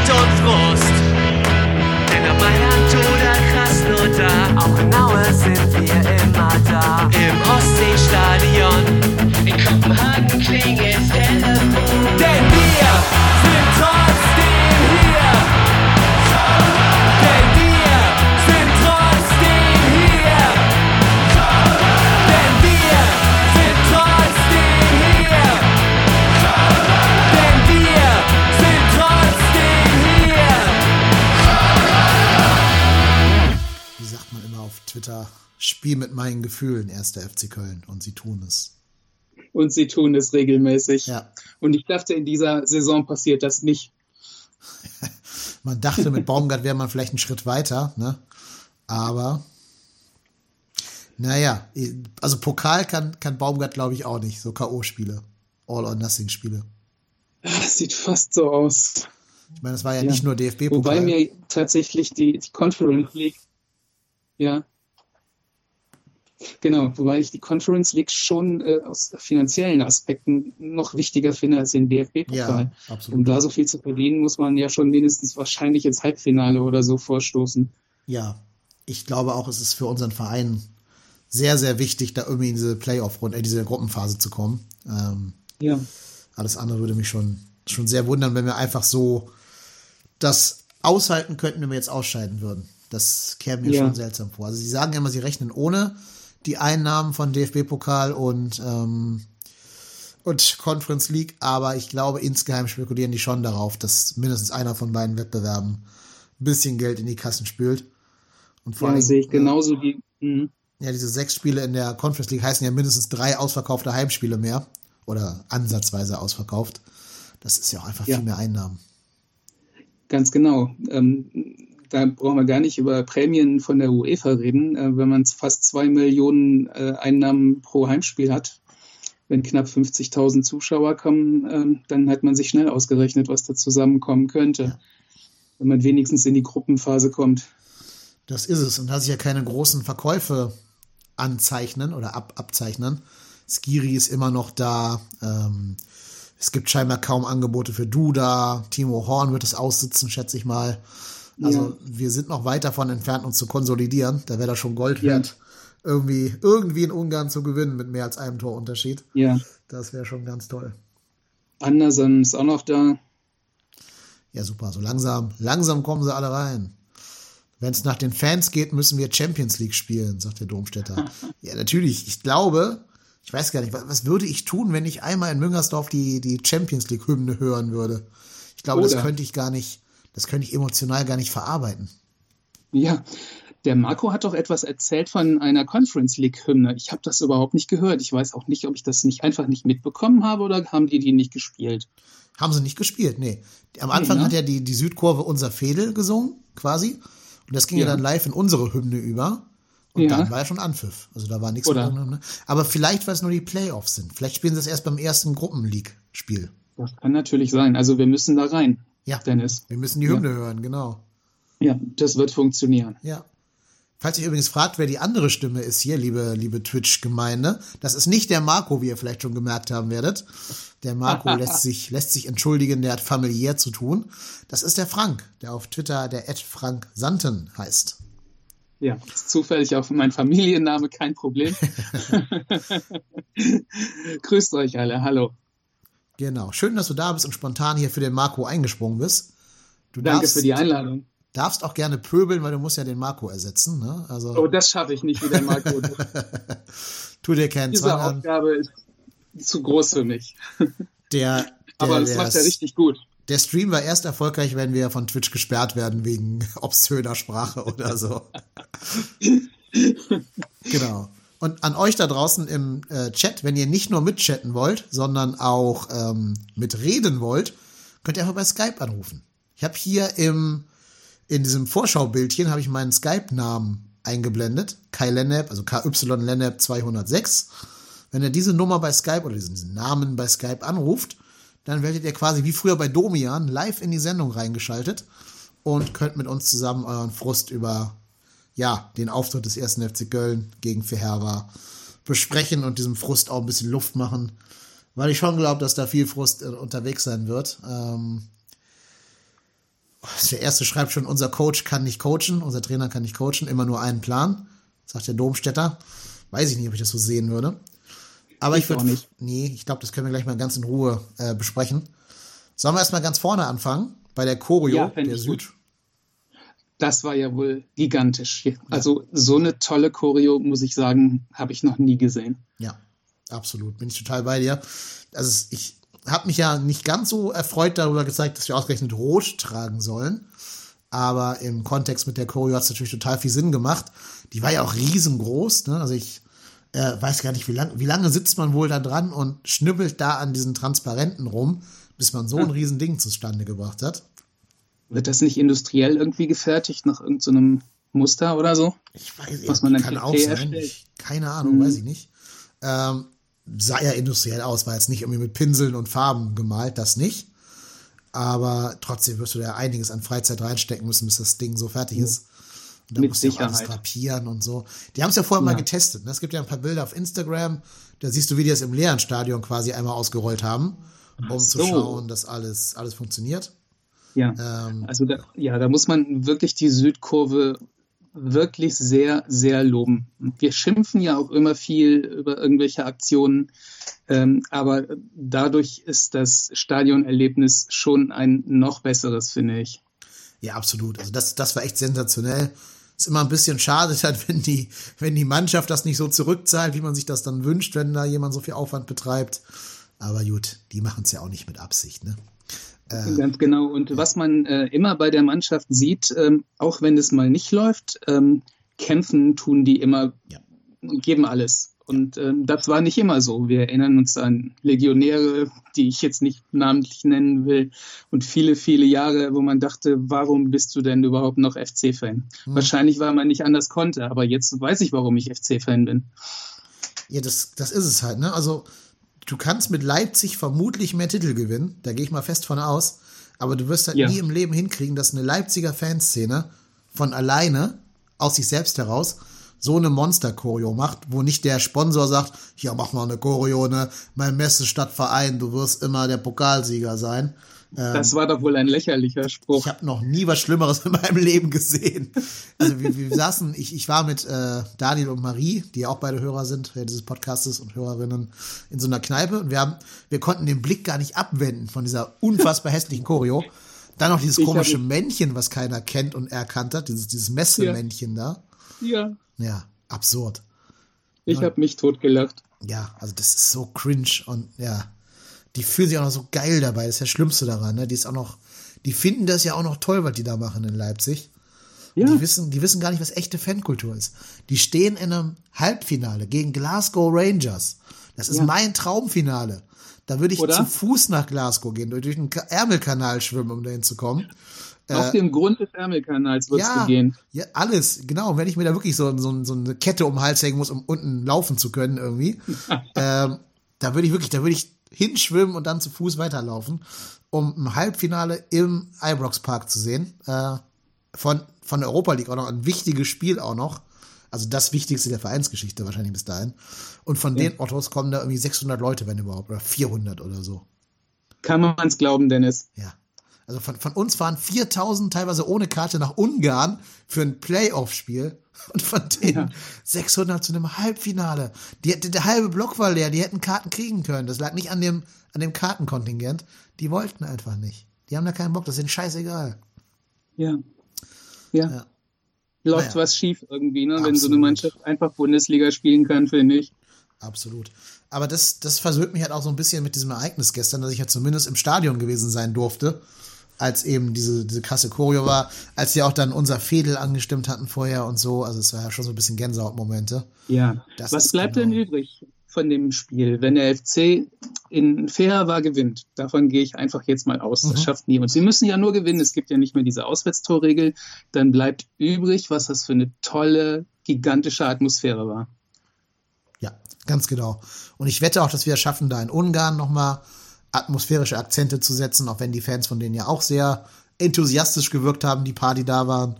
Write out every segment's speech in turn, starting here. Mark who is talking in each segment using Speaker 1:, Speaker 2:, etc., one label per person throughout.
Speaker 1: Freud und Frust. Denn ob Mailand oder Krasnodar, auch in Aue sind wir immer da. Im Ostseestadion, in Kopenhagen klingelt
Speaker 2: Spiel mit meinen Gefühlen, erster FC Köln. Und sie tun es.
Speaker 3: Und sie tun es regelmäßig.
Speaker 2: Ja.
Speaker 3: Und ich dachte, in dieser Saison passiert das nicht.
Speaker 2: Man dachte, mit Baumgart wäre man vielleicht einen Schritt weiter, ne? Aber naja, also Pokal kann, kann Baumgart, glaube ich, auch nicht. So K.O.-Spiele. All-or-Nothing-Spiele.
Speaker 3: Das sieht fast so aus.
Speaker 2: Ich meine, das war ja,
Speaker 3: Ja.
Speaker 2: nicht nur DFB-Pokal.
Speaker 3: Wobei mir tatsächlich die, die Conference League, ja, genau, wobei ich die Conference League schon äh, aus finanziellen Aspekten noch wichtiger finde als den DFB-Pokal.
Speaker 2: Ja, absolut.
Speaker 3: Um da so viel zu verdienen, muss man ja schon mindestens wahrscheinlich ins Halbfinale oder so vorstoßen.
Speaker 2: Ja, ich glaube auch, es ist für unseren Verein sehr, sehr wichtig, da irgendwie in diese Playoff-Runde, in diese Gruppenphase zu kommen. Ähm,
Speaker 3: Ja.
Speaker 2: alles andere würde mich schon, schon sehr wundern, wenn wir einfach so das aushalten könnten, wenn wir jetzt ausscheiden würden. Das käme mir
Speaker 3: Ja.
Speaker 2: schon seltsam vor. Also sie sagen immer, sie rechnen ohne die Einnahmen von DFB-Pokal und, ähm, und Conference League, aber ich glaube, insgeheim spekulieren die schon darauf, dass mindestens einer von beiden Wettbewerben ein bisschen Geld in die Kassen spült. Und vor
Speaker 3: Ja,
Speaker 2: allem,
Speaker 3: sehe ich genauso die. Mhm.
Speaker 2: ja, diese sechs Spiele in der Conference League heißen ja mindestens drei ausverkaufte Heimspiele mehr. Oder ansatzweise ausverkauft. Das ist ja auch einfach
Speaker 3: Ja.
Speaker 2: viel mehr Einnahmen.
Speaker 3: Ganz genau. Ähm, da brauchen wir gar nicht über Prämien von der UEFA reden. Äh, wenn man fast zwei Millionen äh, Einnahmen pro Heimspiel hat, wenn knapp 50.000 Zuschauer kommen, ähm, dann hat man sich schnell ausgerechnet, was da zusammenkommen könnte. Wenn man wenigstens in die Gruppenphase kommt.
Speaker 2: Das ist es. Und da sich ja keine großen Verkäufe anzeichnen oder ab, abzeichnen. Skiri ist immer noch da. Ähm, es gibt scheinbar kaum Angebote für Duda. Timo Horn wird es aussitzen, schätze ich mal. Also
Speaker 3: Ja.
Speaker 2: wir sind noch weit davon entfernt, uns zu konsolidieren. Da wäre das schon Gold
Speaker 3: Ja.
Speaker 2: wert, irgendwie, irgendwie in Ungarn zu gewinnen mit mehr als einem Torunterschied.
Speaker 3: Ja.
Speaker 2: Das wäre schon ganz toll.
Speaker 3: Anderson ist auch noch da.
Speaker 2: Ja, super. So langsam, langsam kommen sie alle rein. Wenn es nach den Fans geht, müssen wir Champions League spielen, sagt der Domstädter. ja, natürlich. Ich glaube, ich weiß gar nicht, was, was würde ich tun, wenn ich einmal in Müngersdorf die, die Champions League Hymne hören würde? Ich glaube, das
Speaker 3: Oder-
Speaker 2: könnte ich gar nicht, das könnte ich emotional gar nicht verarbeiten.
Speaker 3: Ja, der Marco hat doch etwas erzählt von einer Conference League Hymne. Ich habe das überhaupt nicht gehört. Ich weiß auch nicht, ob ich das nicht einfach nicht mitbekommen habe oder haben die die nicht gespielt.
Speaker 2: Haben sie nicht gespielt, nee. Am Anfang
Speaker 3: ne?
Speaker 2: hat ja die, die Südkurve unser Fädel gesungen, quasi. Und das ging ja,
Speaker 3: Ja.
Speaker 2: dann live in unsere Hymne über. Und
Speaker 3: Ja.
Speaker 2: dann war ja schon Anpfiff. Also da war nichts
Speaker 3: Oder-
Speaker 2: mit Hymne. Aber vielleicht, weil es nur die Playoffs sind. Vielleicht spielen sie es erst beim ersten Gruppenleague-Spiel.
Speaker 3: Das kann natürlich sein. Also wir müssen da rein,
Speaker 2: Ja.
Speaker 3: Dennis.
Speaker 2: Wir müssen die
Speaker 3: Ja.
Speaker 2: Hymne hören, genau.
Speaker 3: Ja, das wird funktionieren.
Speaker 2: Ja. Falls ihr übrigens fragt, wer die andere Stimme ist hier, liebe, liebe Twitch-Gemeinde, das ist nicht der Marco, wie ihr vielleicht schon gemerkt haben werdet. Der Marco lässt sich, lässt sich entschuldigen, der hat familiär zu tun. Das ist der Frank, der auf Twitter der Ed Frank Santen heißt.
Speaker 3: Ja, ist zufällig auch mein Familienname, kein Problem. Grüßt euch alle, hallo.
Speaker 2: Genau. Schön, dass du da bist und spontan hier für den Marco eingesprungen bist. Du
Speaker 3: Danke
Speaker 2: darfst,
Speaker 3: für die Einladung.
Speaker 2: darfst auch gerne pöbeln, weil du musst ja den Marco ersetzen. Ne? Also
Speaker 3: Oh, das schaffe ich nicht wie der Marco.
Speaker 2: tu dir keinen
Speaker 3: Diese
Speaker 2: Zwang an.
Speaker 3: Aufgabe ist zu groß für mich.
Speaker 2: Der, der,
Speaker 3: Aber das macht er richtig gut.
Speaker 2: Der Stream war erst erfolgreich, wenn wir von Twitch gesperrt werden wegen obszöner Sprache oder so. genau. Und an euch da draußen im äh, Chat, wenn ihr nicht nur mitchatten wollt, sondern auch ähm, mitreden wollt, könnt ihr einfach bei Skype anrufen. Ich habe hier im in diesem Vorschaubildchen habe ich meinen Skype-Namen eingeblendet. Kai Lennep, also KY Lennep 206. Wenn ihr diese Nummer bei Skype oder diesen, diesen Namen bei Skype anruft, dann werdet ihr quasi wie früher bei Domian live in die Sendung reingeschaltet und könnt mit uns zusammen euren Frust über ja, den Auftritt des ersten FC Köln gegen Ferrara besprechen und diesem Frust auch ein bisschen Luft machen, weil ich schon glaube, dass da viel Frust äh, unterwegs sein wird. Ähm, der erste schreibt schon, unser Coach kann nicht coachen, unser Trainer kann nicht coachen, immer nur einen Plan, sagt der Domstädter. Weiß ich nicht, ob ich das so sehen würde. Aber ich, ich würde nicht. Nee, ich glaube, das können wir gleich mal ganz in Ruhe äh, besprechen. Sollen wir erstmal ganz vorne anfangen? Bei der Choreo ja, der Süd. Gut.
Speaker 3: Das war ja wohl gigantisch. Also so eine tolle Choreo, muss ich sagen, habe ich noch nie gesehen.
Speaker 2: Ja, absolut. Bin ich total bei dir. Also ich habe mich ja nicht ganz so erfreut darüber gezeigt, dass wir ausgerechnet rot tragen sollen. Aber im Kontext mit der Choreo hat es natürlich total viel Sinn gemacht. Die war ja auch riesengroß. Ne? Also ich äh, weiß gar nicht, wie, lang, wie lange sitzt man wohl da dran und schnibbelt da an diesen Transparenten rum, bis man so ein Riesending zustande gebracht hat.
Speaker 3: Wird das nicht industriell irgendwie gefertigt nach irgendeinem so Muster oder so?
Speaker 2: Ich weiß was man kann auch sein. Ich, keine Ahnung, hm. weiß ich nicht. Ähm, sah ja industriell aus, war jetzt nicht irgendwie mit Pinseln und Farben gemalt, das nicht. Aber trotzdem wirst du da einiges an Freizeit reinstecken müssen, bis das Ding so fertig hm. ist. Und da
Speaker 3: mit musst Sicherheit.
Speaker 2: du alles drapieren und so. Die haben es ja vorher ja. mal getestet. Ne? Es gibt ja ein paar Bilder auf Instagram, da siehst du, wie die das im leeren Stadion quasi einmal ausgerollt haben, um so. zu schauen, dass alles, alles funktioniert.
Speaker 3: Ja, ähm, also da, ja, da muss man wirklich die Südkurve wirklich sehr, sehr loben. Wir schimpfen ja auch immer viel über irgendwelche Aktionen, ähm, aber dadurch ist das Stadionerlebnis schon ein noch besseres, finde ich.
Speaker 2: Ja, absolut. Also das, das war echt sensationell. Ist immer ein bisschen schade, wenn die, wenn die Mannschaft das nicht so zurückzahlt, wie man sich das dann wünscht, wenn da jemand so viel Aufwand betreibt. Aber gut, die machen es ja auch nicht mit Absicht, ne?
Speaker 3: Äh, Ganz genau. Und was man äh, immer bei der Mannschaft sieht, ähm, auch wenn es mal nicht läuft, ähm, kämpfen tun die immer ja. und geben alles. Und ähm, das war nicht immer so. Wir erinnern uns an Legionäre, die ich jetzt nicht namentlich nennen will, und viele, viele Jahre, wo man dachte, warum bist du denn überhaupt noch FC-Fan? Hm. Wahrscheinlich, weil man nicht anders konnte, aber jetzt weiß ich, warum ich FC-Fan bin.
Speaker 2: Ja, das, das ist es halt, ne? Also du kannst mit Leipzig vermutlich mehr Titel gewinnen, da gehe ich mal fest von aus, aber du wirst halt ja. nie im Leben hinkriegen, dass eine Leipziger Fanszene von alleine aus sich selbst heraus so eine Monster-Choreo macht, wo nicht der Sponsor sagt, hier mach mal eine Choreo, ne, mein Messestadtverein, du wirst immer der Pokalsieger sein,
Speaker 3: das war doch wohl ein lächerlicher Spruch.
Speaker 2: Ich habe noch nie was Schlimmeres in meinem Leben gesehen. Also wir, wir saßen, ich, ich war mit äh, Daniel und Marie, die ja auch beide Hörer sind, äh, dieses Podcastes und Hörerinnen, in so einer Kneipe und wir haben, wir konnten den Blick gar nicht abwenden von dieser unfassbar hässlichen Choreo. Dann noch dieses ich komische Männchen, was keiner kennt und erkannt hat, dieses, dieses Messemännchen
Speaker 3: ja. da. Ja.
Speaker 2: Ja, absurd.
Speaker 3: Ich habe mich totgelacht.
Speaker 2: Ja, also das ist so cringe und ja die fühlen sich auch noch so geil dabei. Das ist das Schlimmste daran. Ne? Die ist auch noch, die finden das ja auch noch toll, was die da machen in Leipzig. Ja. Die wissen, die wissen gar nicht, was echte Fankultur ist. Die stehen in einem Halbfinale gegen Glasgow Rangers. Das ist ja. mein Traumfinale. Da würde ich Oder? zu Fuß nach Glasgow gehen, durch den Ärmelkanal schwimmen, um dahin zu kommen.
Speaker 3: Auf äh, dem Grund des Ärmelkanals würdest ja, du gehen.
Speaker 2: Ja, alles, genau. Und wenn ich mir da wirklich so, so, so eine Kette um den Hals hängen muss, um unten laufen zu können, irgendwie, ähm, da würde ich wirklich, da würde ich hinschwimmen und dann zu Fuß weiterlaufen, um ein Halbfinale im Ibrox Park zu sehen. Äh, von, von der Europa League auch noch ein wichtiges Spiel auch noch. Also das Wichtigste der Vereinsgeschichte wahrscheinlich bis dahin. Und von ja. den Ottos kommen da irgendwie 600 Leute, wenn überhaupt, oder 400 oder so.
Speaker 3: Kann man es glauben, Dennis?
Speaker 2: Ja. Also von, von uns fahren 4000 teilweise ohne Karte nach Ungarn für ein Playoff-Spiel und von denen ja. 600 zu einem Halbfinale. Die, die, der halbe Block war leer, die hätten Karten kriegen können. Das lag nicht an dem, an dem Kartenkontingent. Die wollten einfach nicht. Die haben da keinen Bock, das ist ihnen scheißegal.
Speaker 3: Ja. Ja. ja. Läuft naja. was schief irgendwie, ne? wenn so eine Mannschaft einfach Bundesliga spielen kann, finde ich.
Speaker 2: Absolut. Aber das, das versöhnt mich halt auch so ein bisschen mit diesem Ereignis gestern, dass ich ja zumindest im Stadion gewesen sein durfte als eben diese, diese krasse Choreo war, als sie auch dann unser Fädel angestimmt hatten vorher und so. Also es war ja schon so ein bisschen Gänsehautmomente.
Speaker 3: Ja. Das Was bleibt genau denn übrig von dem Spiel, wenn der FC in fairer war gewinnt? Davon gehe ich einfach jetzt mal aus. Das mhm. schafft nie. Und sie müssen ja nur gewinnen. Es gibt ja nicht mehr diese Auswärtstorregel. Dann bleibt übrig, was das für eine tolle, gigantische Atmosphäre war.
Speaker 2: Ja, ganz genau. Und ich wette auch, dass wir es schaffen, da in Ungarn nochmal atmosphärische Akzente zu setzen, auch wenn die Fans von denen ja auch sehr enthusiastisch gewirkt haben, die Party da waren.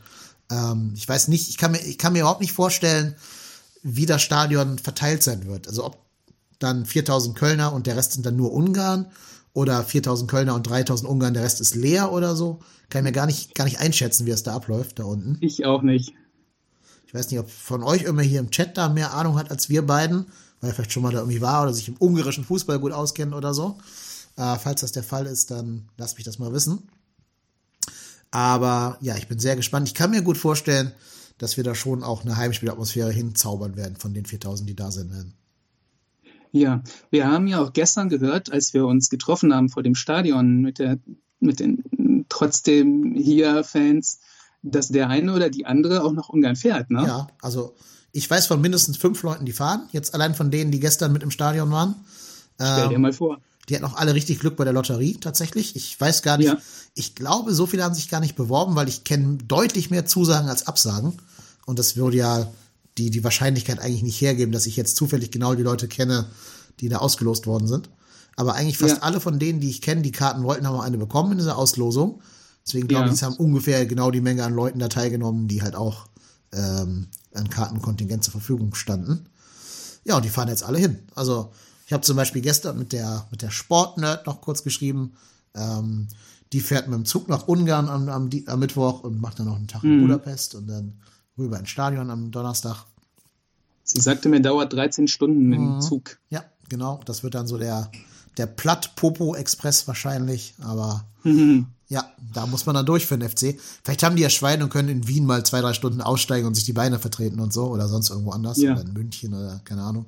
Speaker 2: Ähm, ich weiß nicht, ich kann, mir, ich kann mir überhaupt nicht vorstellen, wie das Stadion verteilt sein wird. Also ob dann 4000 Kölner und der Rest sind dann nur Ungarn oder 4000 Kölner und 3000 Ungarn, der Rest ist leer oder so. Kann ich mir gar nicht, gar nicht einschätzen, wie es da abläuft, da unten.
Speaker 3: Ich auch nicht.
Speaker 2: Ich weiß nicht, ob von euch immer hier im Chat da mehr Ahnung hat als wir beiden, weil er vielleicht schon mal da irgendwie war oder sich im ungarischen Fußball gut auskennt oder so. Äh, falls das der Fall ist, dann lasst mich das mal wissen. Aber ja, ich bin sehr gespannt. Ich kann mir gut vorstellen, dass wir da schon auch eine Heimspielatmosphäre hinzaubern werden von den 4000, die da sind werden.
Speaker 3: Ja, wir haben ja auch gestern gehört, als wir uns getroffen haben vor dem Stadion mit, der, mit den trotzdem hier Fans, dass der eine oder die andere auch nach Ungarn fährt, ne?
Speaker 2: Ja, also ich weiß von mindestens fünf Leuten, die fahren. Jetzt allein von denen, die gestern mit im Stadion waren.
Speaker 3: Stell dir
Speaker 2: Ähm,
Speaker 3: mal vor.
Speaker 2: Die hatten auch alle richtig Glück bei der Lotterie, tatsächlich. Ich weiß gar nicht,
Speaker 3: Ja.
Speaker 2: ich glaube, so viele haben sich gar nicht beworben, weil ich kenne deutlich mehr Zusagen als Absagen. Und das würde ja die, die Wahrscheinlichkeit eigentlich nicht hergeben, dass ich jetzt zufällig genau die Leute kenne, die da ausgelost worden sind. Aber eigentlich fast
Speaker 3: Ja.
Speaker 2: alle von denen, die ich kenne, die Karten wollten, haben auch eine bekommen in dieser Auslosung. Deswegen glaube
Speaker 3: Ja.
Speaker 2: ich, es haben ungefähr genau die Menge an Leuten da teilgenommen, die halt auch ähm, an Kartenkontingent zur Verfügung standen. Ja, und die fahren jetzt alle hin. Also ich habe zum Beispiel gestern mit der, mit der Sportnerd noch kurz geschrieben. Ähm, die fährt mit dem Zug nach Ungarn am, am, am Mittwoch und macht dann noch einen Tag in Budapest und dann rüber ins Stadion am Donnerstag.
Speaker 3: Sie sagte mir, dauert 13 Stunden mit
Speaker 2: Mhm.
Speaker 3: dem Zug.
Speaker 2: Ja, genau. Das wird dann so der, der Platt-Popo-Express wahrscheinlich. Aber ja, da muss man dann durch für den FC. Vielleicht haben die ja Schweine und können in Wien mal zwei, drei Stunden aussteigen und sich die Beine vertreten und so. Oder sonst irgendwo anders.
Speaker 3: Ja.
Speaker 2: Oder in München oder keine Ahnung.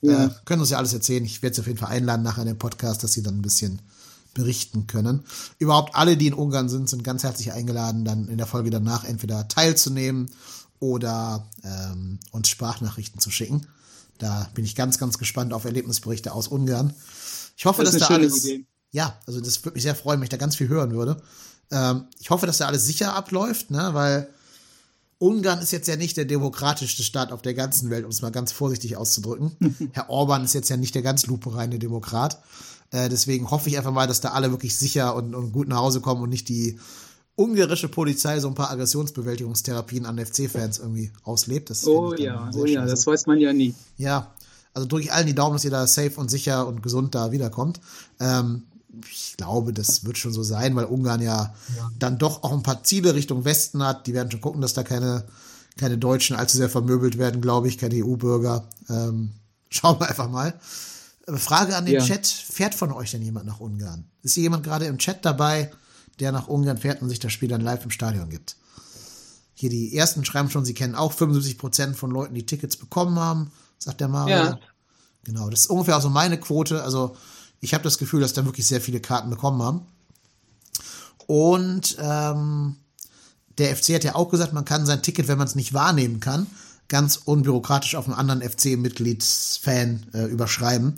Speaker 3: Ja.
Speaker 2: Äh, können uns ja alles erzählen. Ich werde sie auf jeden Fall einladen nachher in den Podcast, dass sie dann ein bisschen berichten können. Überhaupt alle, die in Ungarn sind, sind ganz herzlich eingeladen, dann in der Folge danach entweder teilzunehmen oder ähm, uns Sprachnachrichten zu schicken. Da bin ich ganz, ganz gespannt auf Erlebnisberichte aus Ungarn. Ich hoffe,
Speaker 3: Das
Speaker 2: dass da alles.
Speaker 3: Idee.
Speaker 2: Ja, also das würde mich sehr freuen, wenn ich da ganz viel hören würde. Ähm, ich hoffe, dass da alles sicher abläuft, ne, weil Ungarn ist jetzt ja nicht der demokratischste Staat auf der ganzen Welt, um es mal ganz vorsichtig auszudrücken. Herr Orban ist jetzt ja nicht der ganz lupereine Demokrat. Äh, deswegen hoffe ich einfach mal, dass da alle wirklich sicher und, und gut nach Hause kommen und nicht die ungarische Polizei so ein paar Aggressionsbewältigungstherapien an FC-Fans irgendwie auslebt. Das
Speaker 3: Oh ja, oh ja,
Speaker 2: scheiße.
Speaker 3: das weiß man ja nie.
Speaker 2: Ja, also drücke ich allen die Daumen, dass ihr da safe und sicher und gesund da wiederkommt. Ähm, ich glaube, das wird schon so sein, weil Ungarn ja, dann doch auch ein paar Ziele Richtung Westen hat. Die werden schon gucken, dass da keine, keine Deutschen allzu sehr vermöbelt werden, glaube ich, keine EU-Bürger. Ähm, schauen wir einfach mal. Äh, Frage an den
Speaker 3: Ja.
Speaker 2: Chat: Fährt von euch denn jemand nach Ungarn? Ist hier jemand gerade im Chat dabei, der nach Ungarn fährt und sich das Spiel dann live im Stadion gibt? Hier die ersten schreiben schon, sie kennen auch 75% von Leuten, die Tickets bekommen haben, sagt der Mario.
Speaker 3: Ja.
Speaker 2: Genau, das ist ungefähr auch so meine Quote. Also ich habe das Gefühl, dass da wirklich sehr viele Karten bekommen haben. Und ähm, der FC hat ja auch gesagt, man kann sein Ticket, wenn man es nicht wahrnehmen kann, ganz unbürokratisch auf einen anderen FC-Mitgliedsfan äh, überschreiben.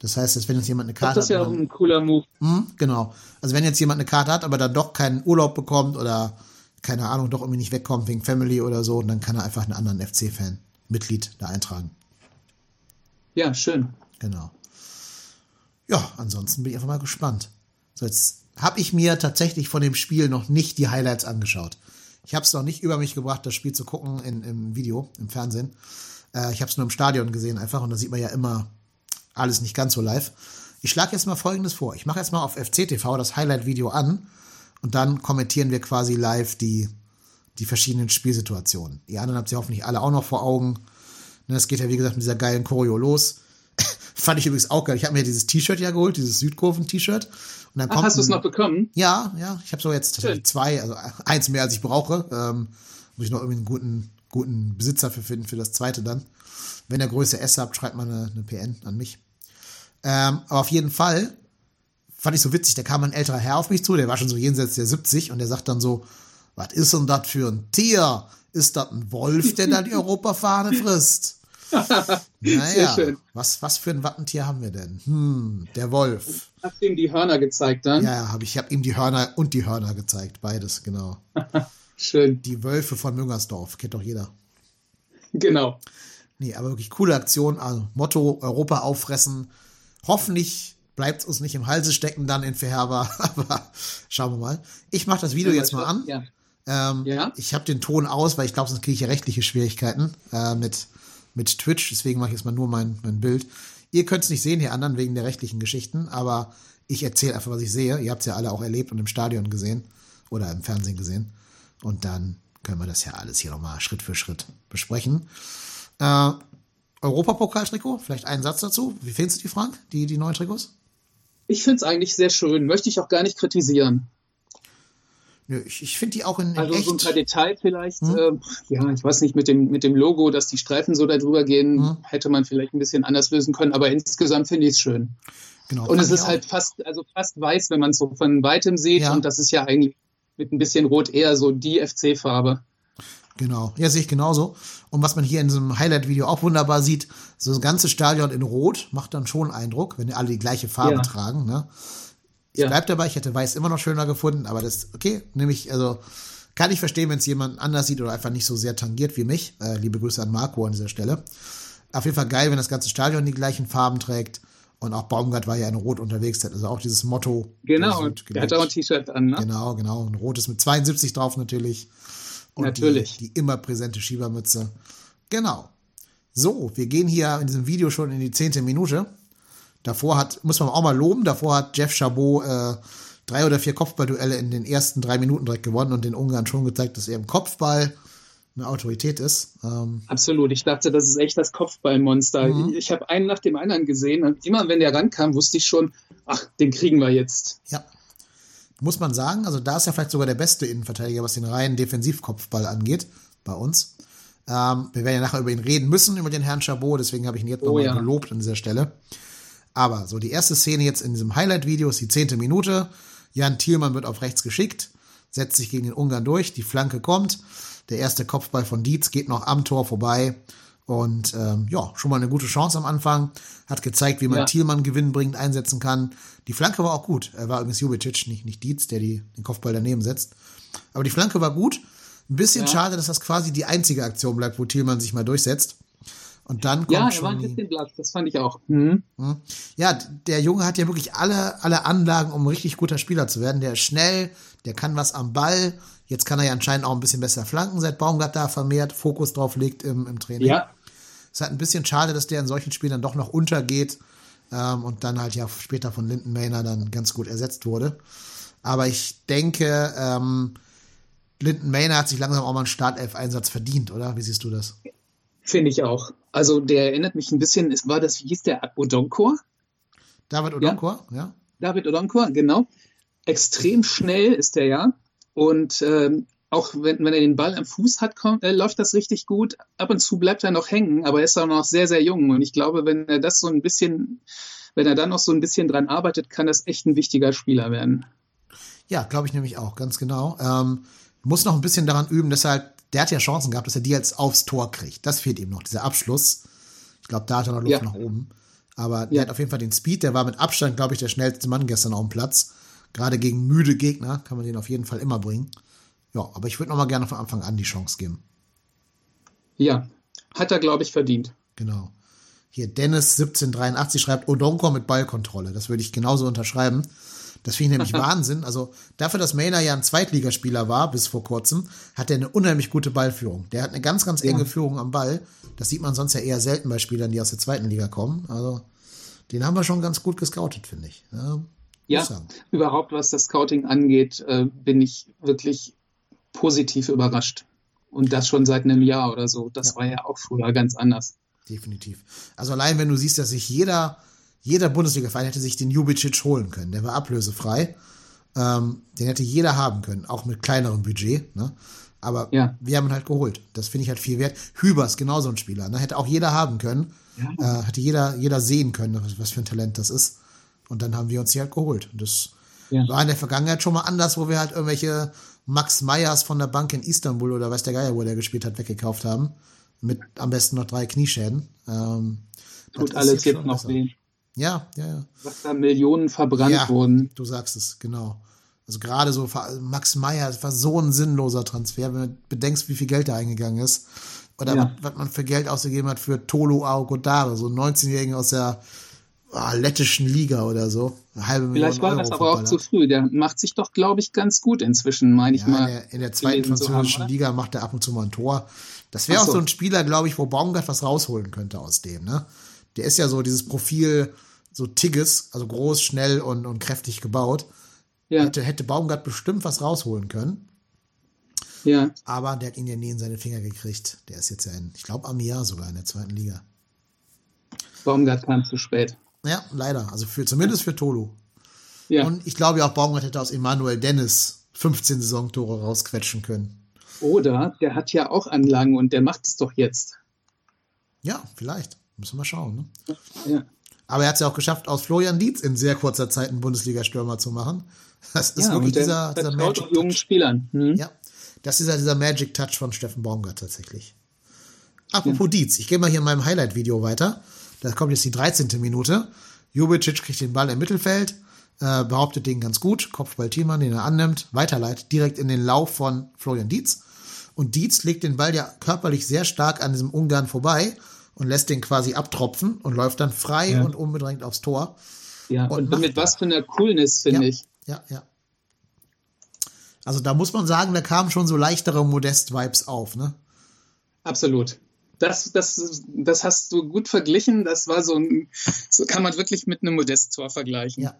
Speaker 2: Das heißt, dass wenn jetzt jemand eine Karte
Speaker 3: Das ist ja
Speaker 2: hat,
Speaker 3: auch ein cooler Move.
Speaker 2: hm, genau. Also wenn jetzt jemand eine Karte hat, aber dann doch keinen Urlaub bekommt oder keine Ahnung, doch irgendwie nicht wegkommt wegen Family oder so, dann kann er einfach einen anderen FC-Fan Mitglied da eintragen.
Speaker 3: Ja, schön.
Speaker 2: Genau. Ja, ansonsten bin ich einfach mal gespannt. So, jetzt habe ich mir tatsächlich von dem Spiel noch nicht die Highlights angeschaut. Ich habe es noch nicht über mich gebracht, das Spiel zu gucken in, im Video, im Fernsehen. Äh, ich habe es nur im Stadion gesehen einfach und da sieht man ja immer alles nicht ganz so live. Ich schlage jetzt mal Folgendes vor. Ich mache jetzt mal auf FCTV das Highlight-Video an und dann kommentieren wir quasi live die, die verschiedenen Spielsituationen. Die anderen habt ihr hoffentlich alle auch noch vor Augen. Ne, Es geht ja, wie gesagt, mit dieser geilen Choreo los. Fand ich übrigens auch geil. Ich habe mir dieses T-Shirt ja geholt, dieses Südkurven-T-Shirt. Und dann
Speaker 3: Ach,
Speaker 2: kommt
Speaker 3: hast du es noch bekommen?
Speaker 2: ja, ja, ich habe so jetzt
Speaker 3: Schön.
Speaker 2: zwei, also eins mehr als ich brauche. Ähm, muss ich noch irgendwie einen guten, guten Besitzer für finden für das zweite dann. Wenn ihr Größe S habt, schreibt mal eine, eine PN an mich. Ähm, aber auf jeden Fall fand ich so witzig, da kam ein älterer Herr auf mich zu, der war schon so jenseits der 70 und der sagt dann so, was ist denn das für ein Tier? Ist das ein Wolf, der da die Europafahne frisst? Naja,
Speaker 3: schön.
Speaker 2: was, was für ein Wappentier haben wir denn? Hm, der Wolf.
Speaker 3: Hast du ihm die Hörner gezeigt dann?
Speaker 2: Ja, habe ich. Ich habe ihm die Hörner und die Hörner gezeigt, beides, genau.
Speaker 3: Schön.
Speaker 2: Die Wölfe von Müngersdorf, kennt doch jeder.
Speaker 3: Genau.
Speaker 2: Nee, aber wirklich coole Aktion. Also Motto Europa auffressen. Hoffentlich bleibt es uns nicht im Halse stecken dann in Verherber, aber schauen wir mal. Ich mache das Video jetzt mal an.
Speaker 3: Ja.
Speaker 2: Ähm,
Speaker 3: Ja.
Speaker 2: Ich habe den Ton aus, weil ich glaube, sonst kriege ich rechtliche Schwierigkeiten äh, mit, mit Twitch. Deswegen mache ich jetzt mal nur mein, mein Bild. Ihr könnt es nicht sehen, die anderen, wegen der rechtlichen Geschichten, aber ich erzähle einfach, was ich sehe. Ihr habt es ja alle auch erlebt und im Stadion gesehen oder im Fernsehen gesehen. Und dann können wir das ja alles hier nochmal Schritt für Schritt besprechen. Äh, Europapokaltrikot, vielleicht einen Satz dazu. Wie findest du die, Frank, die, die neuen Trikots?
Speaker 3: Ich finde es eigentlich sehr schön, möchte ich auch gar nicht kritisieren.
Speaker 2: Nö, ich, ich finde die auch in, in
Speaker 3: Also
Speaker 2: echt.
Speaker 3: so ein paar Detail vielleicht, äh, ja, ich weiß nicht, mit dem, mit dem Logo, dass die Streifen so da drüber gehen,
Speaker 2: Hm.
Speaker 3: hätte man vielleicht ein bisschen anders lösen können, aber insgesamt finde ich es schön.
Speaker 2: genau,
Speaker 3: Und es ist
Speaker 2: auch.
Speaker 3: halt fast, also fast weiß, wenn man es so von weitem sieht.
Speaker 2: Ja.
Speaker 3: Und das ist ja eigentlich mit ein bisschen Rot eher so die FC-Farbe.
Speaker 2: Genau, ja, sehe ich genauso. Und was man hier in diesem Highlight-Video auch wunderbar sieht, so das ganze Stadion in Rot macht dann schon Eindruck, wenn die alle die gleiche Farbe
Speaker 3: Ja.
Speaker 2: tragen. Ne? Ich
Speaker 3: Ja.
Speaker 2: bleib dabei, ich hätte Weiß immer noch schöner gefunden, aber das, okay, nämlich, also kann ich verstehen, wenn es jemand anders sieht oder einfach nicht so sehr tangiert wie mich. Äh, liebe Grüße an Marco an dieser Stelle. Auf jeden Fall geil, wenn das ganze Stadion die gleichen Farben trägt. Und auch Baumgart war ja in Rot unterwegs, hat also auch dieses Motto.
Speaker 3: Genau,
Speaker 2: Süd
Speaker 3: der hat auch ein. T-Shirt an, ne?
Speaker 2: Genau, genau. Ein rotes mit 72 drauf natürlich. Und
Speaker 3: Natürlich.
Speaker 2: Die, die immer präsente Schiebermütze. Genau. So, wir gehen hier in diesem Video schon in die zehnte Minute. Davor hat, muss man auch mal loben, davor hat Jeff Chabot äh, drei oder vier Kopfballduelle in den ersten drei Minuten direkt gewonnen und den Ungarn schon gezeigt, dass er im Kopfball eine Autorität ist. Ähm,
Speaker 3: Absolut. Ich dachte, das ist echt das Kopfballmonster.
Speaker 2: Mhm.
Speaker 3: Ich habe einen nach dem anderen gesehen und immer wenn der rankam, wusste ich schon, ach, den kriegen wir jetzt.
Speaker 2: ja. Muss man sagen, also da ist er vielleicht sogar der beste Innenverteidiger, was den reinen Defensivkopfball angeht, bei uns. Ähm, wir werden ja nachher über ihn reden müssen, über den Herrn Chabot, deswegen habe ich ihn jetzt
Speaker 3: Oh
Speaker 2: nochmal
Speaker 3: ja.
Speaker 2: gelobt an dieser Stelle. Aber so die erste Szene jetzt in diesem Highlight-Video ist die zehnte Minute. Jan Thielmann wird auf rechts geschickt, setzt sich gegen den Ungarn durch, die Flanke kommt. Der erste Kopfball von Dietz geht noch am Tor vorbei. Und ähm, ja, schon mal eine gute Chance am Anfang. Hat gezeigt, wie man
Speaker 3: Ja.
Speaker 2: Thielmann gewinnbringend einsetzen kann. Die Flanke war auch gut. Er war übrigens Jubicic, nicht, nicht Dietz, der die, den Kopfball daneben setzt. Aber die Flanke war gut. Ein bisschen
Speaker 3: Ja.
Speaker 2: schade, dass das quasi die einzige Aktion bleibt, wo Thielmann sich mal durchsetzt. Und dann kommt
Speaker 3: Ja, er war
Speaker 2: schon
Speaker 3: ein bisschen blass, das fand ich auch. Mhm.
Speaker 2: ja, der Junge hat ja wirklich alle, alle Anlagen, um ein richtig guter Spieler zu werden. Der ist schnell, der kann was am Ball. Jetzt kann er ja anscheinend auch ein bisschen besser flanken, seit Baumgart da vermehrt Fokus drauf legt im, im Training.
Speaker 3: Ja,
Speaker 2: Es ist halt ein bisschen schade, dass der in solchen Spielen dann doch noch untergeht ähm, und dann halt ja später von Linden Mayner dann ganz gut ersetzt wurde. Aber ich denke, ähm, Linden Mayner hat sich langsam auch mal einen Startelf-Einsatz verdient, oder? Wie siehst du das?
Speaker 3: finde ich auch. Also der erinnert mich ein bisschen, es war das, wie hieß der, Odonkor?
Speaker 2: David Odonkor, ja?
Speaker 3: David Odonkor, genau. Extrem schnell ist der ja. Und ähm, auch wenn, wenn er den Ball am Fuß hat, kommt, äh, läuft das richtig gut. Ab und zu bleibt er noch hängen, aber er ist auch noch sehr, sehr jung. Und ich glaube, wenn er das so ein bisschen, wenn er dann noch so ein bisschen dran arbeitet, kann das echt ein wichtiger Spieler werden.
Speaker 2: Ja, glaube ich nämlich auch, ganz genau. Ähm, muss noch ein bisschen daran üben, dass er halt, der hat ja Chancen gehabt, dass er die jetzt aufs Tor kriegt. Das fehlt ihm noch, dieser Abschluss. Ich glaube, da hat er noch Luft
Speaker 3: Ja.
Speaker 2: nach oben. Aber der
Speaker 3: Ja.
Speaker 2: hat auf jeden Fall den Speed, der war mit Abstand, glaube ich, der schnellste Mann gestern auf dem Platz. Gerade gegen müde Gegner kann man den auf jeden Fall immer bringen. Ja, aber ich würde noch mal gerne von Anfang an die Chance geben.
Speaker 3: Ja, hat er, glaube ich, verdient.
Speaker 2: Genau. Hier Dennis 1783 schreibt Odonkor mit Ballkontrolle. Das würde ich genauso unterschreiben. Das finde ich nämlich Wahnsinn. Also dafür, dass Maynard ja ein Zweitligaspieler war bis vor kurzem, hat er eine unheimlich gute Ballführung. Der hat eine ganz, ganz enge Führung am Ball. Das sieht man sonst ja eher selten bei Spielern, die aus der zweiten Liga kommen. Also den haben wir schon ganz gut gescoutet, finde ich. Ja,
Speaker 3: Ja, überhaupt was das Scouting angeht, äh, bin ich wirklich positiv überrascht. Und das schon seit einem Jahr oder so. Das
Speaker 2: Ja.
Speaker 3: war ja auch früher ganz anders.
Speaker 2: Definitiv. Also allein wenn du siehst, dass sich jeder, jeder Bundesliga-Verein hätte sich den Jubicic holen können. Der war ablösefrei. Ähm, den hätte jeder haben können, auch mit kleinerem Budget. Ne? Aber
Speaker 3: Ja.
Speaker 2: wir haben ihn halt geholt. Das finde ich halt viel wert. Hübers, genauso ein Spieler. Ne? Hätte auch jeder haben können. Äh, hätte jeder, jeder sehen können, was, für ein Talent das ist. Und dann haben wir uns die halt geholt. Und das
Speaker 3: Ja.
Speaker 2: war in der Vergangenheit schon mal anders, wo wir halt irgendwelche Max Meyers von der Bank in Istanbul oder weiß der Geier, wo der gespielt hat, weggekauft haben. Mit am besten noch drei Knieschäden. Ähm,
Speaker 3: Tut alles jetzt noch weh.
Speaker 2: Ja, ja, ja.
Speaker 3: Was da Millionen verbrannt
Speaker 2: ja,
Speaker 3: wurden.
Speaker 2: du sagst es, genau. Also gerade so Max Meyer, das war so ein sinnloser Transfer, wenn du bedenkst, wie viel Geld da eingegangen ist. Oder
Speaker 3: Ja.
Speaker 2: was, was man für Geld ausgegeben hat für Tolo Aogodare, so einen 19-Jährigen aus der ah, lettischen Liga oder so. Eine halbe Million
Speaker 3: Vielleicht war
Speaker 2: Euro
Speaker 3: das aber auch zu früh. Der macht sich doch, glaube ich, ganz gut inzwischen, meine ich
Speaker 2: Ja,
Speaker 3: mal.
Speaker 2: in, der, in der zweiten
Speaker 3: haben,
Speaker 2: französischen
Speaker 3: oder?
Speaker 2: Liga macht er ab und zu mal ein Tor. Das wäre
Speaker 3: Ach
Speaker 2: auch
Speaker 3: so.
Speaker 2: so ein Spieler, glaube ich, wo Baumgart was rausholen könnte aus dem, ne? Der ist ja so dieses Profil, so Tigges, also groß, schnell und, und kräftig gebaut.
Speaker 3: Ja,
Speaker 2: Hätte, hätte Baumgart bestimmt was rausholen können.
Speaker 3: ja.
Speaker 2: Aber der hat ihn ja nie in seine Finger gekriegt. Der ist jetzt ja in, ich glaube, am Jahr sogar in der zweiten Liga.
Speaker 3: Baumgart kam zu spät.
Speaker 2: Ja, leider. Also für, zumindest für Tolo.
Speaker 3: Ja.
Speaker 2: Und ich glaube ja auch, Baumgart hätte aus Emanuel Dennis 15 Saisontore rausquetschen können.
Speaker 3: Oder der hat ja auch Anlagen und der macht es doch jetzt.
Speaker 2: Ja, vielleicht. Müssen wir mal schauen. Ne?
Speaker 3: Ja.
Speaker 2: Aber er hat es ja auch geschafft, aus Florian Dietz in sehr kurzer Zeit einen Bundesliga-Stürmer zu machen. Das ist
Speaker 3: ja,
Speaker 2: wirklich
Speaker 3: der
Speaker 2: dieser, dieser Magic
Speaker 3: jungen
Speaker 2: Touch.
Speaker 3: Spielern. Hm?
Speaker 2: Ja, das ist ja dieser Magic Touch von Steffen Baumgart tatsächlich. Apropos Dietz, ich gehe mal hier in meinem Highlight-Video weiter. Da kommt jetzt die 13. Minute. Jubicic kriegt den Ball im Mittelfeld, äh, behauptet den ganz gut, Kopfball Thielmann, den er annimmt, weiterleitet direkt in den Lauf von Florian Dietz. Und Dietz legt den Ball ja körperlich sehr stark an diesem Ungarn vorbei und lässt den quasi abtropfen und läuft dann frei
Speaker 3: Ja.
Speaker 2: und unbedrängt aufs Tor.
Speaker 3: Ja,
Speaker 2: Und
Speaker 3: und, mit was für einer Coolness, finde
Speaker 2: ja,
Speaker 3: ich.
Speaker 2: Ja, ja. Also da muss man sagen, da kamen schon so leichtere Modest-Vibes auf, ne?
Speaker 3: Absolut. Das, das, das hast du gut verglichen. Das war so ein, so kann man wirklich mit einem Modest-Tor vergleichen.
Speaker 2: Ja.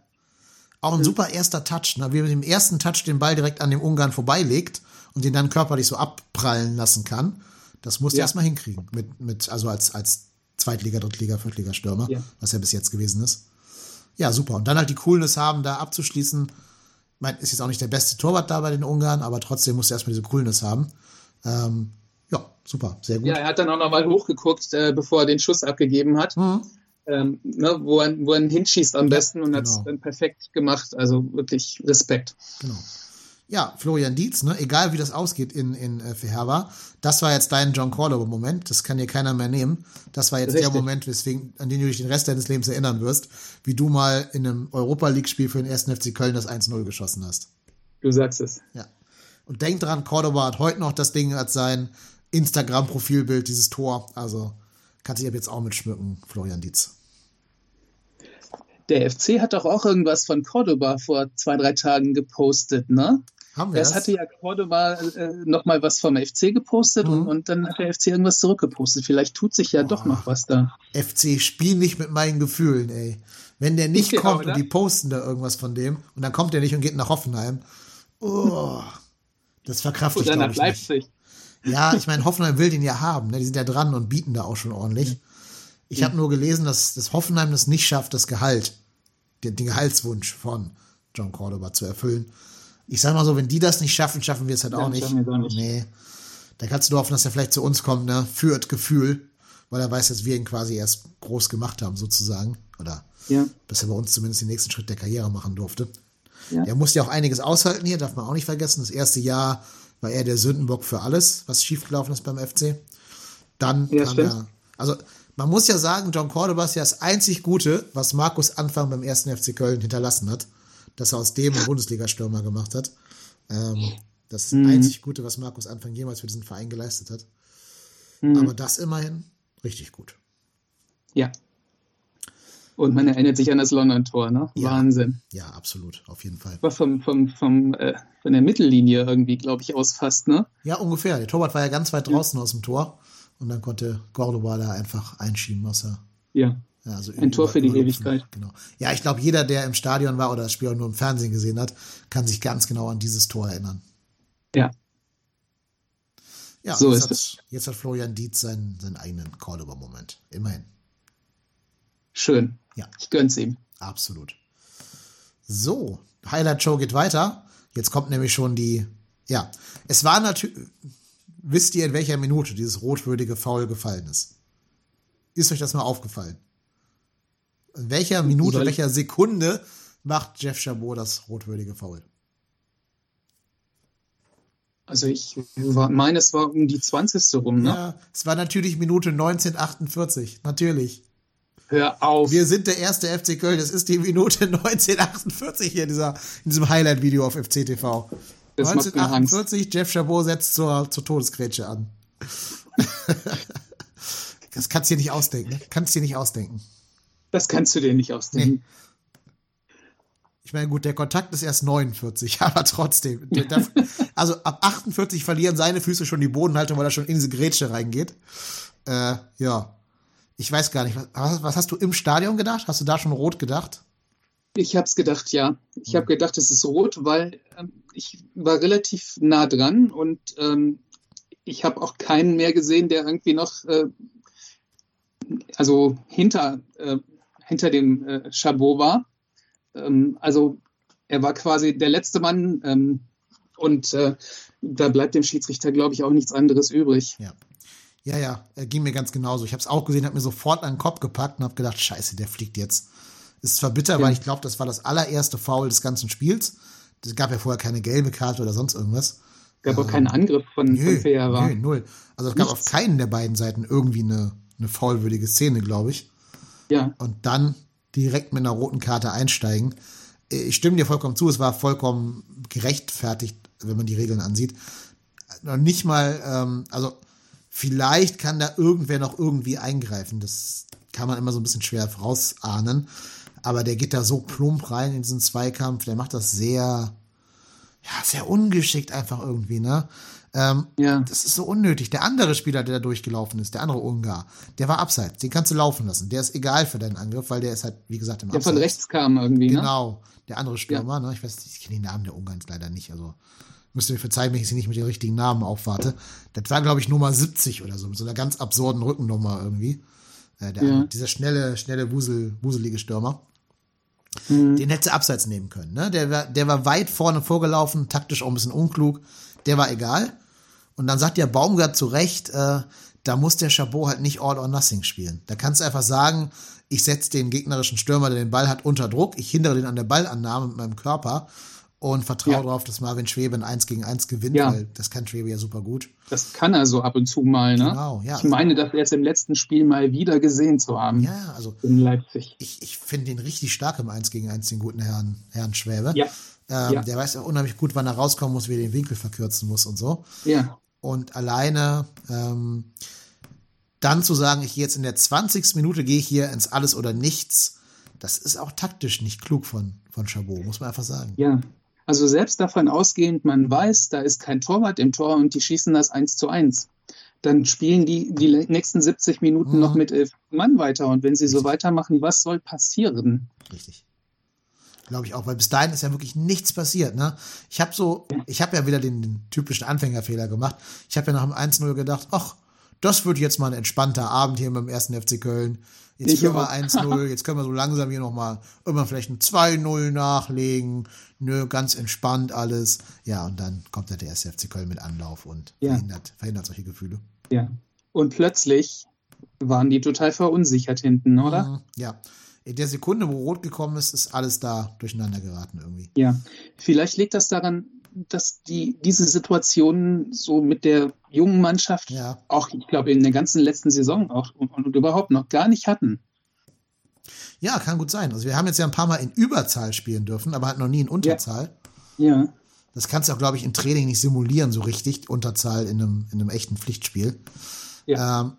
Speaker 2: Auch ein super erster Touch, ne? wie er mit dem ersten Touch den Ball direkt an dem Ungarn vorbeilegt und den dann körperlich so abprallen lassen kann. Das musst du
Speaker 3: Ja.
Speaker 2: erstmal hinkriegen. Mit, mit, also als, als Zweitliga, Drittliga, Viertliga-Stürmer,
Speaker 3: Ja.
Speaker 2: was er bis jetzt gewesen ist. Ja, super. Und dann halt die Coolness haben, da abzuschließen. Ich meine, ist jetzt auch nicht der beste Torwart da bei den Ungarn, aber trotzdem musst du erstmal diese Coolness haben. Ähm, ja, super, sehr gut.
Speaker 3: Ja, er hat dann auch nochmal hochgeguckt, äh, bevor er den Schuss abgegeben hat,
Speaker 2: Mhm.
Speaker 3: ähm, ne, wo, er, wo er hinschießt am besten und hat es
Speaker 2: genau.
Speaker 3: dann perfekt gemacht. Also wirklich Respekt.
Speaker 2: Genau. Ja, Florian Dietz, ne? egal wie das ausgeht in, in äh, für Herber, das war jetzt dein John Cordoba-Moment, das kann dir keiner mehr nehmen. Das war jetzt der
Speaker 3: Richtig.
Speaker 2: Moment, weswegen, an den du dich den Rest deines Lebens erinnern wirst, wie du mal in einem Europa-League-Spiel für den 1. FC Köln das 1-0 geschossen hast.
Speaker 3: Du sagst es.
Speaker 2: Ja. Und denk dran, Cordoba hat heute noch das Ding als sein Instagram-Profilbild, dieses Tor. Also kann sich ab jetzt auch mitschmücken, Florian Dietz.
Speaker 3: Der FC hat doch auch irgendwas von Cordoba vor zwei, drei Tagen gepostet, ne?
Speaker 2: Haben wir das?
Speaker 3: hatte ja Cordoba äh, nochmal was vom FC gepostet
Speaker 2: Mhm.
Speaker 3: und, und dann hat der FC irgendwas zurückgepostet. Vielleicht tut sich ja doch noch was da.
Speaker 2: FC, spiel nicht mit meinen Gefühlen, ey. Wenn der nicht
Speaker 3: Ja,
Speaker 2: kommt
Speaker 3: oder?
Speaker 2: und die posten da irgendwas von dem und dann kommt der nicht und geht nach Hoffenheim. Oh, das verkrafte ich, glaube ich nicht.
Speaker 3: Leipzig.
Speaker 2: Ja, ich meine, Hoffenheim will den ja haben. Ne? Die sind ja dran und bieten da auch schon ordentlich. Ich habe nur gelesen, dass, dass Hoffenheim das nicht schafft, das Gehalt, den, den Gehaltswunsch von John Cordoba zu erfüllen. Ich sag mal so, wenn die das nicht schaffen, schaffen wir es halt
Speaker 3: Ja,
Speaker 2: auch nicht.
Speaker 3: wir auch nicht.
Speaker 2: Nee. Da kannst du nur hoffen, dass er vielleicht zu uns kommt, ne? Führt Gefühl, weil er weiß, dass wir ihn quasi erst groß gemacht haben, sozusagen. Oder
Speaker 3: Ja.
Speaker 2: dass er bei uns zumindest den nächsten Schritt der Karriere machen durfte.
Speaker 3: Ja.
Speaker 2: Er musste ja auch einiges aushalten hier, darf man auch nicht vergessen. Das erste Jahr war er der Sündenbock für alles, was schiefgelaufen ist beim FC. Dann
Speaker 3: Ja,
Speaker 2: kam er. Also, man muss ja sagen, John Cordoba ist ja das einzig Gute, was Markus Anfang beim ersten FC Köln hinterlassen hat, dass er aus dem einen Bundesliga-Stürmer gemacht hat. Ähm, das ist das
Speaker 3: Mhm.
Speaker 2: einzig Gute, was Markus Anfang jemals für diesen Verein geleistet hat.
Speaker 3: Mhm.
Speaker 2: Aber das immerhin richtig gut.
Speaker 3: Ja. Und man erinnert sich an das London-Tor, ne?
Speaker 2: Ja.
Speaker 3: Wahnsinn.
Speaker 2: Ja, absolut, auf jeden Fall.
Speaker 3: War vom, vom, vom, äh, von der Mittellinie irgendwie, glaube ich, aus fast, ne?
Speaker 2: Ja, ungefähr. Der Torwart war ja ganz weit draußen aus dem Tor und dann konnte Cordoba da einfach einschieben, was er.
Speaker 3: Ja.
Speaker 2: Also
Speaker 3: Ein Tor für die. Ewigkeit.
Speaker 2: Genau. Ja, ich glaube, jeder, der im Stadion war oder das Spiel auch nur im Fernsehen gesehen hat, kann sich ganz genau an dieses Tor erinnern.
Speaker 3: Ja.
Speaker 2: Ja,
Speaker 3: So
Speaker 2: jetzt,
Speaker 3: ist
Speaker 2: hat,
Speaker 3: es.
Speaker 2: jetzt hat Florian Dietz seinen, seinen eigenen Cordoba-Moment. Immerhin.
Speaker 3: Schön.
Speaker 2: Ja.
Speaker 3: Ich gönn's ihm.
Speaker 2: Absolut. So, Highlight Show geht weiter. Jetzt kommt nämlich schon die, ja, es war natürlich, wisst ihr, in welcher Minute dieses rotwürdige Foul gefallen ist? Ist euch das mal aufgefallen? In welcher Minute, welcher Sekunde macht Jeff Chabot das rotwürdige Foul?
Speaker 3: Also ich war, meine, es war um die 20. rum, ne?
Speaker 2: Ja, es war natürlich Minute 1948, natürlich.
Speaker 3: Hör auf.
Speaker 2: Wir sind der erste FC Köln, das ist die Minute 1948 hier in, dieser, in diesem Highlight-Video auf FCTV.
Speaker 3: Das macht mir Angst.
Speaker 2: 1948, Jeff Chabot setzt zur, zur Todesgrätsche an. das kannst du dir nicht ausdenken, ne? Kannst du dir nicht ausdenken.
Speaker 3: Das kannst du dir nicht ausdenken.
Speaker 2: Ich meine, gut, der Kontakt ist erst 49, aber trotzdem. Darf, also ab 48 verlieren seine Füße schon die Bodenhaltung, weil er schon in diese Grätsche reingeht. Äh, ja. Ich weiß gar nicht, was, was hast du im Stadion gedacht? Hast du da schon rot gedacht?
Speaker 3: Ich habe es gedacht, ja. Ich habe gedacht, es ist rot, weil ähm, ich war relativ nah dran und ähm, ich habe auch keinen mehr gesehen, der irgendwie noch, äh, also hinter, äh, hinter dem äh, Chabot war. Ähm, also er war quasi der letzte Mann ähm, und äh, da bleibt dem Schiedsrichter, glaube ich, auch nichts anderes übrig.
Speaker 2: Ja. Ja, ja, er ging mir ganz genauso. Ich habe es auch gesehen, habe mir sofort an den Kopf gepackt und habe gedacht, scheiße, der fliegt jetzt. Ist zwar bitter, ja. weil ich glaube, das war das allererste Foul des ganzen Spiels. Es gab ja vorher keine gelbe Karte oder sonst irgendwas.
Speaker 3: Gab ähm, auch keinen Angriff von, nö, von Nö,
Speaker 2: null. Also es gab auf keinen der beiden Seiten irgendwie eine, eine faulwürdige Szene, glaube ich.
Speaker 3: Ja.
Speaker 2: Und dann direkt mit einer roten Karte einsteigen. Ich stimme dir vollkommen zu, es war vollkommen gerechtfertigt, wenn man die Regeln ansieht. Noch nicht mal, ähm, also vielleicht kann da irgendwer noch irgendwie eingreifen. Das kann man immer so ein bisschen schwer vorausahnen. Aber der geht da so plump rein in diesen Zweikampf, der macht das sehr, ja, sehr ungeschickt einfach irgendwie, ne? Ähm, ja. Das ist so unnötig. Der andere Spieler, der da durchgelaufen ist, der andere Ungar, der war abseits. Den kannst du laufen lassen. Der ist egal für deinen Angriff, weil der ist halt, wie gesagt, im
Speaker 3: Der Abseits. von rechts kam irgendwie,
Speaker 2: ne? Genau. Der andere Stürmer, ja. ne? Ich weiß, ich kenne den Namen der Ungarns leider nicht. Also müsst ihr mir verzeihen, wenn ich sie nicht mit den richtigen Namen aufwarte. Das war, glaube ich, Nummer 70 oder so, mit so einer ganz absurden Rückennummer irgendwie. Äh, der, ja. Dieser schnelle, schnelle, wusel, wuselige Stürmer. Mhm. Den hätte sie abseits nehmen können. Ne? Der, war, der war weit vorne vorgelaufen, taktisch auch ein bisschen unklug. Der war egal. Und dann sagt der Baumgart zu Recht, äh, da muss der Chabot halt nicht all or nothing spielen. Da kannst du einfach sagen, ich setze den gegnerischen Stürmer, der den Ball hat, unter Druck. Ich hindere den an der Ballannahme mit meinem Körper und vertraue ja. darauf, dass Marvin Schwebe ein 1 gegen 1 gewinnt, ja. weil das kann Schwebe ja super gut.
Speaker 3: Das kann er so ab und zu mal, ne?
Speaker 2: Genau, ja.
Speaker 3: Ich meine, das jetzt im letzten Spiel mal wieder gesehen zu haben.
Speaker 2: Ja, also
Speaker 3: in Leipzig.
Speaker 2: Ich, ich finde den richtig stark im 1 gegen 1, den guten Herrn, Herrn Schwäbe.
Speaker 3: Ja.
Speaker 2: Ähm, ja. Der weiß auch unheimlich gut, wann er rauskommen muss, wie er den Winkel verkürzen muss und so.
Speaker 3: Ja.
Speaker 2: Und alleine ähm, dann zu sagen, ich gehe jetzt in der 20. Minute, gehe ich hier ins Alles oder Nichts, das ist auch taktisch nicht klug von, von Chabot, muss man einfach sagen.
Speaker 3: Ja, also selbst davon ausgehend, man weiß, da ist kein Torwart im Tor und die schießen das 1 zu 1. Dann spielen die die nächsten 70 Minuten mhm. noch mit elf Mann weiter. Und wenn sie so weitermachen, was soll passieren?
Speaker 2: Richtig. Glaube ich auch, weil bis dahin ist ja wirklich nichts passiert. Ne? Ich habe so, ich habe ja wieder den, den, typischen Anfängerfehler gemacht. Ich habe ja nach dem 1-0 gedacht, ach, das wird jetzt mal ein entspannter Abend hier mit dem ersten FC Köln. Jetzt ich führen wir 1-0, jetzt können wir so langsam hier nochmal immer vielleicht ein 2-0 nachlegen. Nö, ganz entspannt alles. Ja, und dann kommt halt der erste FC Köln mit Anlauf und ja. verhindert, verhindert solche Gefühle.
Speaker 3: Ja. Und plötzlich waren die total verunsichert hinten, oder?
Speaker 2: Mhm, ja. In der Sekunde, wo Rot gekommen ist, ist alles da durcheinander geraten irgendwie.
Speaker 3: Ja. Vielleicht liegt das daran, dass die diese Situationen so mit der jungen Mannschaft
Speaker 2: ja.
Speaker 3: auch, ich glaube, in der ganzen letzten Saison auch und, und, überhaupt noch gar nicht hatten.
Speaker 2: Ja, kann gut sein. Also wir haben jetzt ja ein paar Mal in Überzahl spielen dürfen, aber halt noch nie in Unterzahl.
Speaker 3: Ja. ja.
Speaker 2: Das kannst du auch, glaube ich, im Training nicht simulieren, so richtig, Unterzahl in einem, in einem echten Pflichtspiel. Ja. Ähm,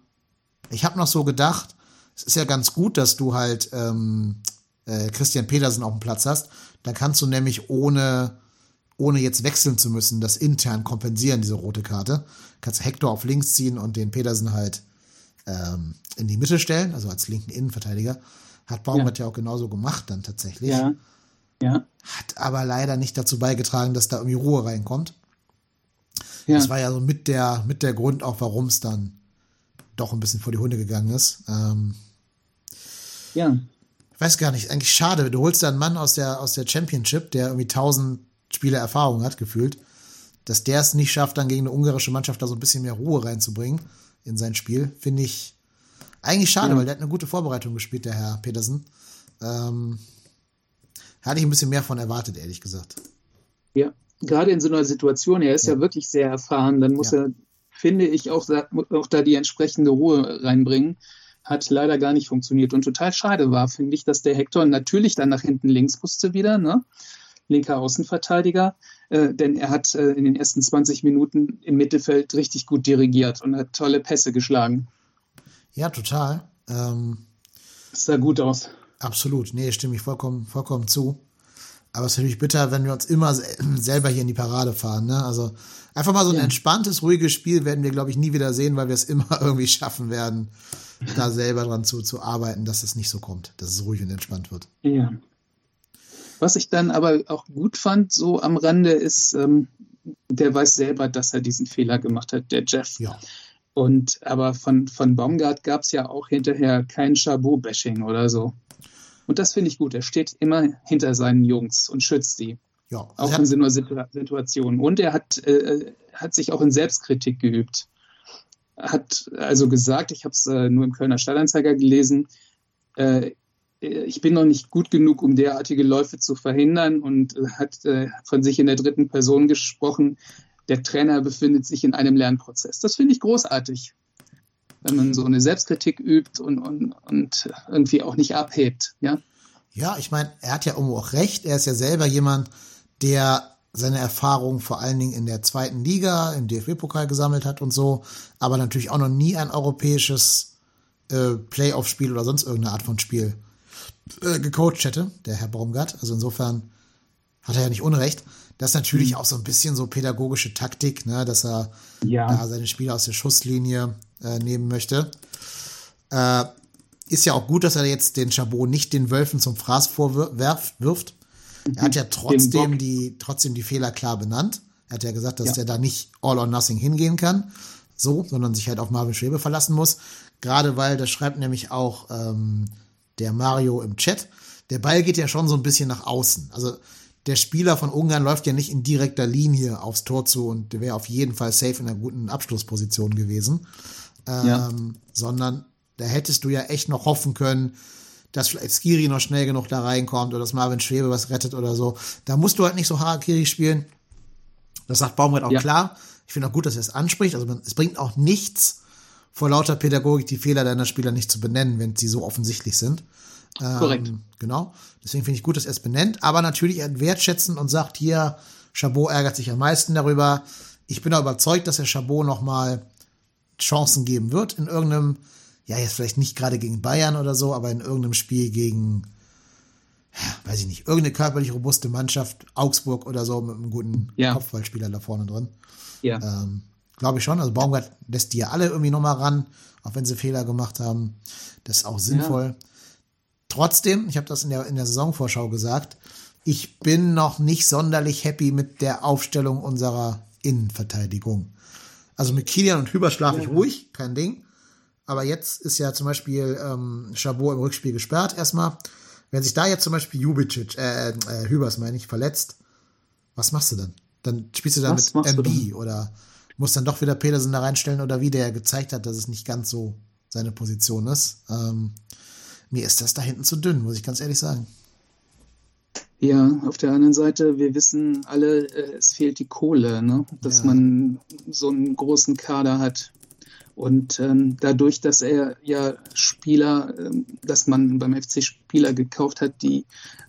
Speaker 2: ich habe noch so gedacht, es ist ja ganz gut, dass du halt ähm, äh, Christian Petersen auf dem Platz hast. Da kannst du nämlich ohne ohne jetzt wechseln zu müssen, das intern kompensieren, diese rote Karte. Kannst Hector auf links ziehen und den Petersen halt ähm, in die Mitte stellen, also als linken Innenverteidiger. Hat Baumgart ja. ja auch genauso gemacht dann tatsächlich.
Speaker 3: Ja. ja.
Speaker 2: Hat aber leider nicht dazu beigetragen, dass da irgendwie Ruhe reinkommt. Ja. Das war ja so mit der, mit der Grund auch, warum es dann doch ein bisschen vor die Hunde gegangen ist. Ähm,
Speaker 3: ja.
Speaker 2: Ich weiß gar nicht, eigentlich schade. Du holst da einen Mann aus der, aus der Championship, der irgendwie 1000 Spiele Erfahrung hat, gefühlt, dass der es nicht schafft, dann gegen eine ungarische Mannschaft da so ein bisschen mehr Ruhe reinzubringen in sein Spiel, finde ich eigentlich schade, ja. weil der hat eine gute Vorbereitung gespielt, der Herr Petersen. Ähm, hatte ich ein bisschen mehr von erwartet, ehrlich gesagt.
Speaker 3: Ja, gerade in so einer Situation, er ist ja, ja wirklich sehr erfahren, dann muss ja. er, finde ich, auch, auch da die entsprechende Ruhe reinbringen. Hat leider gar nicht funktioniert und total schade war, finde ich, dass der Hector natürlich dann nach hinten links musste wieder, ne? linker Außenverteidiger, äh, denn er hat äh, in den ersten 20 Minuten im Mittelfeld richtig gut dirigiert und hat tolle Pässe geschlagen.
Speaker 2: Ja, total. Ähm,
Speaker 3: das sah gut aus.
Speaker 2: Absolut. Nee, stimme ich vollkommen, vollkommen zu. Aber es ist natürlich bitter, wenn wir uns immer selber hier in die Parade fahren. Ne? Also einfach mal so ein ja. entspanntes, ruhiges Spiel werden wir, glaube ich, nie wieder sehen, weil wir es immer irgendwie schaffen werden, da selber dran zu, zu arbeiten, dass es nicht so kommt, dass es ruhig und entspannt wird.
Speaker 3: Ja. Was ich dann aber auch gut fand, so am Rande, ist, ähm, der weiß selber, dass er diesen Fehler gemacht hat, der Jeff.
Speaker 2: Ja.
Speaker 3: Und aber von, von Baumgart gab es ja auch hinterher kein Chabot-Bashing oder so. Und das finde ich gut. Er steht immer hinter seinen Jungs und schützt sie.
Speaker 2: Ja,
Speaker 3: Auch in so einer Situ- Situation. Und er hat, äh, hat sich auch in Selbstkritik geübt. Hat also gesagt, ich habe es äh, nur im Kölner Stadtanzeiger gelesen, äh, ich bin noch nicht gut genug, um derartige Läufe zu verhindern und äh, hat äh, von sich in der dritten Person gesprochen. Der Trainer befindet sich in einem Lernprozess. Das finde ich großartig, wenn man so eine Selbstkritik übt und, und, und irgendwie auch nicht abhebt. Ja,
Speaker 2: ja, ich meine, er hat ja irgendwo auch recht. Er ist ja selber jemand, der seine Erfahrungen vor allen Dingen in der zweiten Liga, im DFB-Pokal gesammelt hat und so, aber natürlich auch noch nie ein europäisches äh, Playoff-Spiel oder sonst irgendeine Art von Spiel äh, gecoacht hätte, der Herr Baumgart. Also insofern hat er ja nicht Unrecht. Das ist natürlich auch so ein bisschen so pädagogische Taktik, ne, dass er
Speaker 3: Ja.
Speaker 2: da seine Spieler aus der Schusslinie äh, nehmen möchte. Äh, ist ja auch gut, dass er jetzt den Chabot nicht den Wölfen zum Fraß vorwirft, wirft. Er hat ja trotzdem die, trotzdem die Fehler klar benannt. Er hat ja gesagt, dass
Speaker 3: Ja.
Speaker 2: er da nicht all or nothing hingehen kann, so, sondern sich halt auf Marvin Schwebe verlassen muss. Gerade weil, das schreibt nämlich auch ähm, der Mario im Chat, der Ball geht ja schon so ein bisschen nach außen. Also der Spieler von Ungarn läuft ja nicht in direkter Linie aufs Tor zu und der wäre auf jeden Fall safe in einer guten Abschlussposition gewesen. Ähm,
Speaker 3: Ja.
Speaker 2: Sondern da hättest du ja echt noch hoffen können, dass vielleicht Skiri noch schnell genug da reinkommt oder dass Marvin Schwebe was rettet oder so. Da musst du halt nicht so Harakiri spielen. Das sagt Baumgart auch
Speaker 3: Ja.
Speaker 2: klar. Ich finde auch gut, dass er es anspricht. Also man, es bringt auch nichts vor lauter Pädagogik die Fehler deiner Spieler nicht zu benennen, wenn sie so offensichtlich sind. Ähm,
Speaker 3: Korrekt.
Speaker 2: Genau. Deswegen finde ich gut, dass er es benennt. Aber natürlich er wertschätzen und sagt hier, Chabot ärgert sich am meisten darüber. Ich bin auch überzeugt, dass er Chabot noch mal Chancen geben wird in irgendeinem, ja, jetzt vielleicht nicht gerade gegen Bayern oder so, aber in irgendeinem Spiel gegen, ja, weiß ich nicht, irgendeine körperlich robuste Mannschaft, Augsburg oder so, mit einem guten
Speaker 3: Ja.
Speaker 2: Kopfballspieler da vorne drin.
Speaker 3: Ja.
Speaker 2: Ähm, Glaube ich schon. Also Baumgart lässt die ja alle irgendwie nochmal ran, auch wenn sie Fehler gemacht haben. Das ist auch sinnvoll. Trotzdem, ich habe das in der, in der Saisonvorschau gesagt, ich bin noch nicht sonderlich happy mit der Aufstellung unserer Innenverteidigung. Also mit Kilian und Hüber schlafe ich ruhig, kein Ding. Aber jetzt ist ja zum Beispiel ähm, Chabot im Rückspiel gesperrt erstmal. Wenn sich da jetzt zum Beispiel Jubicic, äh, äh, Hübers meine ich, verletzt, was machst du dann? Dann spielst du da
Speaker 3: Was
Speaker 2: mit MB oder musst dann doch wieder Petersen da reinstellen oder wie der gezeigt hat, dass es nicht ganz so seine Position ist. Ähm, mir ist das da hinten zu dünn, muss ich ganz ehrlich sagen.
Speaker 3: Ja, auf der anderen Seite, wir wissen alle, äh, es fehlt die Kohle, ne? dass
Speaker 2: Ja.
Speaker 3: man so einen großen Kader hat. Und ähm, dadurch, dass er ja Spieler, ähm, dass man beim FC Spieler gekauft hat, die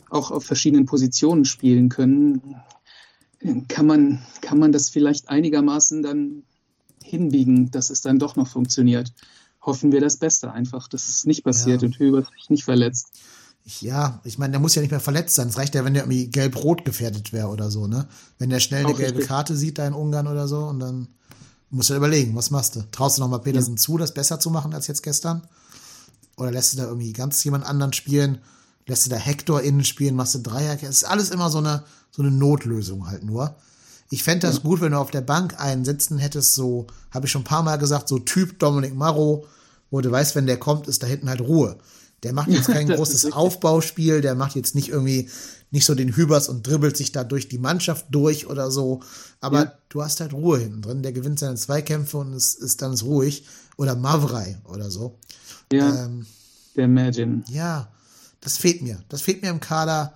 Speaker 3: auch auf verschiedenen Positionen spielen können, kann man, kann man das vielleicht einigermaßen dann hinbiegen, dass es dann doch noch funktioniert. Hoffen wir das Beste einfach, dass es nicht passiert
Speaker 2: Ja.
Speaker 3: und Höber sich nicht verletzt.
Speaker 2: Ja, ich meine, der muss ja nicht mehr verletzt sein. Es reicht ja, wenn der irgendwie gelb-rot gefährdet wäre oder so, ne? Wenn der schnell eine
Speaker 3: Auch
Speaker 2: gelbe
Speaker 3: richtig.
Speaker 2: Karte sieht da in Ungarn oder so und dann musst du überlegen, was machst du? Traust du nochmal Petersen zu, das besser zu machen als jetzt gestern? Oder lässt du da irgendwie ganz jemand anderen spielen? Lässt du da Hector innen spielen? Machst du Dreier? Es ist alles immer so eine, so eine Notlösung halt nur. Ich fände das gut, wenn du auf der Bank einen sitzen hättest, so, habe ich schon ein paar Mal gesagt, so Typ Dominik Marrow, wo du weißt, wenn der kommt, ist da hinten halt Ruhe. Der macht jetzt kein großes. Aufbauspiel, der macht jetzt nicht irgendwie nicht so den Hübers und dribbelt sich da durch die Mannschaft durch oder so. Aber
Speaker 3: Ja.
Speaker 2: du hast halt Ruhe hinten drin. Der gewinnt seine Zweikämpfe und ist, ist dann ist ruhig. Oder Mavrei oder so.
Speaker 3: Ja,
Speaker 2: Ähm,
Speaker 3: der Imagine.
Speaker 2: ja, das fehlt mir. Das fehlt mir im Kader.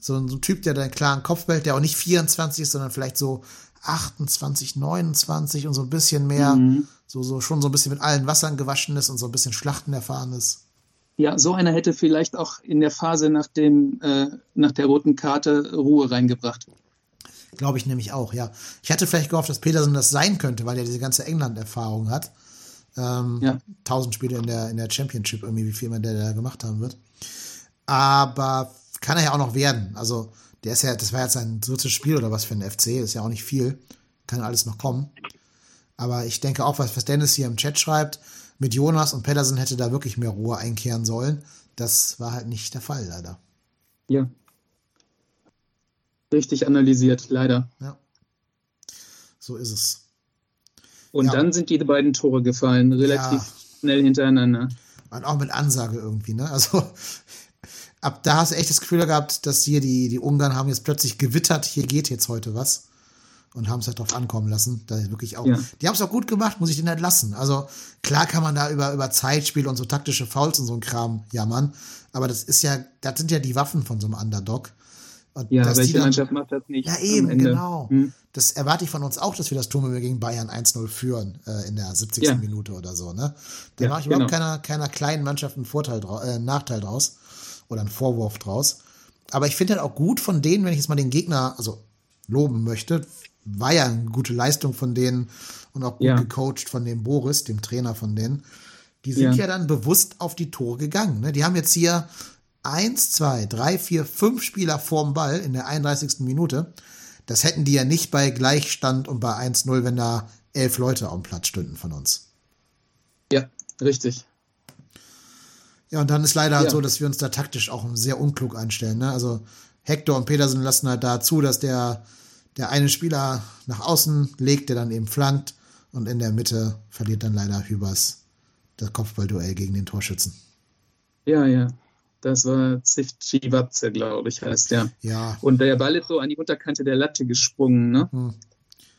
Speaker 2: So, ein- so ein Typ, der da einen klaren Kopf behält, der auch nicht 24 ist, sondern vielleicht so 28, 29 und so ein bisschen mehr,
Speaker 3: Mhm.
Speaker 2: so, so schon so ein bisschen mit allen Wassern gewaschen ist und so ein bisschen Schlachten erfahren ist.
Speaker 3: Ja, so einer hätte vielleicht auch in der Phase nach, dem, äh, nach der roten Karte Ruhe reingebracht.
Speaker 2: Glaube ich nämlich auch, ja. Ich hatte vielleicht gehofft, dass Petersen das sein könnte, weil er diese ganze England-Erfahrung hat. Ähm,
Speaker 3: Ja.
Speaker 2: 1000 Spiele in der, in der Championship, irgendwie, wie viel man der da gemacht haben wird. Aber kann er ja auch noch werden. Also, der ist ja, das war jetzt sein drittes Spiel oder was für ein FC, ist ja auch nicht viel. Kann alles noch kommen. Aber ich denke auch, was, was Dennis hier im Chat schreibt, mit Jonas und Pedersen hätte da wirklich mehr Ruhe einkehren sollen. Das war halt nicht der Fall, leider.
Speaker 3: Ja. Richtig analysiert, leider.
Speaker 2: Ja. So ist es.
Speaker 3: Und
Speaker 2: Ja.
Speaker 3: dann sind die beiden Tore gefallen, relativ
Speaker 2: Ja.
Speaker 3: schnell hintereinander.
Speaker 2: Und auch mit Ansage irgendwie, ne? Also ab da hast du echt das Gefühl gehabt, dass hier die, die Ungarn haben jetzt plötzlich gewittert, hier geht jetzt heute was. Und haben es halt drauf ankommen lassen. Da wirklich auch,
Speaker 3: Ja.
Speaker 2: Die haben es auch gut gemacht, muss ich denen halt lassen. Also klar kann man da über, über Zeitspiel und so taktische Fouls und so ein Kram jammern. Aber das ist ja, das sind ja die Waffen von so einem Underdog. Und
Speaker 3: Ja,
Speaker 2: dass die
Speaker 3: welche
Speaker 2: dann-
Speaker 3: Mannschaft macht das nicht?
Speaker 2: Ja, eben, genau.
Speaker 3: Hm.
Speaker 2: Das erwarte ich von uns auch, dass wir das Turm gegen Bayern 1-0 führen äh, in der 70.
Speaker 3: Ja.
Speaker 2: Minute oder so. Ne? Da
Speaker 3: Ja,
Speaker 2: mache ich überhaupt
Speaker 3: genau.
Speaker 2: keiner, keiner kleinen Mannschaft einen Vorteil drau äh, einen Nachteil draus oder einen Vorwurf draus. Aber ich finde halt auch gut von denen, wenn ich jetzt mal den Gegner also loben möchte, war ja eine gute Leistung von denen und auch gut
Speaker 3: Ja.
Speaker 2: gecoacht von dem Boris, dem Trainer von denen. Die sind ja,
Speaker 3: Ja.
Speaker 2: dann bewusst auf die Tore gegangen. Ne? Die haben jetzt hier eins, zwei, drei, vier, fünf Spieler vorm Ball in der 31. Minute. Das hätten die ja nicht bei Gleichstand und bei 1-0, wenn da elf Leute auf dem Platz stünden von uns.
Speaker 3: Ja, richtig.
Speaker 2: Ja, und dann ist leider halt
Speaker 3: Ja.
Speaker 2: so, dass wir uns da taktisch auch sehr unklug einstellen. Ne? Also Hector und Petersen lassen halt da zu, dass der, der eine Spieler nach außen legt, der dann eben flankt und in der Mitte verliert dann leider Hübers das Kopfballduell gegen den Torschützen.
Speaker 3: Ja, ja. Das war Zivcivatze, glaube ich, heißt der.
Speaker 2: Ja,
Speaker 3: Und der Ball ist so an die Unterkante der Latte gesprungen, ne?
Speaker 2: Hm.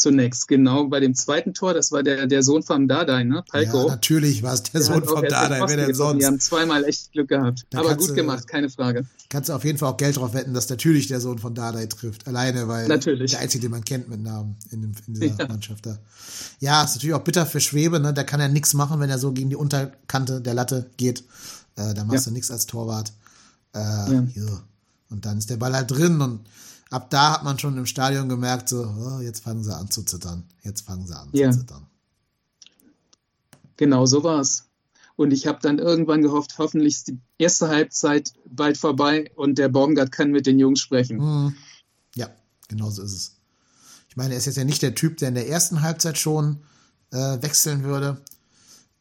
Speaker 3: Zunächst, genau. Bei dem zweiten Tor, das war der, der Sohn vom Dardai, ne?
Speaker 2: ja
Speaker 3: Palko.
Speaker 2: natürlich war es der
Speaker 3: Der
Speaker 2: Sohn von Dada, wer denn
Speaker 3: getroffen. Die
Speaker 2: sonst?
Speaker 3: haben zweimal echt Glück gehabt.
Speaker 2: Da
Speaker 3: Aber gut
Speaker 2: du-
Speaker 3: gemacht, keine Frage.
Speaker 2: Kannst du auf jeden Fall auch Geld drauf wetten, dass natürlich der Sohn von Dardai trifft. Alleine, weil
Speaker 3: Natürlich.
Speaker 2: der einzige, den man kennt mit Namen in, dem, in dieser
Speaker 3: Ja.
Speaker 2: Mannschaft da. Ja, ist natürlich auch bitter für Schwebe, ne? Der kann ja nichts machen, wenn er so gegen die Unterkante der Latte geht. Äh, da machst
Speaker 3: Ja.
Speaker 2: du nichts als Torwart. Äh,
Speaker 3: Ja.
Speaker 2: ja. Und dann ist der Ball halt drin und ab da hat man schon im Stadion gemerkt, so, oh, jetzt fangen sie an zu zittern. Jetzt fangen sie an
Speaker 3: Ja.
Speaker 2: zu zittern.
Speaker 3: Genau so war's. Und ich habe dann irgendwann gehofft, hoffentlich ist die erste Halbzeit bald vorbei und der Baumgart kann mit den Jungs sprechen.
Speaker 2: Mhm. Ja, genau so ist es. Ich meine, er ist jetzt ja nicht der Typ, der in der ersten Halbzeit schon äh, wechseln würde,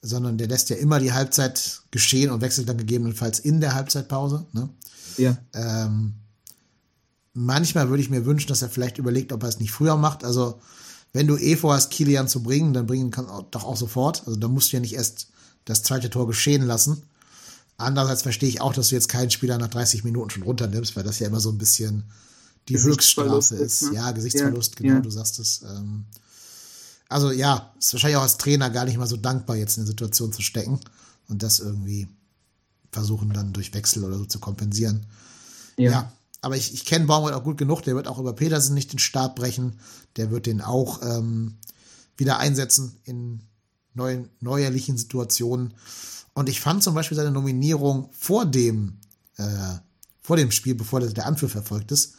Speaker 2: sondern der lässt ja immer die Halbzeit geschehen und wechselt dann gegebenenfalls in der Halbzeitpause. Ne?
Speaker 3: Ja,
Speaker 2: Ähm, manchmal würde ich mir wünschen, dass er vielleicht überlegt, ob er es nicht früher macht. Also, wenn du eh vorhast, Kilian zu bringen, dann bringen kann auch, doch auch sofort. Also, da musst du ja nicht erst das zweite Tor geschehen lassen. Andererseits verstehe ich auch, dass du jetzt keinen Spieler nach 30 Minuten schon runternimmst, weil das ja immer so ein bisschen die Höchststrafe
Speaker 3: ist,
Speaker 2: ist.
Speaker 3: ne?
Speaker 2: Ja, Gesichtsverlust,
Speaker 3: Ja,
Speaker 2: genau,
Speaker 3: ja.
Speaker 2: du sagst es. Ähm, also ja, ist wahrscheinlich auch als Trainer gar nicht mal so dankbar, jetzt in eine Situation zu stecken und das irgendwie versuchen dann durch Wechsel oder so zu kompensieren.
Speaker 3: ja.
Speaker 2: Ja, aber ich, ich kenne Baumgart auch gut genug, der wird auch über Petersen nicht den Stab brechen, der wird den auch ähm, wieder einsetzen in neuen, neuerlichen Situationen. Und ich fand zum Beispiel seine Nominierung vor dem, äh, vor dem Spiel, bevor der, der Anpfiff erfolgt ist,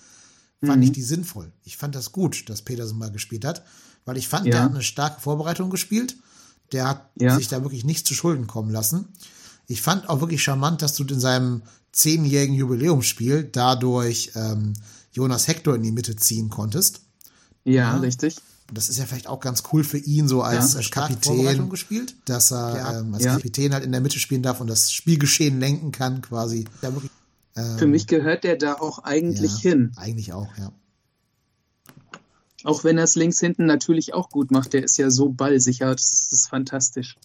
Speaker 2: fand ich die sinnvoll. Ich fand das gut, dass Petersen mal gespielt hat, weil ich fand,
Speaker 3: Ja.
Speaker 2: der hat eine starke Vorbereitung gespielt. Der hat
Speaker 3: Ja.
Speaker 2: sich da wirklich nichts zu Schulden kommen lassen. Ich fand auch wirklich charmant, dass du in seinem zehnjährigen Jubiläumsspiel dadurch ähm, Jonas Hector in die Mitte ziehen konntest.
Speaker 3: ja, richtig.
Speaker 2: Und das ist ja vielleicht auch ganz cool für ihn, so als
Speaker 3: Ja,
Speaker 2: Kapitän,
Speaker 3: Vorbereitung
Speaker 2: gespielt, dass er
Speaker 3: Ja,
Speaker 2: ähm, als
Speaker 3: ja.
Speaker 2: Kapitän halt in der Mitte spielen darf und das Spielgeschehen lenken kann, quasi. Ja, wirklich, ähm,
Speaker 3: Für mich gehört der da auch eigentlich
Speaker 2: ja,
Speaker 3: hin.
Speaker 2: Eigentlich auch, ja.
Speaker 3: Auch wenn er es links hinten natürlich auch gut macht. Der ist ja so ballsicher. Das ist fantastisch.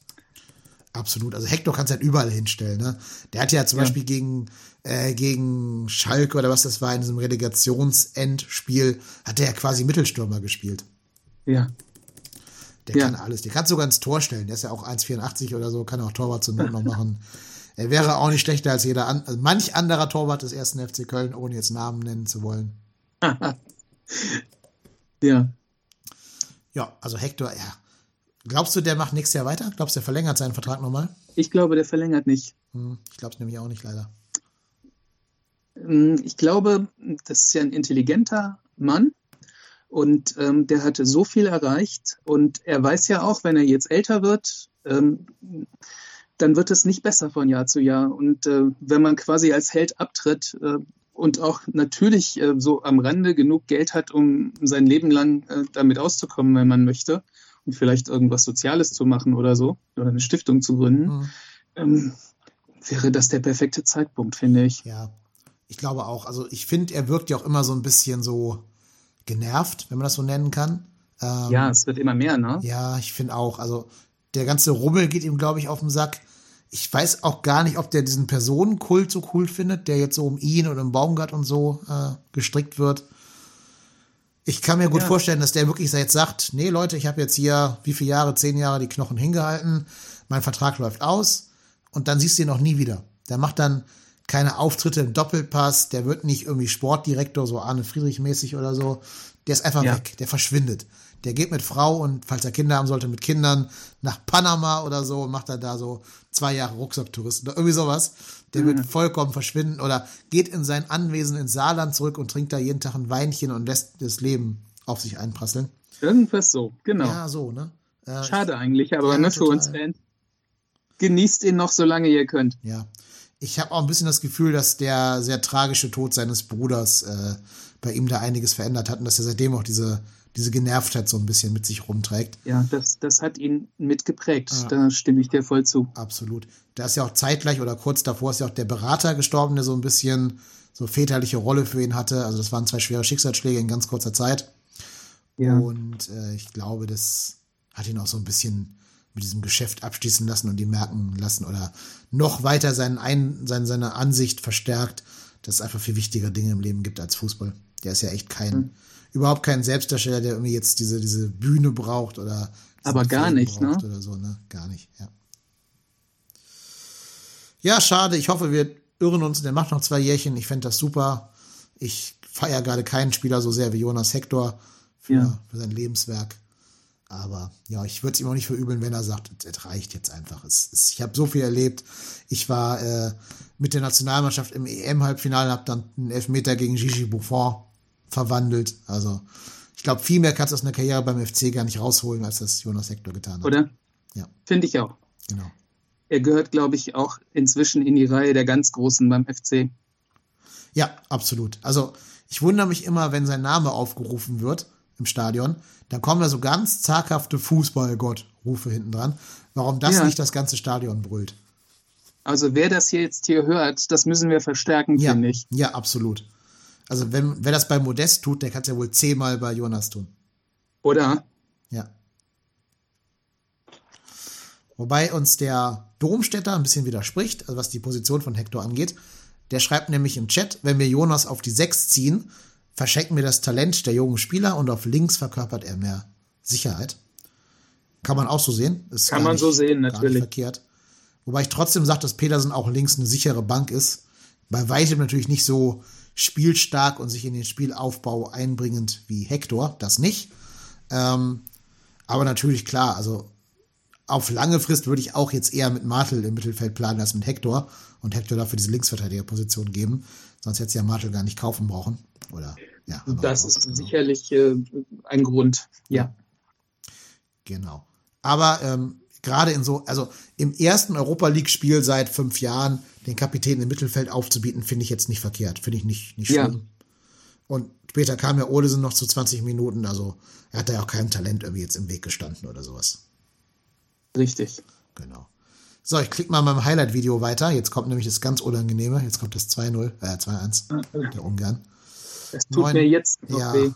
Speaker 2: Absolut. Also Hector kannst halt überall hinstellen. Ne? Der hat ja zum
Speaker 3: Ja.
Speaker 2: Beispiel gegen, äh, gegen Schalke oder was das war, in diesem Relegationsendspiel, hat der ja quasi Mittelstürmer gespielt.
Speaker 3: Ja,
Speaker 2: Der
Speaker 3: Ja.
Speaker 2: kann alles. Der kannst du sogar ins Tor stellen. Der ist ja auch 1,84 oder so, kann auch Torwart zur Not noch machen. Er wäre auch nicht schlechter als jeder an, also manch anderer Torwart des ersten FC Köln, ohne jetzt Namen nennen zu wollen.
Speaker 3: ja.
Speaker 2: Ja, also Hector, ja. Glaubst du, der macht nächstes Jahr weiter? Glaubst du, der verlängert seinen Vertrag nochmal?
Speaker 3: Ich glaube, der verlängert nicht.
Speaker 2: Hm, ich glaube es nämlich auch nicht, leider.
Speaker 3: Ähm, Ich glaube, das ist ja ein intelligenter Mann und ähm, der hatte so viel erreicht und er weiß ja auch, wenn er jetzt älter wird, ähm, dann wird es nicht besser von Jahr zu Jahr. Und äh, wenn man quasi als Held abtritt äh, und auch natürlich äh, so am Rande genug Geld hat, um sein Leben lang äh, damit auszukommen, wenn man möchte, und vielleicht irgendwas Soziales zu machen oder so, oder eine Stiftung zu gründen, mhm. ähm, wäre das der perfekte Zeitpunkt, finde ich.
Speaker 2: Ja, ich glaube auch. Also ich finde, er wirkt ja auch immer so ein bisschen so genervt, wenn man das so nennen kann.
Speaker 3: Ähm, ja, es wird immer mehr, ne?
Speaker 2: Ja, ich finde auch. Also der ganze Rummel geht ihm, glaube ich, auf den Sack. Ich weiß auch gar nicht, ob der diesen Personenkult so cool findet, der jetzt so um ihn und um Baumgart und so äh, gestrickt wird. Ich kann mir gut ja. vorstellen, dass der wirklich jetzt sagt, nee Leute, ich habe jetzt hier wie viele Jahre, zehn Jahre die Knochen hingehalten, mein Vertrag läuft aus und dann siehst du ihn noch nie wieder. Der macht dann keine Auftritte im Doppelpass, der wird nicht irgendwie Sportdirektor, so Arne Friedrich mäßig oder so. Der ist einfach ja. weg, der verschwindet. Der geht mit Frau und falls er Kinder haben sollte, mit Kindern nach Panama oder so und macht dann da so zwei Jahre Rucksacktouristen oder irgendwie sowas. Der mhm. wird vollkommen verschwinden oder geht in sein Anwesen ins Saarland zurück und trinkt da jeden Tag ein Weinchen und lässt das Leben auf sich einprasseln.
Speaker 3: Irgendwas so, genau.
Speaker 2: Ja, so, ne?
Speaker 3: Äh, Schade eigentlich, aber ja, ne, für uns Fans. Genießt ihn noch, solange ihr könnt.
Speaker 2: Ja. Ich habe auch ein bisschen das Gefühl, dass der sehr tragische Tod seines Bruders äh, bei ihm da einiges verändert hat und dass er seitdem auch diese diese Genervtheit so ein bisschen mit sich rumträgt.
Speaker 3: Ja, das, das hat ihn mitgeprägt. Ja. Da stimme ich dir voll zu.
Speaker 2: Absolut. Da ist ja auch zeitgleich oder kurz davor ist ja auch der Berater gestorben, der so ein bisschen so väterliche Rolle für ihn hatte. Also das waren zwei schwere Schicksalsschläge in ganz kurzer Zeit. Ja. Und äh, ich glaube, das hat ihn auch so ein bisschen mit diesem Geschäft abschließen lassen und die merken lassen oder noch weiter seinen Ein seine, seine Ansicht verstärkt, dass es einfach viel wichtigere Dinge im Leben gibt als Fußball. Der ist ja echt kein, mhm überhaupt kein Selbstdarsteller, der irgendwie jetzt diese, diese Bühne braucht oder.
Speaker 3: Aber gar nicht, ne?
Speaker 2: Oder so, ne? Gar nicht, ja. Ja, schade. Ich hoffe, wir irren uns. Der macht noch zwei Jährchen. Ich fände das super. Ich feiere gerade keinen Spieler so sehr wie Jonas Hector für, ja. für sein Lebenswerk. Aber ja, ich würde es ihm auch nicht verübeln, wenn er sagt, es reicht jetzt einfach. Es, es, ich habe so viel erlebt. Ich war äh, mit der Nationalmannschaft im EM-Halbfinale, habe dann einen Elfmeter gegen Gigi Buffon verwandelt. Also ich glaube, viel mehr kannst du aus einer Karriere beim FC gar nicht rausholen, als das Jonas Hector getan hat.
Speaker 3: Oder?
Speaker 2: Ja.
Speaker 3: Finde ich auch.
Speaker 2: Genau.
Speaker 3: Er gehört, glaube ich, auch inzwischen in die Reihe der ganz Großen beim FC.
Speaker 2: Ja, absolut. Also ich wundere mich immer, wenn sein Name aufgerufen wird im Stadion, dann kommen da so ganz zaghafte Fußballgott-Rufe hinten dran. Warum das ja. nicht das ganze Stadion brüllt.
Speaker 3: Also wer das hier jetzt hier hört, das müssen wir verstärken,
Speaker 2: ja.
Speaker 3: finde ich.
Speaker 2: Ja, absolut. Also wenn, wer das bei Modest tut, der kann es ja wohl zehnmal bei Jonas tun.
Speaker 3: Oder?
Speaker 2: Ja. Wobei uns der Domstädter ein bisschen widerspricht, also was die Position von Hector angeht. Der schreibt nämlich im Chat, wenn wir Jonas auf die Sechs ziehen, verschenken wir das Talent der jungen Spieler und auf links verkörpert er mehr Sicherheit. Kann man auch so sehen.
Speaker 3: Ist Kann man nicht, so sehen, natürlich.
Speaker 2: verkehrt. Wobei ich trotzdem sage, dass Petersen auch links eine sichere Bank ist. Bei weitem natürlich nicht so spielstark und sich in den Spielaufbau einbringend wie Hector, das nicht. Ähm, aber natürlich klar, also auf lange Frist würde ich auch jetzt eher mit Martel im Mittelfeld planen als mit Hector und Hector dafür diese Linksverteidigerposition geben. Sonst hätte es ja Martel gar nicht kaufen brauchen. Oder, ja,
Speaker 3: das ist genau. sicherlich äh, ein Grund, ja.
Speaker 2: Genau. Aber ähm, gerade in so, also im ersten Europa League-Spiel seit fünf Jahren den Kapitän im Mittelfeld aufzubieten, finde ich jetzt nicht verkehrt. Finde ich nicht, nicht schlimm. Ja. Und später kam ja Olesen noch zu 20 Minuten, also er hat da ja auch keinem Talent irgendwie jetzt im Weg gestanden oder sowas.
Speaker 3: Richtig.
Speaker 2: Genau. So, ich klicke mal beim Highlight-Video weiter. Jetzt kommt nämlich das ganz Unangenehme. Jetzt kommt das 2-0, äh, 2-1 der Ungarn.
Speaker 3: Es tut Neun, mir jetzt noch ja, weh.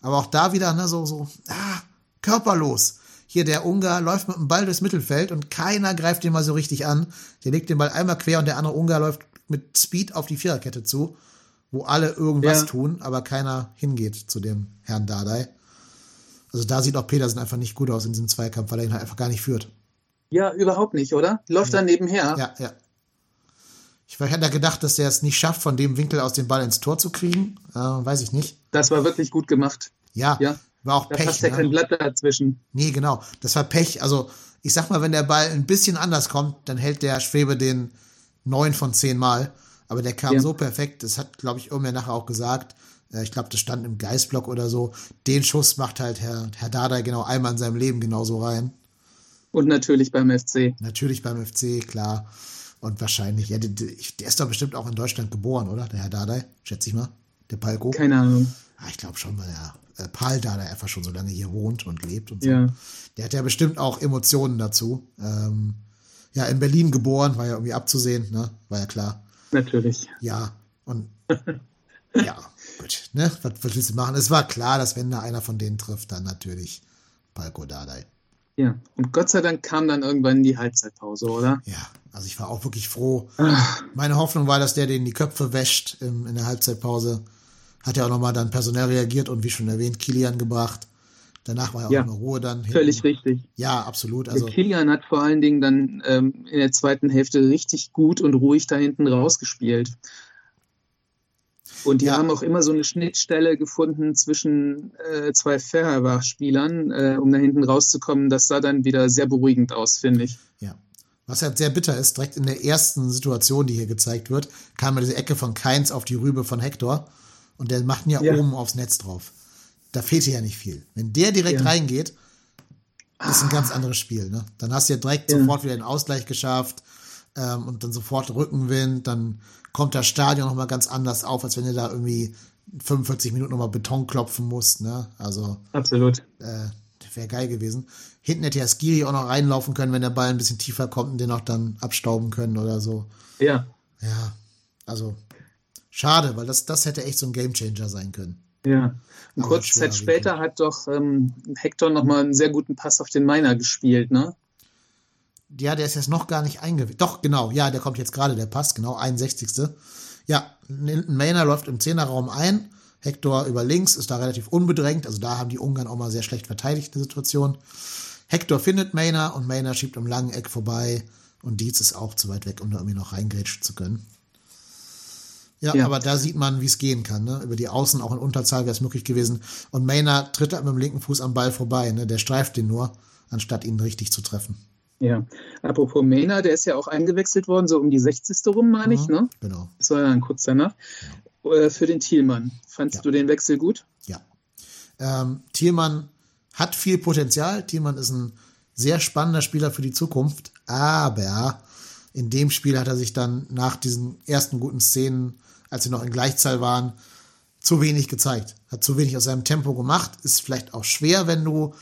Speaker 2: Aber auch da wieder, ne, so, so, ah, körperlos hier der Ungar läuft mit dem Ball durchs Mittelfeld und keiner greift ihn mal so richtig an. Der legt den Ball einmal quer und der andere Ungar läuft mit Speed auf die Viererkette zu, wo alle irgendwas ja. tun, aber keiner hingeht zu dem Herrn Dardai. Also da sieht auch Petersen einfach nicht gut aus in diesem Zweikampf, weil er ihn halt einfach gar nicht führt.
Speaker 3: Ja, überhaupt nicht, oder? Läuft ja. da nebenher.
Speaker 2: Ja, ja. Ich hätte da gedacht, dass der es nicht schafft, von dem Winkel aus den Ball ins Tor zu kriegen. Äh, weiß ich nicht.
Speaker 3: Das war wirklich gut gemacht.
Speaker 2: Ja, ja. War auch
Speaker 3: da
Speaker 2: Pech.
Speaker 3: passt ja ne? kein Blatt dazwischen.
Speaker 2: Nee, genau. Das war Pech. Also, ich sag mal, wenn der Ball ein bisschen anders kommt, dann hält der Schwebe den neun von zehn Mal. Aber der kam ja. so perfekt. Das hat, glaube ich, irgendwer nachher auch gesagt. Äh, ich glaube, das stand im Geistblock oder so. Den Schuss macht halt Herr, Herr Dada genau einmal in seinem Leben genauso rein.
Speaker 3: Und natürlich beim FC.
Speaker 2: Natürlich beim FC, klar. Und wahrscheinlich, ja, der, der ist doch bestimmt auch in Deutschland geboren, oder? Der Herr Dardai, schätze ich mal. Der Palko.
Speaker 3: Keine Ahnung.
Speaker 2: Ah, ich glaube schon, weil er äh, Paul da, der einfach schon so lange hier wohnt und lebt und so.
Speaker 3: Ja.
Speaker 2: Der hat ja bestimmt auch Emotionen dazu. Ähm, ja, in Berlin geboren, war ja irgendwie abzusehen, ne? War ja klar.
Speaker 3: Natürlich.
Speaker 2: Ja, und ja, gut, ne? Was, was willst du machen? Es war klar, dass wenn da einer von denen trifft, dann natürlich Palko Dardai.
Speaker 3: Ja. Und Gott sei Dank kam dann irgendwann die Halbzeitpause, oder?
Speaker 2: Ja, also ich war auch wirklich froh.
Speaker 3: Ach,
Speaker 2: Meine Hoffnung war, dass der denen die Köpfe wäscht im, in der Halbzeitpause. Hat ja auch nochmal dann personell reagiert und wie schon erwähnt, Kilian gebracht. Danach war ja auch
Speaker 3: Ja,
Speaker 2: eine Ruhe dann. hinten.
Speaker 3: völlig richtig.
Speaker 2: Ja, absolut.
Speaker 3: Also,
Speaker 2: Also
Speaker 3: Kilian hat vor allen Dingen dann ähm, in der zweiten Hälfte richtig gut und ruhig da hinten rausgespielt. Und die
Speaker 2: Ja.
Speaker 3: haben auch immer so eine Schnittstelle gefunden zwischen äh, zwei Färber-Spielern, äh, um da hinten rauszukommen. Das sah dann wieder sehr beruhigend aus, finde ich.
Speaker 2: Ja. Was halt sehr bitter ist, direkt in der ersten Situation, die hier gezeigt wird, kam ja diese Ecke von Keins auf die Rübe von Hector und der macht ihn ja,
Speaker 3: Ja.
Speaker 2: oben aufs Netz drauf. Da fehlte ja nicht viel. Wenn der direkt
Speaker 3: Ja.
Speaker 2: reingeht, ist ein ganz anderes Spiel. Ne? Dann hast du ja direkt
Speaker 3: Ja.
Speaker 2: sofort wieder den Ausgleich geschafft ähm, und dann sofort Rückenwind. Dann kommt das Stadion nochmal ganz anders auf, als wenn du da irgendwie 45 Minuten nochmal Beton klopfen musst. Ne? Also
Speaker 3: Absolut.
Speaker 2: äh, wäre geil gewesen. Hinten hätte ja Skiri auch noch reinlaufen können, wenn der Ball ein bisschen tiefer kommt und den auch dann abstauben können oder so.
Speaker 3: Ja,
Speaker 2: Ja, also schade, weil das, das hätte echt so ein Gamechanger sein können.
Speaker 3: ja. Und
Speaker 2: Aber
Speaker 3: kurz
Speaker 2: schwerer
Speaker 3: Zeit später hat doch ähm, Hector nochmal einen sehr guten Pass auf den Miner gespielt, ne?
Speaker 2: Ja, der ist jetzt noch gar nicht eingewechselt. Doch, genau, ja, der kommt jetzt gerade, der passt, genau, 61. Ja, Maynard läuft im Zehnerraum ein. Hector über links ist da relativ unbedrängt. Also da haben die Ungarn auch mal sehr schlecht verteidigt, die Situation. Hector findet Maynard und Maynard schiebt im langen Eck vorbei. Und Dietz ist auch zu weit weg, um da irgendwie noch reingrätschen zu können. Ja,
Speaker 3: Ja.
Speaker 2: aber da sieht man, wie es gehen kann. Ne? Über die Außen auch in Unterzahl wäre es möglich gewesen. Und Maynard tritt halt mit dem linken Fuß am Ball vorbei. Ne? Der streift den nur, anstatt ihn richtig zu treffen.
Speaker 3: Ja. Apropos Mena, der ist ja auch eingewechselt worden, so um die 60. rum, meine ich,
Speaker 2: Mhm.
Speaker 3: ne?
Speaker 2: Genau.
Speaker 3: Das war dann kurz danach. Äh, Für den Thielmann. Fandst
Speaker 2: Ja.
Speaker 3: du den Wechsel gut?
Speaker 2: Ja. Ähm, Thielmann hat viel Potenzial. Thielmann ist ein sehr spannender Spieler für die Zukunft. Aber in dem Spiel hat er sich dann nach diesen ersten guten Szenen, als sie noch in Gleichzahl waren, zu wenig gezeigt. Hat zu wenig aus seinem Tempo gemacht. Ist vielleicht auch schwer, wenn du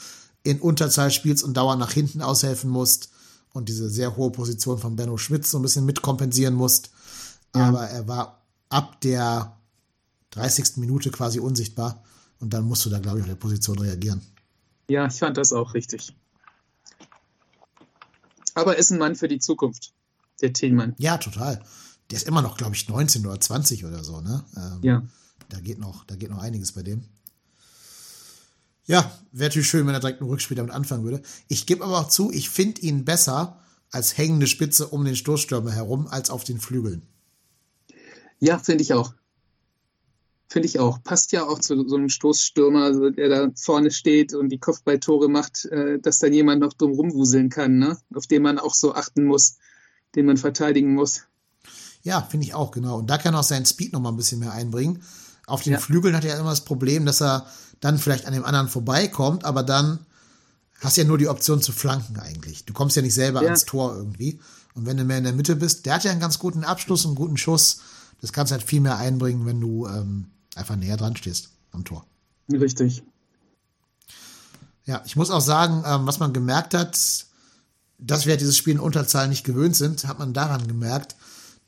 Speaker 2: in Unterzahl spielst und dauernd nach hinten aushelfen musst und diese sehr hohe Position von Benno Schmitz so ein bisschen mitkompensieren musst. Aber er war ab der 30. Minute quasi unsichtbar und dann musst du da, glaube ich, auf der Position reagieren.
Speaker 3: Ja, ich fand das auch richtig. Aber ist ein Mann für die Zukunft, der Thielmann.
Speaker 2: Ja, total. Der ist immer noch, glaube ich, 19 oder 20 oder so, ne? Ähm,
Speaker 3: Ja.
Speaker 2: Da geht noch, da geht noch einiges bei dem. Ja, wäre natürlich schön, wenn er direkt ein Rückspiel damit anfangen würde. Ich gebe aber auch zu, ich finde ihn besser als hängende Spitze um den Stoßstürmer herum, als auf den Flügeln.
Speaker 3: Ja, finde ich auch. Finde ich auch. Passt ja auch zu so einem Stoßstürmer, so der da vorne steht und die Kopfballtore macht, äh, dass dann jemand noch drum rumwuseln kann, ne? auf den man auch so achten muss, den man verteidigen muss.
Speaker 2: Ja, finde ich auch, genau. Und da kann er auch seinen Speed noch mal ein bisschen mehr einbringen. Auf den
Speaker 3: Ja.
Speaker 2: Flügeln hat er immer das Problem, dass er dann vielleicht an dem anderen vorbeikommt, aber dann hast du ja nur die Option zu flanken eigentlich. Du kommst ja nicht selber
Speaker 3: Ja.
Speaker 2: ans Tor irgendwie. Und wenn du mehr in der Mitte bist, der hat ja einen ganz guten Abschluss, einen guten Schuss. Das kannst du halt viel mehr einbringen, wenn du ähm, einfach näher dran stehst am Tor.
Speaker 3: Richtig.
Speaker 2: Ja, ich muss auch sagen, ähm, was man gemerkt hat, dass wir dieses Spiel in Unterzahl nicht gewöhnt sind, hat man daran gemerkt,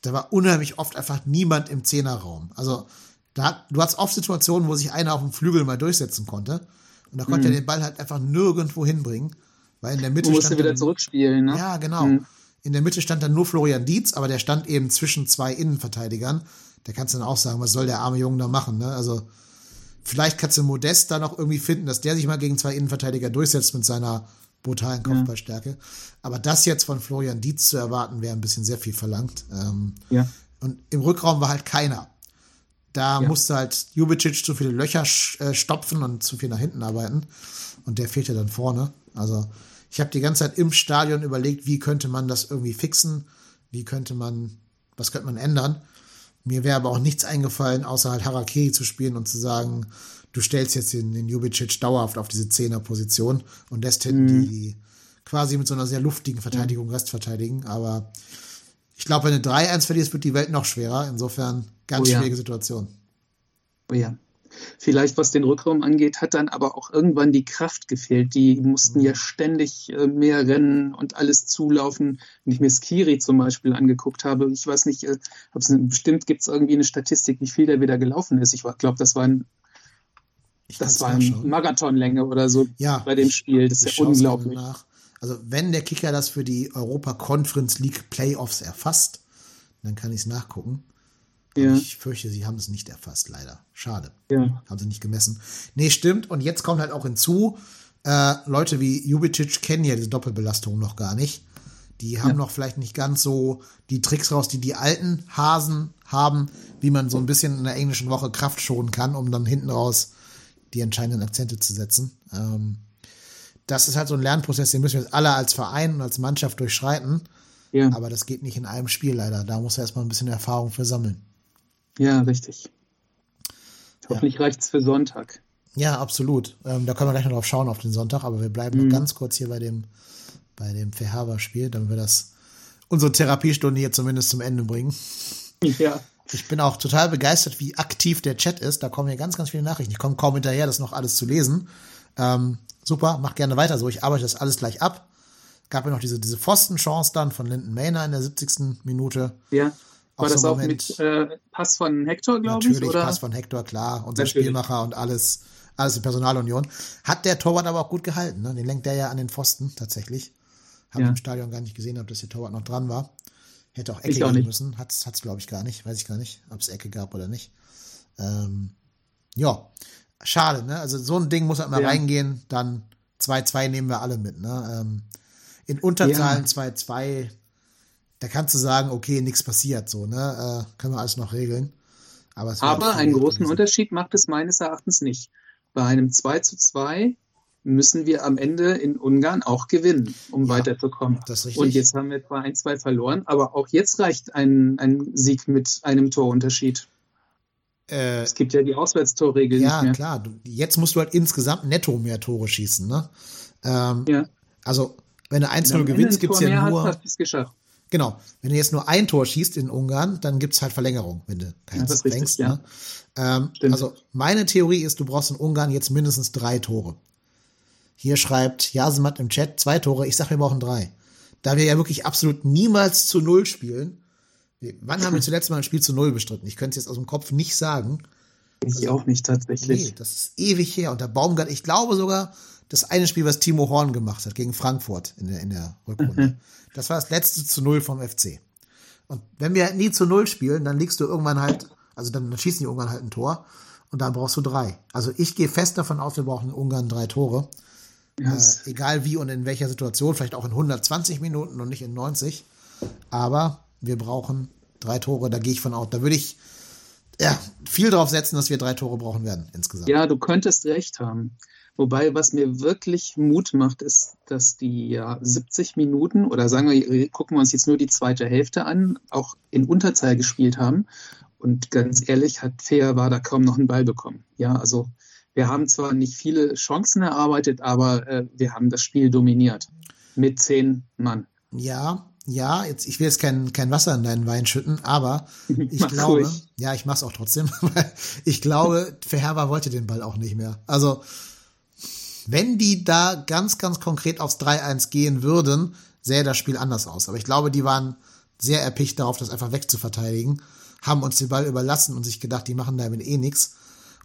Speaker 2: da war unheimlich oft einfach niemand im Zehnerraum. Also da, du hattest oft Situationen, wo sich einer auf dem Flügel mal durchsetzen konnte. Und da konnte er den Ball halt einfach nirgendwo hinbringen, weil in der Mitte
Speaker 3: Du musst
Speaker 2: stand
Speaker 3: wieder
Speaker 2: dann-
Speaker 3: zurückspielen, ne?
Speaker 2: ja, genau.
Speaker 3: Mhm.
Speaker 2: In der Mitte stand dann nur Florian Dietz, aber der stand eben zwischen zwei Innenverteidigern. Da kannst du dann auch sagen, was soll der arme Junge da machen, ne? Also, vielleicht kannst du Modest da noch irgendwie finden, dass der sich mal gegen zwei Innenverteidiger durchsetzt mit seiner brutalen Kopfballstärke. Aber das jetzt von Florian Dietz zu erwarten, wäre ein bisschen sehr viel verlangt. Ähm,
Speaker 3: Ja.
Speaker 2: und im Rückraum war halt keiner. Da
Speaker 3: Ja.
Speaker 2: musste halt Jubicic zu viele Löcher äh, stopfen und zu viel nach hinten arbeiten. Und der fehlte dann vorne. Also ich habe die ganze Zeit im Stadion überlegt, wie könnte man das irgendwie fixen? Wie könnte man, was könnte man ändern? Mir wäre aber auch nichts eingefallen, außer halt Harakiri zu spielen und zu sagen, du stellst jetzt den, den Jubicic dauerhaft auf diese Zehnerposition und lässt hinten die, die quasi mit so einer sehr luftigen Verteidigung Rest verteidigen. Aber ich glaube, wenn du 3-1 verlierst, wird die Welt noch schwerer. Insofern ganz
Speaker 3: Oh ja.
Speaker 2: schwierige Situation.
Speaker 3: Oh ja. Vielleicht was den Rückraum angeht, hat dann aber auch irgendwann die Kraft gefehlt. Die mussten ja ständig äh, mehr rennen und alles zulaufen. Wenn ich mir Skiri zum Beispiel angeguckt habe, ich weiß nicht, äh, bestimmt gibt es irgendwie eine Statistik, wie viel der wieder gelaufen ist. Ich glaube, das war ein das war Marathonlänge oder so
Speaker 2: ja,
Speaker 3: bei dem Spiel. Das ist ja unglaublich.
Speaker 2: Also wenn der Kicker das für die Europa Conference League Playoffs erfasst, dann kann ich es nachgucken. Ja. Ich fürchte, sie haben es nicht erfasst, leider. Schade. Ja. Haben sie nicht gemessen. Nee, stimmt. Und jetzt kommt halt auch hinzu, äh, Leute wie Jubicic kennen ja diese Doppelbelastung noch gar nicht. Die haben ja. noch vielleicht nicht ganz so die Tricks raus, die die alten Hasen haben, wie man so ein bisschen in der englischen Woche Kraft schonen kann, um dann hinten raus die entscheidenden Akzente zu setzen. Ähm, das ist halt so ein Lernprozess, den müssen wir jetzt alle als Verein und als Mannschaft durchschreiten. Ja. Aber das geht nicht in einem Spiel leider. Da muss er erstmal ein bisschen Erfahrung für sammeln.
Speaker 3: Ja, richtig. Hoffentlich ja. reicht es für Sonntag.
Speaker 2: Ja, absolut. Ähm, da können wir gleich noch drauf schauen auf den Sonntag, aber wir bleiben mhm. noch ganz kurz hier bei dem, bei dem Verherber-Spiel, damit wir das, unsere Therapiestunde hier zumindest zum Ende bringen. Ja. Ich bin auch total begeistert, wie aktiv der Chat ist. Da kommen hier ganz, ganz viele Nachrichten. Ich komme kaum hinterher, das noch alles zu lesen. Ähm, super, mach gerne weiter so. Ich arbeite das alles gleich ab. Gab ja noch diese, diese Pfosten-Chance dann von Linden Mayner in der 70. Minute.
Speaker 3: Ja. War das auch mit äh, Pass von Hector, glaube ich?
Speaker 2: Natürlich? Pass von Hector, klar. Unser Natürlich. Spielmacher und alles, alles in Personalunion. Hat der Torwart aber auch gut gehalten. Ne? Den lenkt der ja an den Pfosten tatsächlich. Habe ja. im Stadion gar nicht gesehen, ob das der Torwart noch dran war. Hätte auch Ecke ich geben müssen. Hat es, glaube ich, gar nicht. Weiß ich gar nicht, ob es Ecke gab oder nicht. Ähm, ja, schade, ne? Also so ein Ding muss halt mal ja. reingehen. Dann 2-2 nehmen wir alle mit, ne? Ähm, in Unterzahlen 2-2, ja. da kannst du sagen, okay, nichts passiert, so, ne? Äh, können wir alles noch regeln.
Speaker 3: Aber, Aber einen großen Unterschied macht es meines Erachtens nicht. Bei einem 2 zu 2 müssen wir am Ende in Ungarn auch gewinnen, um ja, weiterzukommen. Richtig. Und jetzt haben wir zwar ein, zwei verloren, aber auch jetzt reicht ein, ein Sieg mit einem Torunterschied. Äh, es gibt ja die Auswärtstorregel
Speaker 2: ja, nicht mehr. Klar. Jetzt musst du halt insgesamt netto mehr Tore schießen. Ne? Ähm, ja. Also, wenn du 1-0 gewinnst, gibt es ja nur. Hast, hast geschafft. Genau. Wenn du jetzt nur ein Tor schießt in Ungarn, dann gibt es halt Verlängerung, wenn du keins ja, fängst. Ja. Ne? Ähm, also meine Theorie ist, du brauchst in Ungarn jetzt mindestens drei Tore. Hier schreibt Jasemat im Chat zwei Tore. Ich sage, wir brauchen drei. Da wir ja wirklich absolut niemals zu Null spielen. Wann haben wir zuletzt mal ein Spiel zu Null bestritten? Ich könnte es jetzt aus dem Kopf nicht sagen.
Speaker 3: Ich also, auch nicht tatsächlich.
Speaker 2: Nee, das ist ewig her. Und der Baumgart, ich glaube sogar, das eine Spiel, was Timo Horn gemacht hat gegen Frankfurt in der, in der Rückrunde. Mhm. Das war das letzte zu Null vom FC. Und wenn wir nie zu Null spielen, dann liegst du irgendwann halt, also dann, dann schießen die Ungarn halt ein Tor und dann brauchst du drei. Also ich gehe fest davon aus, wir brauchen in Ungarn drei Tore. Yes. Äh, egal wie und in welcher Situation, vielleicht auch in 120 Minuten und nicht in 90. Aber wir brauchen drei Tore, da gehe ich von aus. Da würde ich ja, viel drauf setzen, dass wir drei Tore brauchen werden insgesamt.
Speaker 3: Ja, du könntest recht haben. Wobei, was mir wirklich Mut macht, ist, dass die ja 70 Minuten oder sagen wir, gucken wir uns jetzt nur die zweite Hälfte an, auch in Unterzahl gespielt haben. Und ganz ehrlich, hat Fair war da kaum noch einen Ball bekommen. Ja, also wir haben zwar nicht viele Chancen erarbeitet, aber äh, wir haben das Spiel dominiert. Mit zehn Mann.
Speaker 2: Ja, ja, jetzt, ich will jetzt kein, kein Wasser in deinen Wein schütten, aber ich Mach glaube, ruhig. ja, ich mach's auch trotzdem, weil ich glaube, Verherber wollte den Ball auch nicht mehr. Also, wenn die da ganz, ganz konkret aufs 3-1 gehen würden, sähe das Spiel anders aus. Aber ich glaube, die waren sehr erpicht darauf, das einfach wegzuverteidigen, haben uns den Ball überlassen und sich gedacht, die machen damit eh nichts.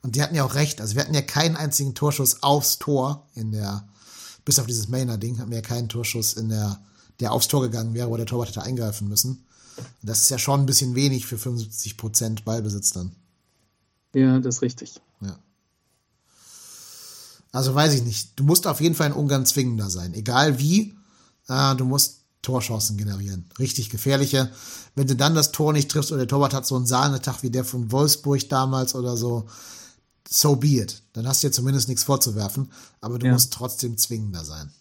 Speaker 2: Und die hatten ja auch recht. Also wir hatten ja keinen einzigen Torschuss aufs Tor in der, bis auf dieses Mainer-Ding, hatten wir ja keinen Torschuss in der, der aufs Tor gegangen wäre, wo der Torwart hätte eingreifen müssen. Und das ist ja schon ein bisschen wenig für 75 Prozent Ballbesitz dann.
Speaker 3: Ja, das ist richtig.
Speaker 2: Ja. Also weiß ich nicht. Du musst auf jeden Fall in Ungarn zwingender sein. Egal wie, äh, du musst Torchancen generieren. Richtig gefährliche. Wenn du dann das Tor nicht triffst oder der Torwart hat so einen Sahnetag wie der von Wolfsburg damals oder so, so be it. Dann hast du dir zumindest nichts vorzuwerfen, aber du ja. musst trotzdem zwingender sein.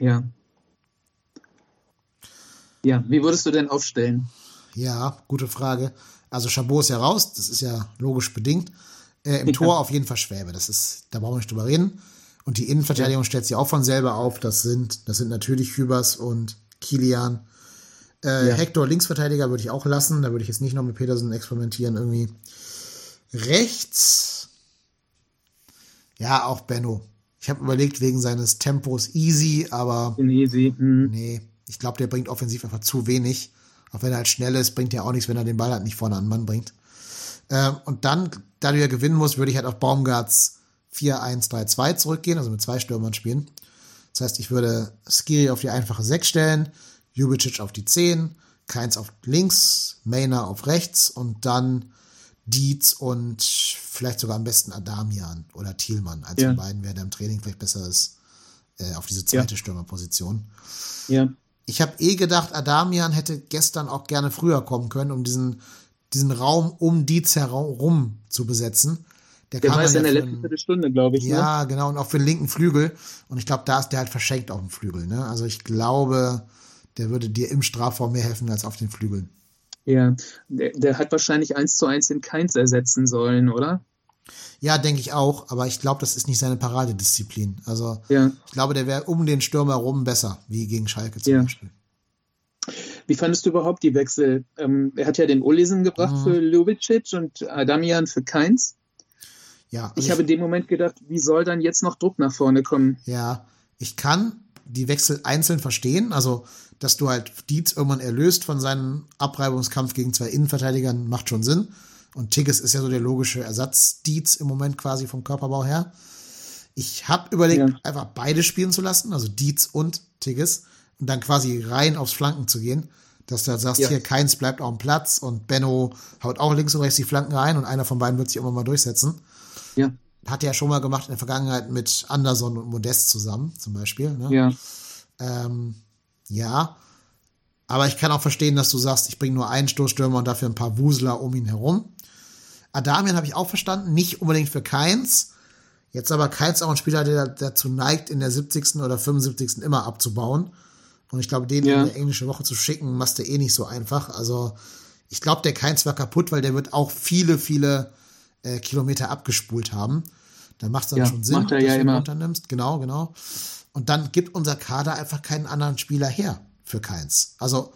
Speaker 3: Ja. Ja, wie würdest du denn aufstellen?
Speaker 2: Ja, gute Frage. Also Chabot ist ja raus, das ist ja logisch bedingt. Äh, Im ja. Tor auf jeden Fall Schwäbe, das ist, da brauchen wir nicht drüber reden. Und die Innenverteidigung ja. stellt sich auch von selber auf. Das sind, das sind natürlich Hübers und Kilian. Äh, ja. Hector Linksverteidiger würde ich auch lassen. Da würde ich jetzt nicht noch mit Petersen experimentieren irgendwie. Rechts Ja, auch Benno. Ich habe überlegt, wegen seines Tempos easy, aber
Speaker 3: Easy. Hm.
Speaker 2: nee, ich glaube, der bringt offensiv einfach zu wenig. Auch wenn er halt schnell ist, bringt er auch nichts, wenn er den Ball halt nicht vorne an den Mann bringt. Ähm, und dann, da du ja gewinnen musst, würde ich halt auf Baumgarts 4-1-3-2 zurückgehen, also mit zwei Stürmern spielen. Das heißt, ich würde Skiri auf die einfache 6 stellen, Jubicic auf die 10, Keins auf links, Mainer auf rechts und dann Dietz und vielleicht sogar am besten Adamian oder Thielmann. Eins
Speaker 3: Ja.
Speaker 2: von beiden, wer da im Training vielleicht besser ist, äh, auf diese zweite Stürmerposition.
Speaker 3: Ja.
Speaker 2: Ich habe eh gedacht, Adamian hätte gestern auch gerne früher kommen können, um diesen, diesen Raum um Dietz herum zu besetzen.
Speaker 3: Der
Speaker 2: kam
Speaker 3: war jetzt
Speaker 2: dann
Speaker 3: in der
Speaker 2: ja
Speaker 3: letzten Viertelstunde, glaube ich. Ne?
Speaker 2: ja, genau, und auch für den linken Flügel. Und ich glaube, da ist der halt verschenkt auf dem Flügel. Ne? Also ich glaube, der würde dir im Strafraum mehr helfen als auf den Flügeln.
Speaker 3: Ja. Der, der hat wahrscheinlich eins zu eins den Keins ersetzen sollen, oder?
Speaker 2: Ja, denke ich auch, aber ich glaube, das ist nicht seine Paradedisziplin. Also
Speaker 3: Ja.
Speaker 2: ich glaube, der wäre um den Stürmer herum besser, wie gegen Schalke zum
Speaker 3: Ja.
Speaker 2: Beispiel.
Speaker 3: Wie fandest du überhaupt die Wechsel? Ähm, er hat ja den Olisen gebracht
Speaker 2: Mhm.
Speaker 3: für Ljubicic und Adamian für Keins.
Speaker 2: Ja, also
Speaker 3: Ich habe in dem Moment gedacht, wie soll dann jetzt noch Druck nach vorne kommen?
Speaker 2: Ja, ich kann die Wechsel einzeln verstehen. Also, dass du halt Dietz irgendwann erlöst von seinem Abreibungskampf gegen zwei Innenverteidigern, macht schon Sinn. Und Tigges ist ja so der logische Ersatz Dietz im Moment quasi vom Körperbau her. Ich habe überlegt,
Speaker 3: Ja.
Speaker 2: einfach beide spielen zu lassen, also Dietz und Tigges, und dann quasi rein aufs Flanken zu gehen. Dass du halt sagst,
Speaker 3: Ja.
Speaker 2: hier keins bleibt auf dem Platz und Benno haut auch links und rechts die Flanken rein und einer von beiden wird sich irgendwann mal durchsetzen
Speaker 3: Ja.
Speaker 2: Hat er ja schon mal gemacht in der Vergangenheit mit Anderson und Modest zusammen, zum Beispiel. Ne?
Speaker 3: Ja.
Speaker 2: Ähm, ja. Aber ich kann auch verstehen, dass du sagst, ich bringe nur einen Stoßstürmer und dafür ein paar Wusler um ihn herum. Adamian habe ich auch verstanden, nicht unbedingt für Keins. Jetzt aber Keins auch ein Spieler, der dazu neigt, in der 70. oder 75. immer abzubauen. Und ich glaube, den
Speaker 3: Ja.
Speaker 2: in der englische Woche zu schicken, machst du eh nicht so einfach. Also ich glaube, der Keins war kaputt, weil der wird auch viele, viele äh, Kilometer abgespult haben. Da macht es dann
Speaker 3: Ja,
Speaker 2: schon Sinn,
Speaker 3: macht er
Speaker 2: dass
Speaker 3: ja
Speaker 2: du ihn
Speaker 3: immer.
Speaker 2: runternimmst. Genau, genau. Und dann gibt unser Kader einfach keinen anderen Spieler her für Keins. Also,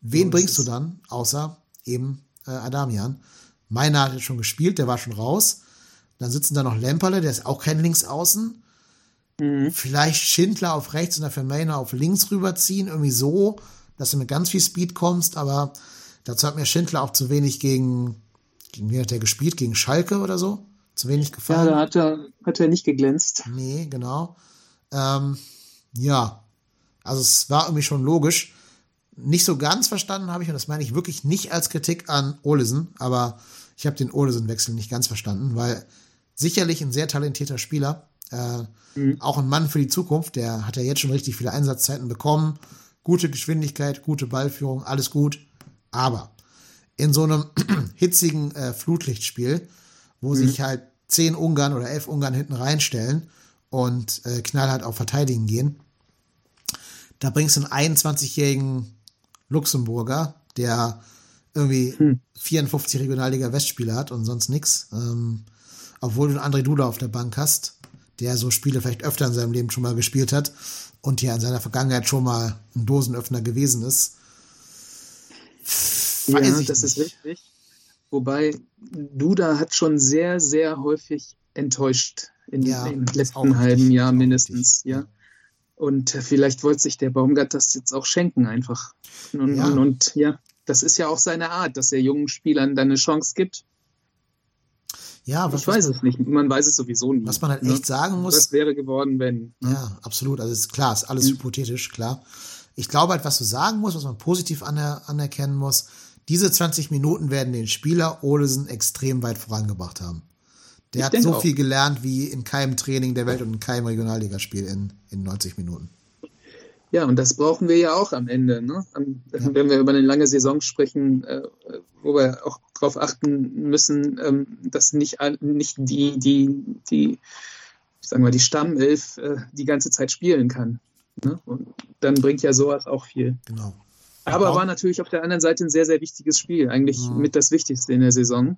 Speaker 2: wen
Speaker 3: So
Speaker 2: bringst du dann, außer eben äh, Adamian? Meiner hat jetzt schon gespielt, der war schon raus. Dann sitzen da noch Lemperle, der ist auch kein Linksaußen.
Speaker 3: Mhm.
Speaker 2: Vielleicht Schindler auf rechts und dafür Mainer auf links rüberziehen, irgendwie so, dass du mit ganz viel Speed kommst, aber dazu hat mir Schindler auch zu wenig gegen, gegen wen hat der gespielt? Gegen Schalke oder so? Zu wenig
Speaker 3: Ja,
Speaker 2: gefallen?
Speaker 3: da hat er, hat er nicht geglänzt.
Speaker 2: Nee, genau. Ähm, ja, also es war irgendwie schon logisch. Nicht so ganz verstanden habe ich, und das meine ich wirklich nicht als Kritik an Olesen, aber ich habe den Olesen-Wechsel nicht ganz verstanden, weil sicherlich ein sehr talentierter Spieler, äh, auch ein Mann für die Zukunft, der hat ja jetzt schon richtig viele Einsatzzeiten bekommen, gute Geschwindigkeit, gute Ballführung, alles gut, aber in so einem hitzigen äh, Flutlichtspiel, wo sich halt zehn Ungarn oder elf Ungarn hinten reinstellen und äh, knallhart auf Verteidigen gehen, da bringst du einen 21-jährigen Luxemburger, der irgendwie 54 Regionalliga Westspiele hat und sonst nix, ähm, obwohl du einen André Duda auf der Bank hast, der so Spiele vielleicht öfter in seinem Leben schon mal gespielt hat und ja in seiner Vergangenheit schon mal ein Dosenöffner gewesen ist.
Speaker 3: Ja,
Speaker 2: Weiß ich
Speaker 3: das ist
Speaker 2: nicht.
Speaker 3: richtig. Wobei Duda hat schon sehr, sehr häufig enttäuscht in
Speaker 2: Ja, ist auch
Speaker 3: letzten
Speaker 2: richtig,
Speaker 3: halben Jahr
Speaker 2: ist auch
Speaker 3: mindestens,
Speaker 2: richtig,
Speaker 3: ja.
Speaker 2: ja.
Speaker 3: Und vielleicht wollte sich der Baumgart das jetzt auch schenken einfach. Und
Speaker 2: Ja.
Speaker 3: und, und ja, das ist ja auch seine Art, dass er jungen Spielern dann eine Chance gibt.
Speaker 2: Ja, was,
Speaker 3: Ich weiß es nicht. Man weiß es sowieso nie.
Speaker 2: was man halt
Speaker 3: ne?
Speaker 2: echt sagen muss,
Speaker 3: Was wäre geworden, wenn? ne?
Speaker 2: Ja, absolut. Also ist klar, ist alles
Speaker 3: Mhm.
Speaker 2: hypothetisch, klar. Ich glaube halt, was du sagen musst, was man positiv aner anerkennen muss, diese 20 Minuten werden den Spieler Olesen extrem weit vorangebracht haben. Der
Speaker 3: Ich
Speaker 2: hat so
Speaker 3: auch.
Speaker 2: viel gelernt wie in keinem Training der Welt und in keinem Regionalligaspiel in, in 90 Minuten.
Speaker 3: Ja, und das brauchen wir ja auch am Ende. Ne? Am, Wenn wir über eine lange Saison sprechen, äh, wo wir auch darauf achten müssen, ähm, dass nicht, nicht die, die, die, sagen wir, die Stammelf äh, die ganze Zeit spielen kann. Ne? Und dann bringt ja sowas auch viel.
Speaker 2: Genau.
Speaker 3: Aber
Speaker 2: Ja.
Speaker 3: war natürlich auf der anderen Seite ein sehr, sehr wichtiges Spiel. Eigentlich
Speaker 2: Mhm.
Speaker 3: mit das Wichtigste in der Saison,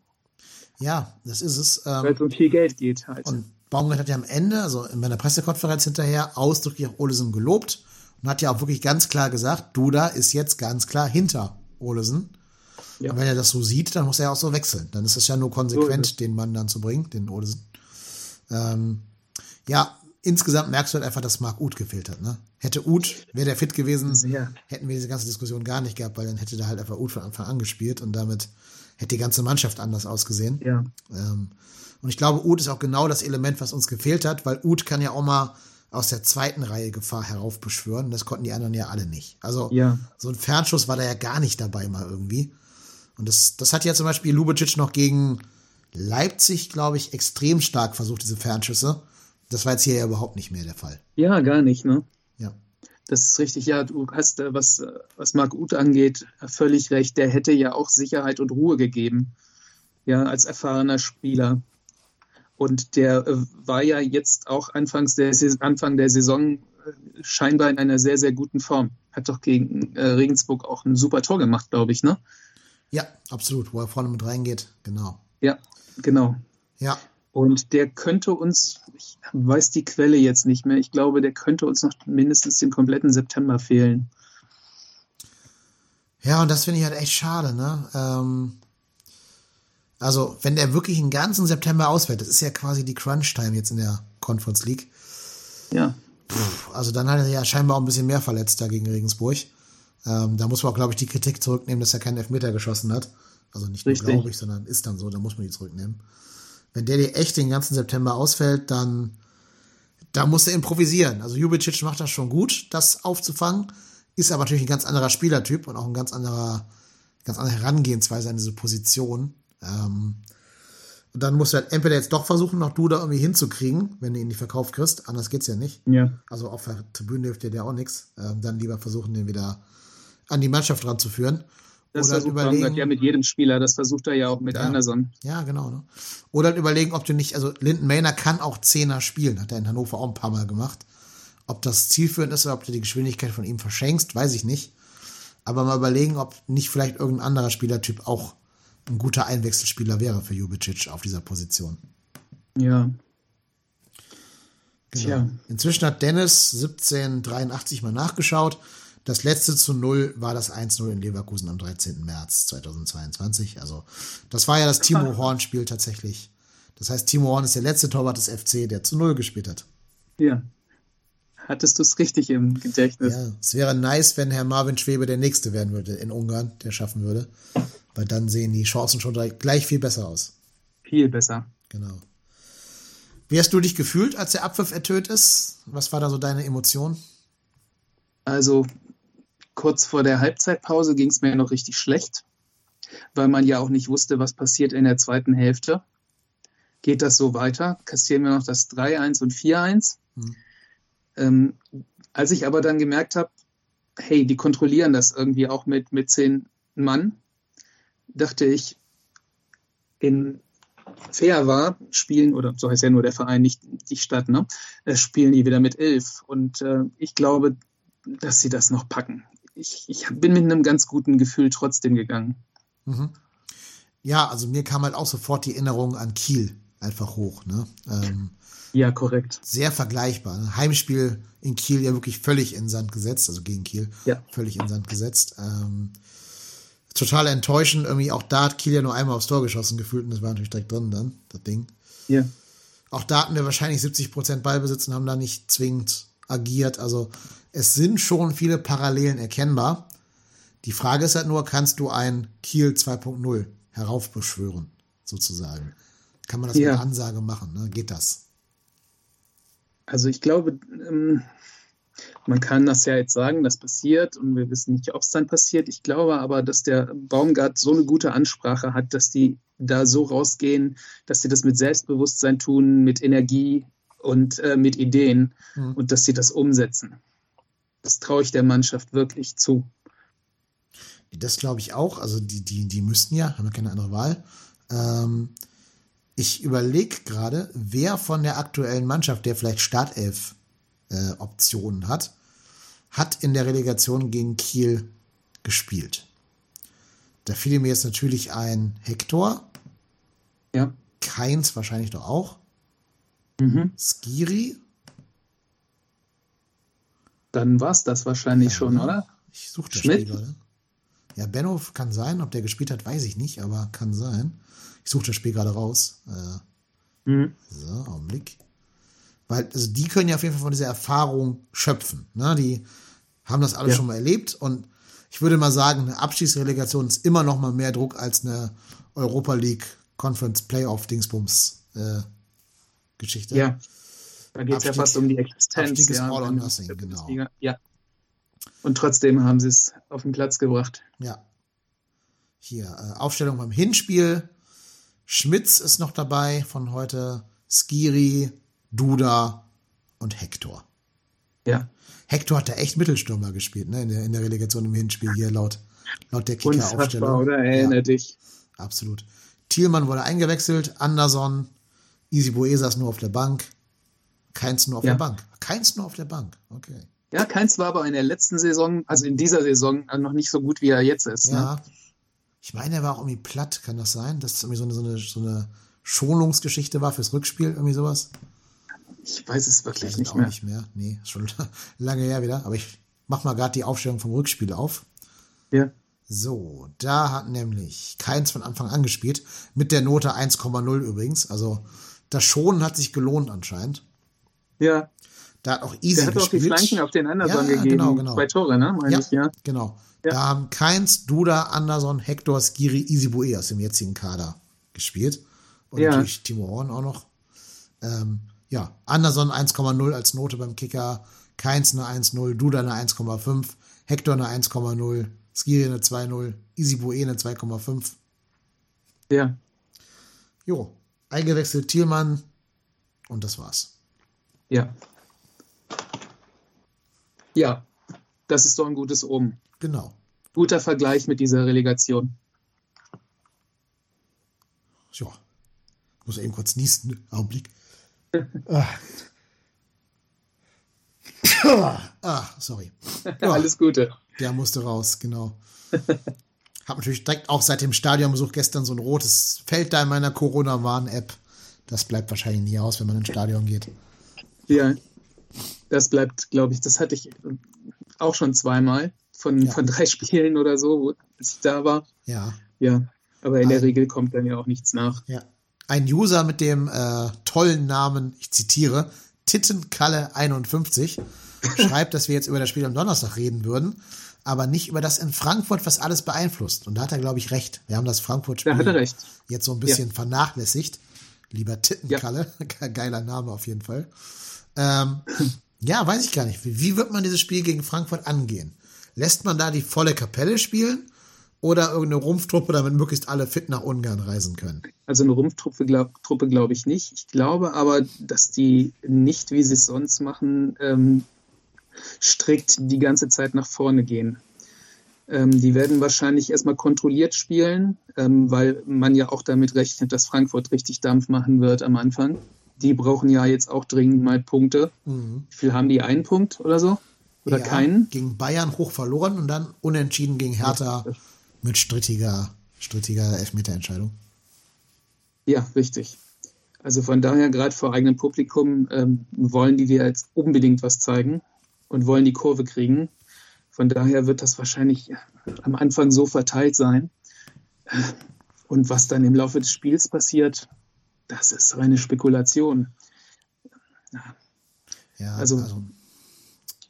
Speaker 2: Ja, das ist es.
Speaker 3: weil
Speaker 2: Ähm,
Speaker 3: es um viel Geld geht halt.
Speaker 2: und Baumgart hat ja am Ende, also in meiner Pressekonferenz hinterher, ausdrücklich auch Olesen gelobt und hat ja auch wirklich ganz klar gesagt, Duda ist jetzt ganz klar hinter Olesen.
Speaker 3: Ja.
Speaker 2: Und wenn er das so sieht, dann muss er auch so wechseln. Dann ist es ja nur konsequent,
Speaker 3: So
Speaker 2: den Mann dann zu bringen, den Olesen. Ähm, Ja, insgesamt merkst du halt einfach, dass Marc Uth gefehlt hat. Ne? Hätte Uth, wäre der fit gewesen,
Speaker 3: Sehr.
Speaker 2: hätten wir diese ganze Diskussion gar nicht gehabt, weil dann hätte da halt einfach Uth von Anfang an gespielt und damit hätte die ganze Mannschaft anders ausgesehen.
Speaker 3: Ja.
Speaker 2: Ähm, und ich glaube, Uth ist auch genau das Element, was uns gefehlt hat, weil Uth kann ja auch mal aus der zweiten Reihe Gefahr heraufbeschwören. Das konnten die anderen ja alle nicht. Also
Speaker 3: Ja.
Speaker 2: so ein Fernschuss war da ja gar nicht dabei mal irgendwie. Und das, das hat ja zum Beispiel Lubicic noch gegen Leipzig, glaube ich, extrem stark versucht, diese Fernschüsse. Das war jetzt hier ja überhaupt nicht mehr der Fall.
Speaker 3: Ja, gar nicht, ne?
Speaker 2: Ja.
Speaker 3: Das ist richtig. Ja, du hast, äh, was, äh, was Marc Uth angeht, äh, völlig recht. Der hätte ja auch Sicherheit und Ruhe gegeben. Ja, als erfahrener Spieler. Und der war ja jetzt auch Anfangs der, Anfang der Saison scheinbar in einer sehr, sehr guten Form. Hat doch gegen Regensburg auch ein super Tor gemacht, glaube ich, ne?
Speaker 2: Ja, absolut. Wo er vorne mit reingeht, genau.
Speaker 3: Ja, genau.
Speaker 2: Ja,
Speaker 3: Und der könnte uns, ich weiß die Quelle jetzt nicht mehr, ich glaube, der könnte uns noch mindestens den kompletten September fehlen.
Speaker 2: Ja, und das finde ich halt echt schade, ne? Ähm, also, wenn der wirklich den ganzen September ausfällt, das ist ja quasi die Crunch-Time jetzt in der Conference League.
Speaker 3: Ja,
Speaker 2: Puh, also dann hat er ja scheinbar auch ein bisschen mehr verletzt da gegen Regensburg. Ähm, da muss man auch, glaube ich, die Kritik zurücknehmen, dass er keinen Elfmeter geschossen hat. Also nicht nur glaube ich, sondern ist dann so, da muss man die zurücknehmen. Wenn der dir echt den ganzen September ausfällt, dann da muss er improvisieren. Also Jubicic macht das schon gut, das aufzufangen, ist aber natürlich ein ganz anderer Spielertyp und auch ein ganz anderer, ganz andere Herangehensweise an diese Position. Ähm, und dann musst du halt entweder jetzt doch versuchen, noch du da irgendwie hinzukriegen, wenn du ihn nicht verkauft kriegst. Anders geht's ja nicht.
Speaker 3: ja,
Speaker 2: Also auf der Tribüne hilft dir der auch nichts. Ähm, dann lieber versuchen, den wieder an die Mannschaft ranzuführen.
Speaker 3: Das
Speaker 2: Oder
Speaker 3: versucht Baumgart ja mit jedem Spieler, das versucht er ja auch mit
Speaker 2: Ja.
Speaker 3: Anderson.
Speaker 2: ja, genau. Ne? Oder überlegen, ob du nicht, also Linden Mayner kann auch Zehner spielen, hat er in Hannover auch ein paar Mal gemacht. Ob das zielführend ist oder ob du die Geschwindigkeit von ihm verschenkst, weiß ich nicht. Aber mal überlegen, ob nicht vielleicht irgendein anderer Spielertyp auch ein guter Einwechselspieler wäre für Jubicic auf dieser Position.
Speaker 3: Ja,
Speaker 2: Genau.
Speaker 3: Tja.
Speaker 2: Inzwischen hat Dennis 1783 mal nachgeschaut. Das letzte zu Null war das 1-0 in Leverkusen am 13. März 2022. Also, das war ja das Timo Horn-Spiel tatsächlich. Das heißt, Timo Horn ist der letzte Torwart des FC, der zu Null gespielt hat.
Speaker 3: ja. Hattest du es richtig im Gedächtnis?
Speaker 2: Ja, es wäre nice, wenn Herr Marvin Schwebe der Nächste werden würde in Ungarn, der schaffen würde. Weil dann sehen die Chancen schon gleich- viel besser aus.
Speaker 3: Viel besser.
Speaker 2: Genau. Wie hast du dich gefühlt, als der Abpfiff ertönt ist? Was war da so deine Emotion?
Speaker 3: Also kurz vor der Halbzeitpause ging es mir noch richtig schlecht, weil man ja auch nicht wusste, was passiert in der zweiten Hälfte. Geht das so weiter? Kassieren wir noch das 3-1 und 4-1?
Speaker 2: Hm.
Speaker 3: Ähm, als ich aber dann gemerkt habe, hey, die kontrollieren das irgendwie auch mit, mit zehn Mann, dachte ich, in fair war, spielen, oder so heißt ja nur der Verein, nicht die Stadt, ne? äh, spielen die wieder mit elf. Und äh, ich glaube, dass sie das noch packen. Ich, ich bin mit einem ganz guten Gefühl trotzdem gegangen.
Speaker 2: Mhm. Ja, also mir kam halt auch sofort die Erinnerung an Kiel einfach hoch. Ne? Ähm,
Speaker 3: Ja, korrekt.
Speaker 2: sehr vergleichbar. Ne? Heimspiel in Kiel ja wirklich völlig in Sand gesetzt, also gegen Kiel
Speaker 3: Ja.
Speaker 2: völlig in Sand gesetzt. Ähm, total enttäuschend. Irgendwie auch da hat Kiel ja nur einmal aufs Tor geschossen gefühlt und das war natürlich direkt drin dann, das Ding.
Speaker 3: Ja.
Speaker 2: Auch da hatten wir wahrscheinlich 70% Ballbesitz und haben da nicht zwingend agiert. Also es sind schon viele Parallelen erkennbar. Die Frage ist halt nur, kannst du ein Kiel 2.0 heraufbeschwören, sozusagen? Kann man das
Speaker 3: Ja.
Speaker 2: mit einer Ansage machen? Ne? Geht das?
Speaker 3: Also ich glaube, ähm, man kann das ja jetzt sagen, das passiert und wir wissen nicht, ob es dann passiert. Ich glaube aber, dass der Baumgart so eine gute Ansprache hat, dass die da so rausgehen, dass sie das mit Selbstbewusstsein tun, mit Energie und äh, mit Ideen
Speaker 2: Mhm.
Speaker 3: und dass sie das umsetzen. Das traue ich der Mannschaft wirklich zu.
Speaker 2: Das glaube ich auch. Also die, die, die müssten ja, haben ja keine andere Wahl. Ähm, ich überlege gerade, wer von der aktuellen Mannschaft, der vielleicht Startelf äh, Optionen hat, hat in der Relegation gegen Kiel gespielt. Da fiel mir jetzt natürlich ein Hector,
Speaker 3: Ja.
Speaker 2: Keins wahrscheinlich doch auch,
Speaker 3: Mhm.
Speaker 2: Skiri.
Speaker 3: Dann war es das wahrscheinlich
Speaker 2: Ja,
Speaker 3: schon, oder?
Speaker 2: Ich suche das
Speaker 3: Schmidt?
Speaker 2: Spiel gerade. Ja, Benno kann sein, ob der gespielt hat, weiß ich nicht, aber kann sein. Ich suche das Spiel gerade raus. Äh,
Speaker 3: Mhm.
Speaker 2: So, Augenblick. Weil also die können ja auf jeden Fall von dieser Erfahrung schöpfen. Ne? Die haben das alles
Speaker 3: Ja.
Speaker 2: schon mal erlebt und ich würde mal sagen, eine Abschiedsrelegation ist immer noch mal mehr Druck als eine Europa League Conference Playoff Dingsbums äh, Geschichte.
Speaker 3: Ja. Da geht es ja fast um die Existenz.
Speaker 2: Abstieg ist
Speaker 3: ja,
Speaker 2: all or
Speaker 3: in
Speaker 2: nothing, genau.
Speaker 3: Ja. Und trotzdem haben sie es auf den Platz gebracht.
Speaker 2: Ja. Hier, äh, Aufstellung beim Hinspiel. Schmitz ist noch dabei von heute. Skiri, Duda und Hector.
Speaker 3: Ja.
Speaker 2: Hector hat da echt Mittelstürmer gespielt, ne? In der, in der Relegation im Hinspiel hier laut, laut der Kicker-Aufstellung.
Speaker 3: oder? Erinnere
Speaker 2: Ja,
Speaker 3: dich.
Speaker 2: absolut. Thielmann wurde eingewechselt, Anderson, Easy Boe saß nur auf der Bank. Keins nur auf
Speaker 3: Ja.
Speaker 2: der Bank. Keins nur auf der Bank. Okay.
Speaker 3: Ja, Keins war aber in der letzten Saison, also in dieser Saison, noch nicht so gut, wie er jetzt ist. Ne?
Speaker 2: Ja. Ich meine, er war auch irgendwie platt, kann das sein? Dass es irgendwie so eine, so eine, so eine Schonungsgeschichte war fürs Rückspiel, irgendwie sowas?
Speaker 3: Ich weiß es
Speaker 2: Ich
Speaker 3: wirklich
Speaker 2: weiß
Speaker 3: nicht
Speaker 2: auch
Speaker 3: mehr.
Speaker 2: nicht mehr. Nee, schon lange her wieder. Aber ich mach mal gerade die Aufstellung vom Rückspiel auf.
Speaker 3: Ja.
Speaker 2: So, da hat nämlich Keins von Anfang an gespielt. Mit der Note 1,0 übrigens. Also das Schonen hat sich gelohnt anscheinend.
Speaker 3: ja,
Speaker 2: Da hat auch Easy
Speaker 3: der hat auch die
Speaker 2: gespielt.
Speaker 3: Flanken auf den Anderson
Speaker 2: Ja,
Speaker 3: gegeben.
Speaker 2: genau, genau.
Speaker 3: Zwei Tore, ne? Meine
Speaker 2: ja,
Speaker 3: ich, ja.
Speaker 2: genau.
Speaker 3: Ja.
Speaker 2: Da haben Keins, Duda, Anderson, Hector, Skiri, Easy Boe aus dem jetzigen Kader gespielt. Und
Speaker 3: Ja.
Speaker 2: natürlich Timo Horn auch noch. Ähm, ja, Anderson 1,0 als Note beim Kicker, Keins eine 1,0, Duda eine 1,5, Hector eine 1,0, Skiri eine 2,0, Easy Boe eine 2,5.
Speaker 3: Ja.
Speaker 2: Jo, eingewechselt Thielmann und das war's.
Speaker 3: Ja. Ja, das ist doch ein gutes Omen.
Speaker 2: Genau.
Speaker 3: Guter Vergleich mit dieser Relegation.
Speaker 2: Ja. Muss eben kurz niesen. Augenblick. ah. ah, sorry. Ja.
Speaker 3: Alles Gute.
Speaker 2: Der musste raus, genau. Hab natürlich direkt auch seit dem Stadionbesuch gestern so ein rotes Feld da in meiner Corona-Warn-App. Das bleibt wahrscheinlich nie aus, wenn man ins Stadion geht.
Speaker 3: Ja, das bleibt, glaube ich, das hatte ich auch schon zweimal von,
Speaker 2: Ja.
Speaker 3: von drei Spielen oder so, wo als ich da war.
Speaker 2: Ja.
Speaker 3: Ja, aber in der
Speaker 2: Ein-
Speaker 3: Regel kommt dann ja auch nichts nach.
Speaker 2: Ja. Ein User mit dem äh, tollen Namen, ich zitiere, Tittenkalle51, schreibt, dass wir jetzt über das Spiel am Donnerstag reden würden, aber nicht über das in Frankfurt, was alles beeinflusst. Und da hat er, glaube ich, recht. Wir haben das Frankfurt-Spiel jetzt so ein bisschen vernachlässigt. Lieber Tittenkalle, geiler Name auf jeden Fall. Ähm, ja, weiß ich gar nicht. Wie, wie wird man dieses Spiel gegen Frankfurt angehen? Lässt man da die volle Kapelle spielen oder irgendeine Rumpftruppe, damit möglichst alle fit nach Ungarn reisen können?
Speaker 3: Also eine Rumpftruppe glaub, Truppe glaube ich nicht. Ich glaube aber, dass die nicht, wie sie es sonst machen, ähm, strikt die ganze Zeit nach vorne gehen. Ähm, die werden wahrscheinlich erstmal kontrolliert spielen, ähm, weil man ja auch damit rechnet, dass Frankfurt richtig Dampf machen wird am Anfang. Die brauchen ja jetzt auch dringend mal Punkte. Wie viel haben die? Einen Punkt oder so? Oder
Speaker 2: Ja,
Speaker 3: keinen?
Speaker 2: Gegen Bayern hoch verloren und dann unentschieden gegen Hertha mit strittiger, strittiger Elfmeterentscheidung.
Speaker 3: Ja, richtig. Also von daher, gerade vor eigenem Publikum, ähm, wollen die dir jetzt unbedingt was zeigen und wollen die Kurve kriegen. Von daher wird das wahrscheinlich am Anfang so verteilt sein. Und was dann im Laufe des Spiels passiert, das ist reine Spekulation.
Speaker 2: Ja, also,
Speaker 3: Also-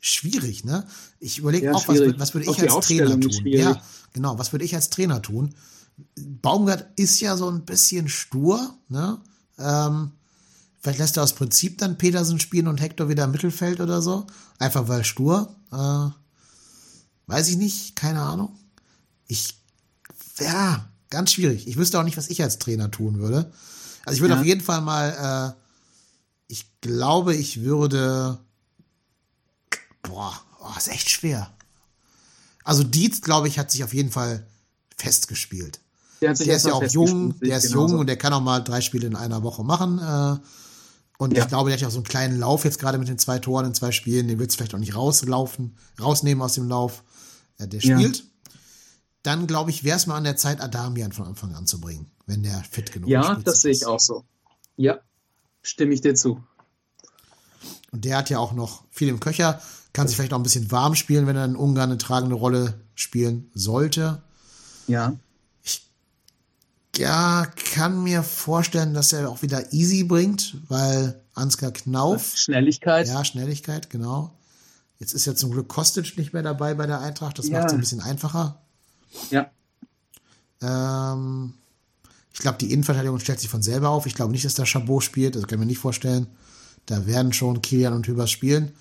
Speaker 2: schwierig, ne? Ich überlege
Speaker 3: Ja,
Speaker 2: auch, was, was würde ich als Trainer tun? Ja, genau, was würde ich als Trainer tun? Baumgart ist ja so ein bisschen stur, ne? Ähm, vielleicht lässt er aus Prinzip dann Petersen spielen und Hector wieder im Mittelfeld oder so. Einfach weil stur. Äh, weiß ich nicht, keine Ahnung. Ich, ja, ganz schwierig. Ich wüsste auch nicht, was ich als Trainer tun würde. Also ich würde
Speaker 3: Ja.
Speaker 2: auf jeden Fall mal, äh, ich glaube, ich würde, boah, oh, ist echt schwer. Also Dietz, glaube ich, hat sich auf jeden Fall festgespielt.
Speaker 3: Der, hat sich
Speaker 2: Der ist ja auch jung, der ist
Speaker 3: genauso.
Speaker 2: jung und der kann auch mal drei Spiele in einer Woche machen. Äh, und
Speaker 3: Ja.
Speaker 2: ich glaube, der hat ja auch so einen kleinen Lauf jetzt gerade mit den zwei Toren in zwei Spielen. Den willst du vielleicht auch nicht rauslaufen, rausnehmen aus dem Lauf. Äh, der
Speaker 3: Ja.
Speaker 2: spielt. Dann, glaube ich, wäre es mal an der Zeit, Adamian von Anfang an zu bringen, wenn der fit genug
Speaker 3: Ja,
Speaker 2: gespielt
Speaker 3: das sehe ich
Speaker 2: ist.
Speaker 3: auch so. Ja, stimme ich dir zu.
Speaker 2: Und der hat ja auch noch viel im Köcher, kann sich vielleicht auch ein bisschen warm spielen, wenn er in Ungarn eine tragende Rolle spielen sollte.
Speaker 3: Ja,
Speaker 2: Ja, kann mir vorstellen, dass er auch wieder easy bringt, weil Ansgar Knauf.
Speaker 3: Schnelligkeit.
Speaker 2: Ja, Schnelligkeit, genau. Jetzt ist ja zum Glück Kostic nicht mehr dabei bei der Eintracht. Das
Speaker 3: Ja.
Speaker 2: macht es ein bisschen einfacher.
Speaker 3: Ja.
Speaker 2: Ähm, ich glaube, die Innenverteidigung stellt sich von selber auf. Ich glaube nicht, dass da Chabot spielt. Das kann ich mir nicht vorstellen. Da werden schon Kilian und Hübers spielen.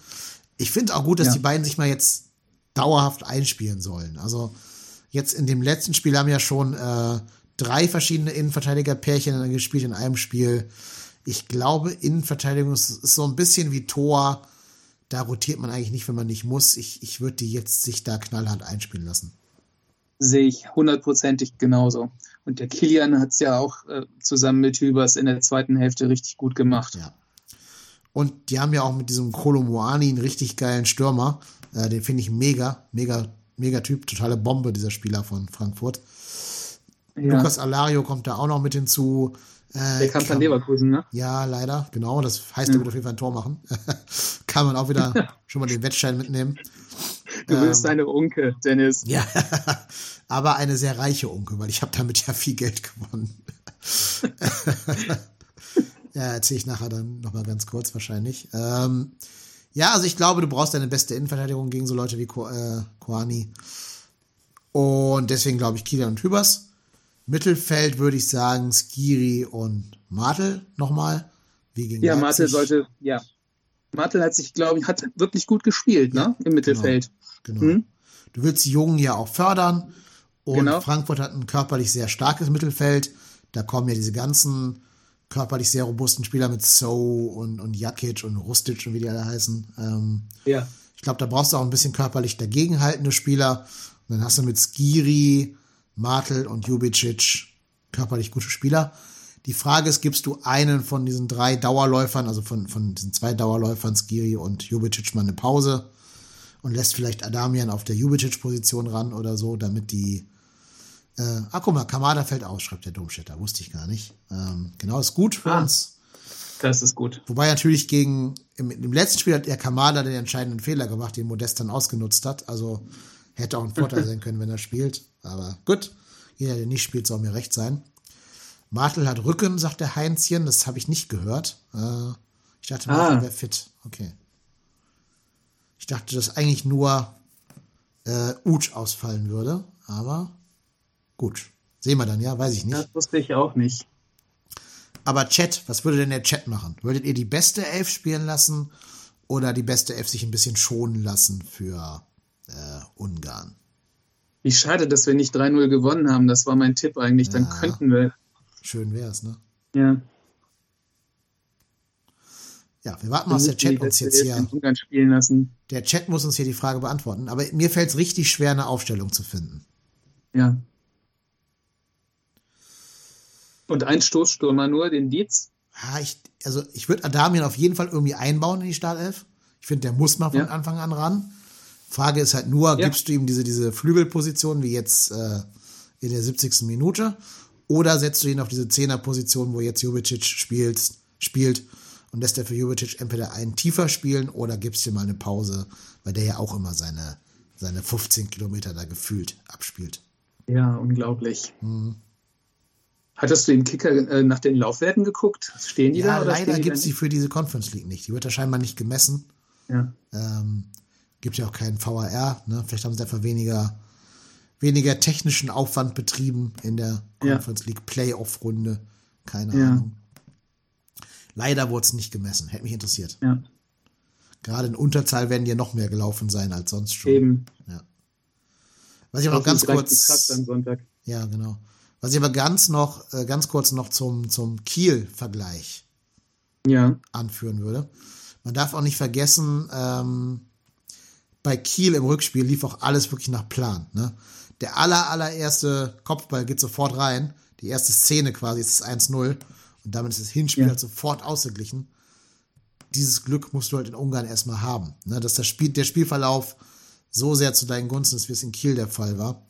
Speaker 2: Ich finde auch gut, dass
Speaker 3: Ja.
Speaker 2: die beiden sich mal jetzt dauerhaft einspielen sollen. Also jetzt in dem letzten Spiel haben ja schon äh, drei verschiedene Innenverteidiger-Pärchen gespielt in einem Spiel. Ich glaube, Innenverteidigung ist, ist so ein bisschen wie Tor. Da rotiert man eigentlich nicht, wenn man nicht muss. Ich, ich würde die jetzt sich da knallhart einspielen lassen.
Speaker 3: Sehe ich hundertprozentig genauso. Und der Kilian hat es ja auch äh, zusammen mit Hübers in der zweiten Hälfte richtig gut gemacht.
Speaker 2: Ja. Und die haben ja auch mit diesem Kolomoani einen richtig geilen Stürmer. Äh, den finde ich mega, mega, mega Typ. Totale Bombe, dieser Spieler von Frankfurt.
Speaker 3: Ja.
Speaker 2: Lukas Alario kommt da auch noch mit hinzu. Äh,
Speaker 3: Der kam von Leverkusen, ne?
Speaker 2: Ja, leider, genau. Das heißt, er wird auf jeden Fall ein Tor machen. Kann man auch wieder schon mal den Wettschein mitnehmen.
Speaker 3: Du
Speaker 2: Ähm.
Speaker 3: willst eine Unke, Dennis.
Speaker 2: Ja, aber eine sehr reiche Onkel, weil ich habe damit ja viel Geld gewonnen. ja, erzähle ich nachher dann nochmal ganz kurz wahrscheinlich. Ähm, ja, also ich glaube, du brauchst deine beste Innenverteidigung gegen so Leute wie Ko äh, Koani. Und deswegen glaube ich Kilian und Hübers. Mittelfeld würde ich sagen Skiri und Martel nochmal. Wie gegen
Speaker 3: Ja, Martel sollte, ja. Martel hat sich, glaube ich, hat wirklich gut gespielt, ne? Im Mittelfeld.
Speaker 2: Genau.
Speaker 3: Hm?
Speaker 2: Du willst die Jungen ja auch fördern. Und
Speaker 3: Genau.
Speaker 2: Frankfurt hat ein körperlich sehr starkes Mittelfeld. Da kommen ja diese ganzen körperlich sehr robusten Spieler mit So und, und Jakic und Rustic und wie die alle heißen. Ähm,
Speaker 3: Ja.
Speaker 2: ich glaube, da brauchst du auch ein bisschen körperlich dagegenhaltende Spieler. Und dann hast du mit Skiri, Martel und Jubicic körperlich gute Spieler. Die Frage ist, gibst du einen von diesen drei Dauerläufern, also von, von diesen zwei Dauerläufern, Skiri und Jubicic, mal eine Pause und lässt vielleicht Adamian auf der Jubicic-Position ran oder so, damit die. Äh, ah, guck mal, Kamada fällt aus, schreibt der Domstädter, wusste ich gar nicht. Ähm, genau, ist gut für
Speaker 3: Ah.
Speaker 2: uns.
Speaker 3: Das ist gut.
Speaker 2: Wobei natürlich gegen, im, im letzten Spiel hat der Kamada den entscheidenden Fehler gemacht, den Modest dann ausgenutzt hat. Also hätte auch ein Vorteil sein können, wenn er spielt. Aber gut, jeder, der nicht spielt, soll mir recht sein. Martel hat Rücken, sagt der Heinzchen. Das habe ich nicht gehört. Äh, ich dachte, Martel
Speaker 3: Ah.
Speaker 2: wäre fit. Okay. Ich dachte, dass eigentlich nur äh, Uch ausfallen würde. Aber gut. Sehen wir dann, ja, weiß ich nicht.
Speaker 3: Das wusste ich auch nicht.
Speaker 2: Aber Chat, was würde denn der Chat machen? Würdet ihr die beste Elf spielen lassen oder die beste Elf sich ein bisschen schonen lassen für äh, Ungarn?
Speaker 3: Wie schade, dass wir nicht 3-0 gewonnen haben. Das war mein Tipp eigentlich. Dann
Speaker 2: Ja.
Speaker 3: könnten wir.
Speaker 2: Schön wär's, ne?
Speaker 3: Ja.
Speaker 2: Ja, wir warten mal, was der Chat uns jetzt hier.
Speaker 3: Ungarn spielen lassen.
Speaker 2: Der Chat muss uns hier die Frage beantworten. Aber mir fällt es richtig schwer, eine Aufstellung zu finden.
Speaker 3: Ja. Und ein Stoßstürmer nur, den Dietz.
Speaker 2: Ah, ich, also ich würde Adamian auf jeden Fall irgendwie einbauen in die Startelf. Ich finde, der muss mal von
Speaker 3: Ja.
Speaker 2: Anfang an ran. Frage ist halt nur,
Speaker 3: Ja.
Speaker 2: gibst du ihm diese, diese Flügelposition wie jetzt äh, in der 70. Minute oder setzt du ihn auf diese Zehnerposition, wo jetzt Jubicic spielt, spielt und lässt er für Jubicic entweder einen tiefer spielen oder gibst ihm mal eine Pause, weil der ja auch immer seine, seine 15 Kilometer da gefühlt abspielt.
Speaker 3: Ja, unglaublich.
Speaker 2: Mhm.
Speaker 3: Hattest du im Kicker äh, nach den Laufwerten geguckt? Stehen die
Speaker 2: Ja,
Speaker 3: da? Oder
Speaker 2: leider gibt es
Speaker 3: da
Speaker 2: die für diese Conference League nicht. Die wird ja scheinbar nicht gemessen.
Speaker 3: Ja.
Speaker 2: Ähm, gibt ja auch keinen VAR, ne? Vielleicht haben sie einfach weniger, weniger technischen Aufwand betrieben in der
Speaker 3: Ja.
Speaker 2: Conference League Playoff-Runde. Keine
Speaker 3: Ja.
Speaker 2: Ahnung. Leider wurde es nicht gemessen. Hätte mich interessiert.
Speaker 3: ja,
Speaker 2: Gerade in Unterzahl werden die ja noch mehr gelaufen sein als sonst schon.
Speaker 3: eben.
Speaker 2: Was ich aber noch ganz kurz. Ja, genau. Was ich aber ganz noch, äh, ganz kurz noch zum, zum Kiel-Vergleich
Speaker 3: Ja,
Speaker 2: anführen würde. Man darf auch nicht vergessen, ähm, bei Kiel im Rückspiel lief auch alles wirklich nach Plan. Ne? Der aller, allererste Kopfball geht sofort rein. Die erste Szene quasi ist das 1-0 und damit ist das Hinspiel
Speaker 3: Ja.
Speaker 2: halt sofort ausgeglichen. Dieses Glück musst du halt in Ungarn erstmal haben. Ne? Dass das Spiel, der Spielverlauf so sehr zu deinen Gunsten ist, wie es in Kiel der Fall war,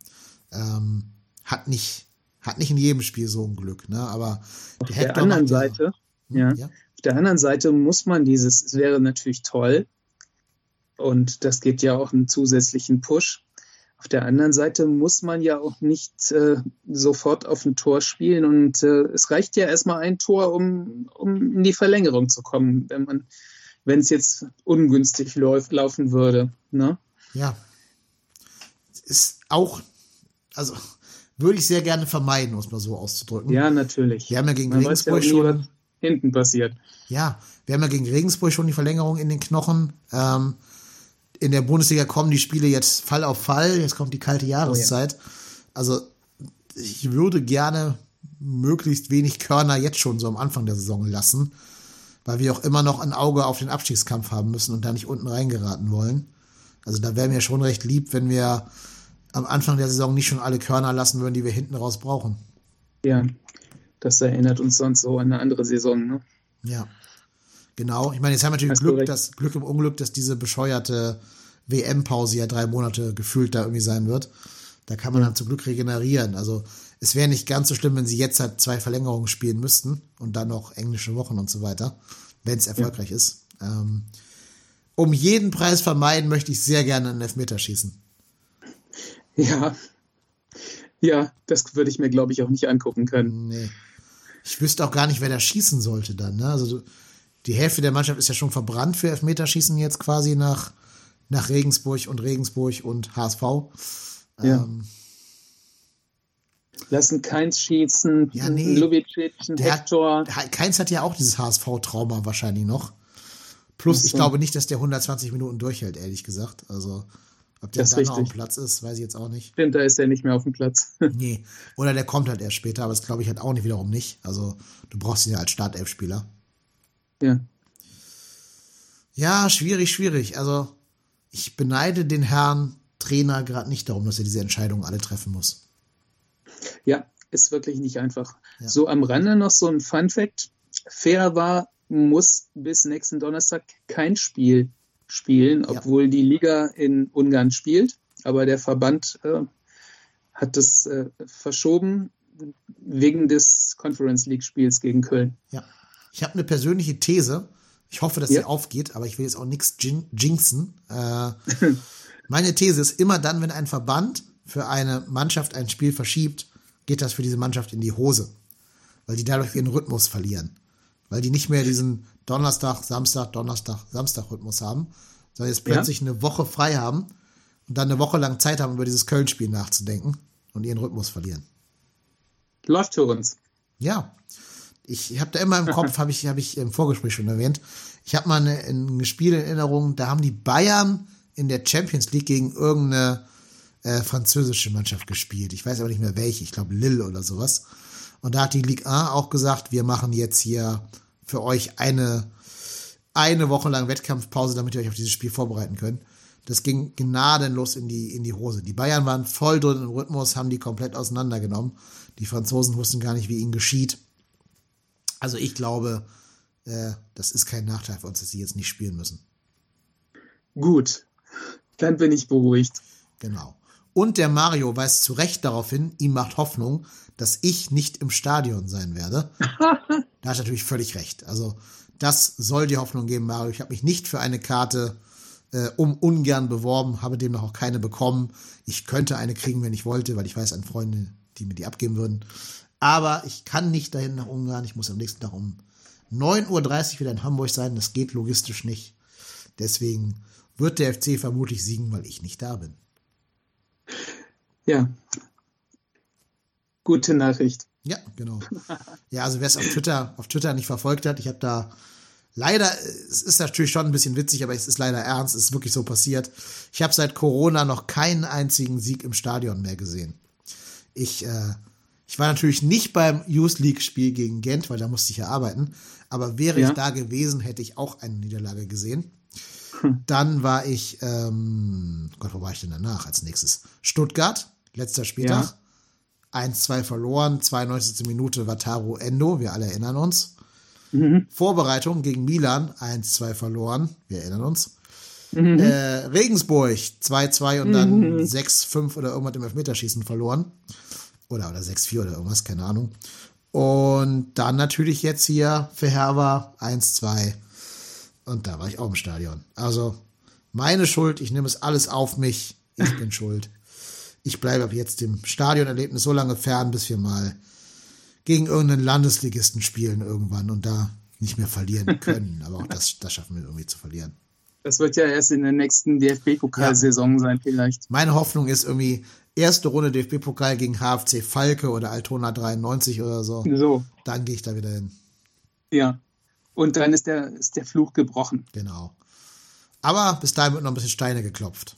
Speaker 2: ähm, hat nicht, hat nicht in jedem Spiel so ein Glück. Ne? Aber
Speaker 3: auf
Speaker 2: der
Speaker 3: der anderen Seite,
Speaker 2: Hm,
Speaker 3: ja,
Speaker 2: ja.
Speaker 3: auf der anderen Seite muss man dieses, es wäre natürlich toll und das gibt ja auch einen zusätzlichen Push. Auf der anderen Seite muss man ja auch nicht äh, sofort auf ein Tor spielen und äh, es reicht ja erstmal ein Tor, um, um in die Verlängerung zu kommen, wenn man, wenn es jetzt ungünstig läuft, laufen würde. Ne?
Speaker 2: Ja. Ist auch, also würde ich sehr gerne vermeiden, um es mal so auszudrücken.
Speaker 3: Ja, natürlich.
Speaker 2: Wir haben ja gegen
Speaker 3: Man ja
Speaker 2: Regensburg
Speaker 3: nie,
Speaker 2: schon.
Speaker 3: hinten passiert.
Speaker 2: Ja, wir haben ja gegen Regensburg schon die Verlängerung in den Knochen. Ähm, in der Bundesliga kommen die Spiele jetzt Fall auf Fall. Jetzt kommt die kalte Jahreszeit. Also ich würde gerne möglichst wenig Körner jetzt schon so am Anfang der Saison lassen, weil wir auch immer noch ein Auge auf den Abstiegskampf haben müssen und da nicht unten reingeraten wollen. Also da wäre mir schon recht lieb, wenn wir am Anfang der Saison nicht schon alle Körner lassen würden, die wir hinten raus brauchen.
Speaker 3: Ja, das erinnert uns sonst so an eine andere Saison. Ne?
Speaker 2: Ja. Genau. Ich meine, jetzt haben wir natürlich Glück,
Speaker 3: recht.
Speaker 2: dass, Glück im Unglück, dass diese bescheuerte WM-Pause ja drei Monate gefühlt da irgendwie sein wird. Da kann man dann zum Glück regenerieren. Also es wäre nicht ganz so schlimm, wenn sie jetzt halt zwei Verlängerungen spielen müssten und dann noch englische Wochen und so weiter, wenn es erfolgreich ist. Ähm, um jeden Preis vermeiden, möchte ich sehr gerne einen Elfmeter schießen.
Speaker 3: Ja. Ja, das würde ich mir, glaube ich, auch nicht angucken können.
Speaker 2: Nee. Ich wüsste auch gar nicht, wer da schießen sollte dann. Ne? Also du- die Hälfte der Mannschaft ist ja schon verbrannt für Elfmeterschießen jetzt quasi nach, nach Regensburg und Regensburg und HSV.
Speaker 3: Ja.
Speaker 2: Ähm,
Speaker 3: Lassen keins schießen,
Speaker 2: Ja, nee.
Speaker 3: Lubicic, Hector.
Speaker 2: hat, Keins hat ja auch dieses HSV-Trauma wahrscheinlich noch. Plus, ich glaube nicht, dass der 120 Minuten durchhält, ehrlich gesagt. Also, ob der
Speaker 3: Das
Speaker 2: dann noch am
Speaker 3: richtig.
Speaker 2: Platz ist, weiß ich jetzt auch nicht.
Speaker 3: Stimmt, da ist er nicht mehr auf dem Platz.
Speaker 2: Nee. Oder der kommt halt erst später, aber das glaube ich halt auch nicht wiederum nicht. Also, du brauchst ihn ja als Startelf-Spieler.
Speaker 3: Ja.
Speaker 2: Ja, schwierig, schwierig. Also, ich beneide den Herrn Trainer gerade nicht darum, dass er diese Entscheidungen alle treffen muss.
Speaker 3: ja, ist wirklich nicht einfach.
Speaker 2: Ja.
Speaker 3: So am Rande noch so ein Fun Fact. Fair war, muss bis nächsten Donnerstag kein Spiel spielen, obwohl die Liga in Ungarn spielt. Aber der Verband äh, hat das äh, verschoben wegen des Conference League Spiels gegen Köln.
Speaker 2: Ja. Ich habe eine persönliche These. Ich hoffe, dass
Speaker 3: Ja.
Speaker 2: sie aufgeht, aber ich will jetzt auch nichts jin jinxen. Äh, meine These ist, immer dann, wenn ein Verband für eine Mannschaft ein Spiel verschiebt, geht das für diese Mannschaft in die Hose. Weil die dadurch ihren Rhythmus verlieren. Weil die nicht mehr diesen Donnerstag, Samstag, Donnerstag, Samstag Rhythmus haben, sondern jetzt
Speaker 3: Ja.
Speaker 2: plötzlich eine Woche frei haben und dann eine Woche lang Zeit haben, über dieses Köln-Spiel nachzudenken und ihren Rhythmus verlieren.
Speaker 3: Läuft für uns.
Speaker 2: Ja, ich habe da immer im Kopf, habe ich, hab ich im Vorgespräch schon erwähnt, ich habe mal eine, ein Spiel in Erinnerung, da haben die Bayern in der Champions League gegen irgendeine äh, französische Mannschaft gespielt. Ich weiß aber nicht mehr welche, ich glaube Lille oder sowas. Und da hat die Ligue 1 auch gesagt, wir machen jetzt hier für euch eine, eine Woche lang Wettkampfpause, damit ihr euch auf dieses Spiel vorbereiten könnt. Das ging gnadenlos in die, in die Hose. Die Bayern waren voll drin im Rhythmus, haben die komplett auseinandergenommen. Die Franzosen wussten gar nicht, wie ihnen geschieht. Also ich glaube, äh, das ist kein Nachteil für uns, dass sie jetzt nicht spielen müssen.
Speaker 3: Gut. Dann bin ich beruhigt.
Speaker 2: Genau. Und der Mario weist zu Recht darauf hin, ihm macht Hoffnung, dass ich nicht im Stadion sein werde. da hat er natürlich völlig recht. Also das soll die Hoffnung geben, Mario. Ich habe mich nicht für eine Karte äh, um ungern beworben, habe demnach auch keine bekommen. Ich könnte eine kriegen, wenn ich wollte, weil ich weiß an Freunde, die mir die abgeben würden. Aber ich kann nicht dahin nach Ungarn. Ich muss am nächsten Tag um 9.30 Uhr wieder in Hamburg sein. Das geht logistisch nicht. Deswegen wird der FC vermutlich siegen, weil ich nicht da bin.
Speaker 3: Ja. Gute Nachricht.
Speaker 2: Ja, genau. Ja, also wer es auf Twitter, auf Twitter nicht verfolgt hat, ich habe da leider, es ist natürlich schon ein bisschen witzig, aber es ist leider ernst, es ist wirklich so passiert. Ich habe seit Corona noch keinen einzigen Sieg im Stadion mehr gesehen. Ich, äh, ich war natürlich nicht beim Youth League Spiel gegen Gent, weil da musste ich ja arbeiten. Aber wäre
Speaker 3: Ja.
Speaker 2: ich da gewesen, hätte ich auch eine Niederlage gesehen. Dann war ich, ähm, Gott, wo war ich denn danach als nächstes? Stuttgart, letzter Spieltag. 1-2 verloren, 92. Minute Wataru Endo, wir alle erinnern uns. Vorbereitung gegen Milan, 1-2 verloren, wir erinnern uns. Äh, Regensburg, 2-2 und dann 6-5 oder irgendwas im Elfmeterschießen verloren. Oder, oder 6-4 oder irgendwas, keine Ahnung. Und dann natürlich jetzt hier für Herber 1-2. Und da war ich auch im Stadion. Also meine Schuld, ich nehme es alles auf mich. Ich bin schuld. ich bleibe ab jetzt dem Stadionerlebnis so lange fern, bis wir mal gegen irgendeinen Landesligisten spielen irgendwann und da nicht mehr verlieren können. Aber auch das, das schaffen wir irgendwie zu verlieren.
Speaker 3: Das wird ja erst in der nächsten DFB-Pokalsaison ja. sein, vielleicht.
Speaker 2: Meine Hoffnung ist irgendwie erste Runde DFB-Pokal gegen HFC Falke oder Altona 93 oder so.
Speaker 3: So.
Speaker 2: Dann gehe ich da wieder hin.
Speaker 3: Ja. Und dann ist der, ist der Fluch gebrochen.
Speaker 2: Genau. Aber bis dahin wird noch ein bisschen Steine geklopft.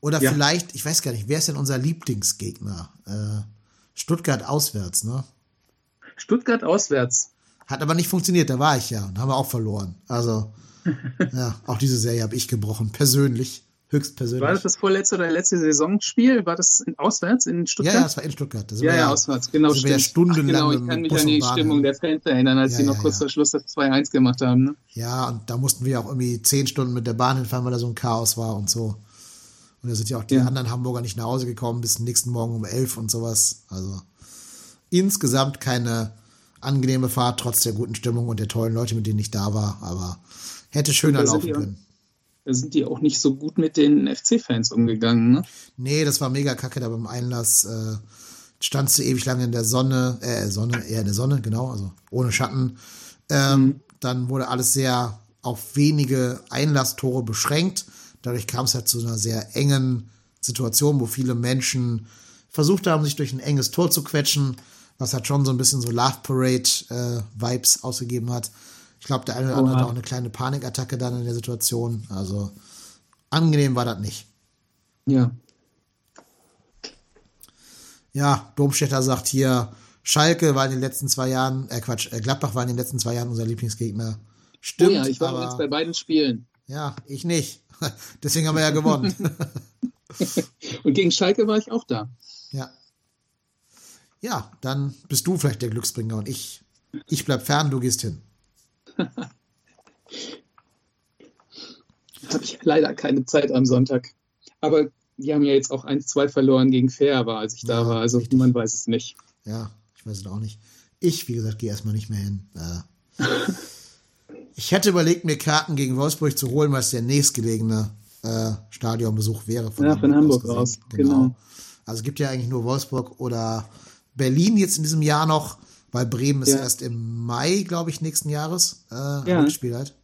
Speaker 2: Oder ja. vielleicht, ich weiß gar nicht, wer ist denn unser Lieblingsgegner? Äh, Stuttgart auswärts, ne?
Speaker 3: Stuttgart auswärts.
Speaker 2: Hat aber nicht funktioniert, da war ich ja und haben wir auch verloren. Also, ja, auch diese Serie habe ich gebrochen, persönlich, höchstpersönlich.
Speaker 3: War das das vorletzte oder letzte Saisonspiel? War das in, auswärts in Stuttgart?
Speaker 2: Ja, ja, das war in Stuttgart.
Speaker 3: ja, ja, ja, auswärts, genau.
Speaker 2: Wir ja stundenlang
Speaker 3: Ach, genau, ich kann mich an die Stimmung der Fans erinnern, als ja, sie noch kurz vor Schluss das 2-1 gemacht haben. Ne?
Speaker 2: Ja, und da mussten wir auch irgendwie zehn Stunden mit der Bahn hinfahren, weil da so ein Chaos war und so. Und da sind ja auch die anderen Hamburger nicht nach Hause gekommen bis nächsten Morgen um elf und sowas. Also insgesamt keine angenehme Fahrt, trotz der guten Stimmung und der tollen Leute, mit denen ich da war. Aber hätte schöner laufen können.
Speaker 3: Da sind die auch nicht so gut mit den FC-Fans umgegangen, ne?
Speaker 2: Nee, das war mega kacke da beim Einlass. Äh, standst du ewig lange in der Sonne, äh, Sonne, eher in der Sonne, genau, also ohne Schatten. Ähm, mhm. Dann wurde alles sehr auf wenige Einlasstore beschränkt. Dadurch kam es halt zu einer sehr engen Situation, wo viele Menschen versucht haben, sich durch ein enges Tor zu quetschen was halt schon so ein bisschen so Love Parade-Vibes äh, ausgegeben hat. Ich glaube, der eine oder andere hat auch eine kleine Panikattacke dann in der Situation. Also angenehm war das nicht.
Speaker 3: Ja.
Speaker 2: Ja, Domstädter sagt hier, Schalke war in den letzten zwei Jahren, äh Quatsch, äh, Gladbach war in den letzten zwei Jahren unser Lieblingsgegner. Stimmt. Oh
Speaker 3: ja, ich war aber, jetzt bei beiden Spielen.
Speaker 2: Ja, ich nicht. Deswegen haben wir ja gewonnen.
Speaker 3: Und gegen Schalke war ich auch da.
Speaker 2: Ja, ja, dann bist du vielleicht der Glücksbringer und ich, ich bleib fern, du gehst hin.
Speaker 3: Habe ich leider keine Zeit am Sonntag. Aber die haben ja jetzt auch 1-2 verloren gegen Fair war, als ich ja, da war. Also richtig. man weiß es nicht.
Speaker 2: Ja, ich weiß es auch nicht. Ich, wie gesagt, gehe erstmal nicht mehr hin. Äh, ich hätte überlegt, mir Karten gegen Wolfsburg zu holen, weil es der nächstgelegene äh, Stadionbesuch wäre.
Speaker 3: Von ja, Hamburg von Hamburg aus. Genau. genau.
Speaker 2: Also es gibt ja eigentlich nur Wolfsburg oder Berlin jetzt in diesem Jahr noch, weil Bremen ist ja. erst im Mai, glaube ich, nächsten Jahres äh, ja. Rückspiel halt.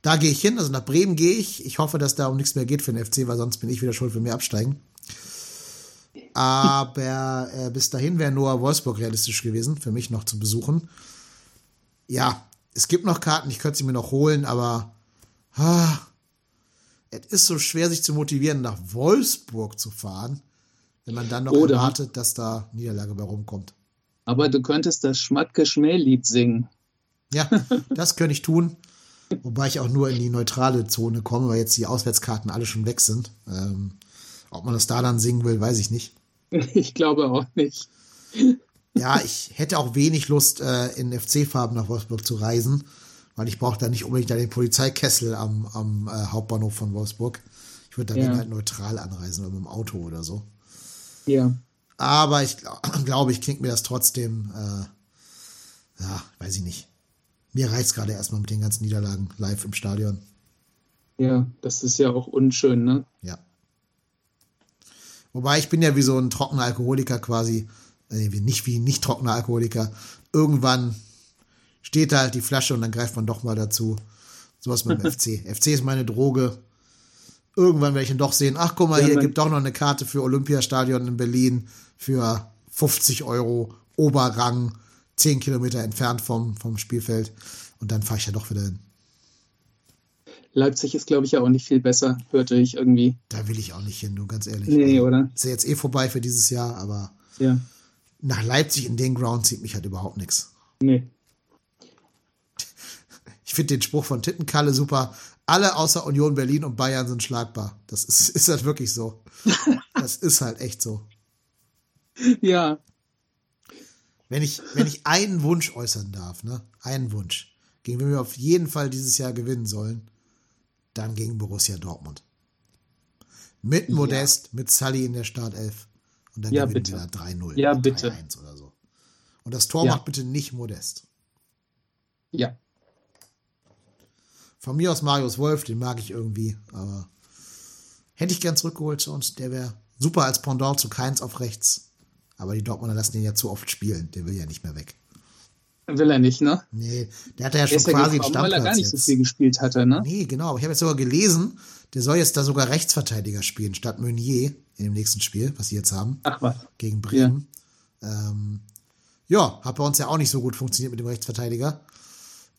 Speaker 2: Da gehe ich hin, also nach Bremen gehe ich. Ich hoffe, dass da um nichts mehr geht für den FC, weil sonst bin ich wieder schuld, wenn wir absteigen. Aber äh, bis dahin wäre nur Wolfsburg realistisch gewesen, für mich noch zu besuchen. Ja, es gibt noch Karten, ich könnte sie mir noch holen, aber ah, es ist so schwer, sich zu motivieren, nach Wolfsburg zu fahren. Wenn man dann noch Oder, erwartet, dass da Niederlage bei rumkommt.
Speaker 3: Aber du könntest das Schmatke-Schmäh-Lied singen.
Speaker 2: Ja, das könnte ich tun. Wobei ich auch nur in die neutrale Zone komme, weil jetzt die Auswärtskarten alle schon weg sind. Ähm, ob man das da dann singen will, weiß ich nicht.
Speaker 3: Ich glaube auch nicht.
Speaker 2: Ja, ich hätte auch wenig Lust, äh, in FC-Farben nach Wolfsburg zu reisen, weil ich brauche da nicht unbedingt den Polizeikessel am, am äh, Hauptbahnhof von Wolfsburg. Ich würde da ja. halt neutral anreisen oder mit dem Auto oder so.
Speaker 3: Ja.
Speaker 2: Aber ich glaube, glaub, ich klingt mir das trotzdem, äh, ja, weiß ich nicht. Mir reizt gerade erstmal mit den ganzen Niederlagen live im Stadion.
Speaker 3: Ja, das ist ja auch unschön, ne?
Speaker 2: Ja. Wobei ich bin ja wie so ein trockener Alkoholiker quasi, äh, nicht wie nicht trockener Alkoholiker. Irgendwann steht da halt die Flasche und dann greift man doch mal dazu. Sowas mit dem FC. FC ist meine Droge irgendwann werde ich ihn doch sehen. Ach, guck mal, ja, hier gibt doch noch eine Karte für Olympiastadion in Berlin für 50 Euro, Oberrang, 10 Kilometer entfernt vom, vom Spielfeld. Und dann fahre ich ja doch wieder hin.
Speaker 3: Leipzig ist, glaube ich, auch nicht viel besser, hörte ich irgendwie.
Speaker 2: Da will ich auch nicht hin, du ganz ehrlich.
Speaker 3: Nee, also, oder?
Speaker 2: Ist ja jetzt eh vorbei für dieses Jahr, aber
Speaker 3: ja.
Speaker 2: nach Leipzig in den Ground zieht mich halt überhaupt nichts.
Speaker 3: Nee.
Speaker 2: Ich finde den Spruch von Tittenkalle super alle außer Union Berlin und Bayern sind schlagbar. Das ist, ist halt wirklich so. Das ist halt echt so.
Speaker 3: Ja.
Speaker 2: Wenn ich, wenn ich einen Wunsch äußern darf, ne? Einen Wunsch, gegen wen wir auf jeden Fall dieses Jahr gewinnen sollen, dann gegen Borussia Dortmund. Mit Modest, ja. mit Sully in der Startelf. Und dann
Speaker 3: ja,
Speaker 2: gewinnen
Speaker 3: bitte.
Speaker 2: wir da 3-0.
Speaker 3: Ja, bitte.
Speaker 2: oder so. Und das Tor ja. macht bitte nicht Modest.
Speaker 3: Ja.
Speaker 2: Von mir aus Marius Wolf, den mag ich irgendwie, aber hätte ich gern zurückgeholt zu uns, der wäre Super als Pendant zu Keins auf rechts. Aber die Dortmunder lassen den ja zu oft spielen. Der will ja nicht mehr weg.
Speaker 3: Will er nicht, ne?
Speaker 2: Nee, der hat ja schon
Speaker 3: Er ist ja
Speaker 2: quasi einen
Speaker 3: gekommen, weil er
Speaker 2: Stammplatz
Speaker 3: gar nicht so
Speaker 2: jetzt.
Speaker 3: viel gespielt hatte, ne?
Speaker 2: Nee, genau. Ich habe jetzt sogar gelesen, der soll jetzt da sogar Rechtsverteidiger spielen, statt Meunier in dem nächsten Spiel, was sie jetzt haben,
Speaker 3: Ach was.
Speaker 2: gegen Bremen. Ja, ähm, ja hat bei uns ja auch nicht so gut funktioniert mit dem Rechtsverteidiger.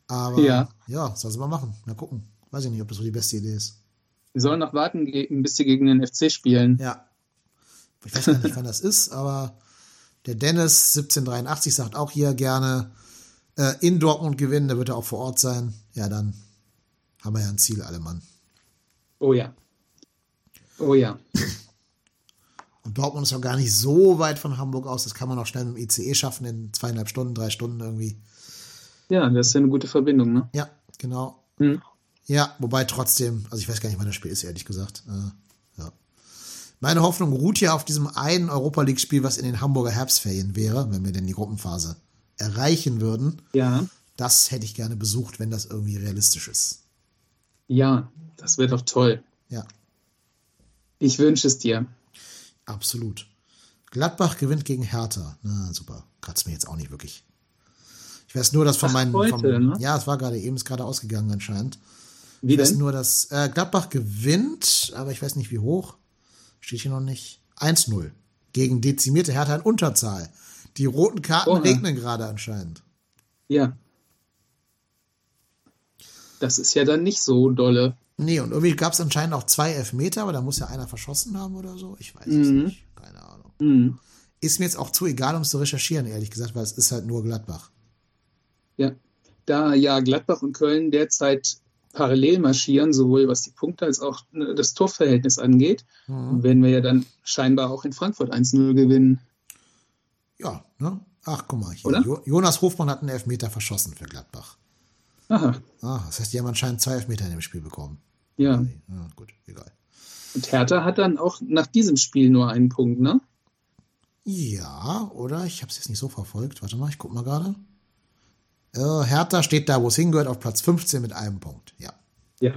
Speaker 2: Aber
Speaker 3: Ja.
Speaker 2: ja, soll sie mal machen. Mal gucken. Weiß ich nicht, ob das so die beste Idee ist.
Speaker 3: Wir sollen noch warten, bis sie gegen den FC spielen.
Speaker 2: Ja. Ich weiß gar nicht, wann das ist, aber der Dennis 1783 sagt auch hier gerne äh, in Dortmund gewinnen, da wird er auch vor Ort sein. Ja, dann haben wir ja ein Ziel, alle Mann.
Speaker 3: Oh ja. Oh ja.
Speaker 2: Und Dortmund ist ja gar nicht so weit von Hamburg aus. Das kann man auch schnell mit dem ICE schaffen in zweieinhalb Stunden, drei Stunden irgendwie.
Speaker 3: Ja, das ist ja eine gute Verbindung, ne?
Speaker 2: Ja, genau.
Speaker 3: Hm.
Speaker 2: Ja, wobei trotzdem, also ich weiß gar nicht, wann das Spiel ist, ehrlich gesagt. Äh. Meine Hoffnung ruht ja auf diesem einen Europa League-Spiel, was in den Hamburger Herbstferien wäre, wenn wir denn die Gruppenphase erreichen würden.
Speaker 3: Ja.
Speaker 2: Das hätte ich gerne besucht, wenn das irgendwie realistisch ist.
Speaker 3: Ja, das wird doch toll.
Speaker 2: Ja,
Speaker 3: Ich wünsche es dir.
Speaker 2: absolut. Gladbach gewinnt gegen Hertha. Na, super. Kratzt mir jetzt auch nicht wirklich. Ich weiß nur, dass von
Speaker 3: Ach,
Speaker 2: meinen.
Speaker 3: heute,
Speaker 2: vom,
Speaker 3: ne?
Speaker 2: Ja, es war gerade eben, ist gerade ausgegangen anscheinend.
Speaker 3: Wie
Speaker 2: Ich weiß
Speaker 3: denn?
Speaker 2: nur, dass äh, Gladbach gewinnt, aber ich weiß nicht wie hoch. Steht hier noch nicht. 1-0. Gegen dezimierte Hertha in Unterzahl. Die roten Karten
Speaker 3: Oha.
Speaker 2: regnen gerade anscheinend.
Speaker 3: Ja. Das ist ja dann nicht so dolle.
Speaker 2: Nee, und irgendwie gab es anscheinend auch zwei Elfmeter, aber da muss ja einer verschossen haben oder so. Ich weiß es
Speaker 3: Mhm.
Speaker 2: nicht. Keine Ahnung.
Speaker 3: Mhm.
Speaker 2: Ist mir jetzt auch zu egal, um es zu recherchieren, ehrlich gesagt, weil es ist halt nur Gladbach.
Speaker 3: Ja. Da ja Gladbach und Köln derzeit parallel marschieren, sowohl was die Punkte als auch ne, das Torverhältnis angeht,
Speaker 2: Mhm.
Speaker 3: werden wir ja dann scheinbar auch in Frankfurt 1-0 gewinnen.
Speaker 2: Ja, ne? Ach, guck mal. Hier. Jo Jonas Hofmann hat einen Elfmeter verschossen für Gladbach.
Speaker 3: Aha,
Speaker 2: Ah, das heißt, die haben anscheinend zwei Elfmeter in dem Spiel bekommen.
Speaker 3: ja.
Speaker 2: Ja, gut, egal.
Speaker 3: Und Hertha hat dann auch nach diesem Spiel nur einen Punkt, ne?
Speaker 2: Ja, oder? Ich habe es jetzt nicht so verfolgt. Warte mal, ich guck mal gerade. Äh, Hertha steht da, wo es hingehört, auf Platz 15 mit einem Punkt. Ja.
Speaker 3: Ja.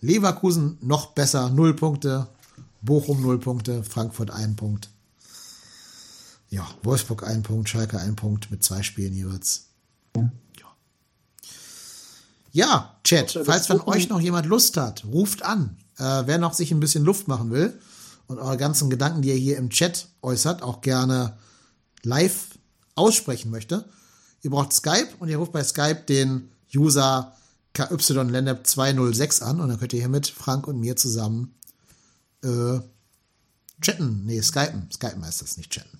Speaker 2: Leverkusen noch besser, null Punkte. Bochum null Punkte, Frankfurt ein Punkt. Ja, Wolfsburg ein Punkt, Schalke ein Punkt mit zwei Spielen jeweils.
Speaker 3: Ja.
Speaker 2: Ja, Chat, falls von euch noch jemand Lust hat, ruft an. Äh, wer noch sich ein bisschen Luft machen will und eure ganzen Gedanken, die ihr hier im Chat äußert, auch gerne live aussprechen möchte. Ihr braucht Skype und ihr ruft bei Skype den User KYLandep206 an und dann könnt ihr hier mit Frank und mir zusammen äh, chatten. Nee, skypen. Skypen heißt das, nicht chatten.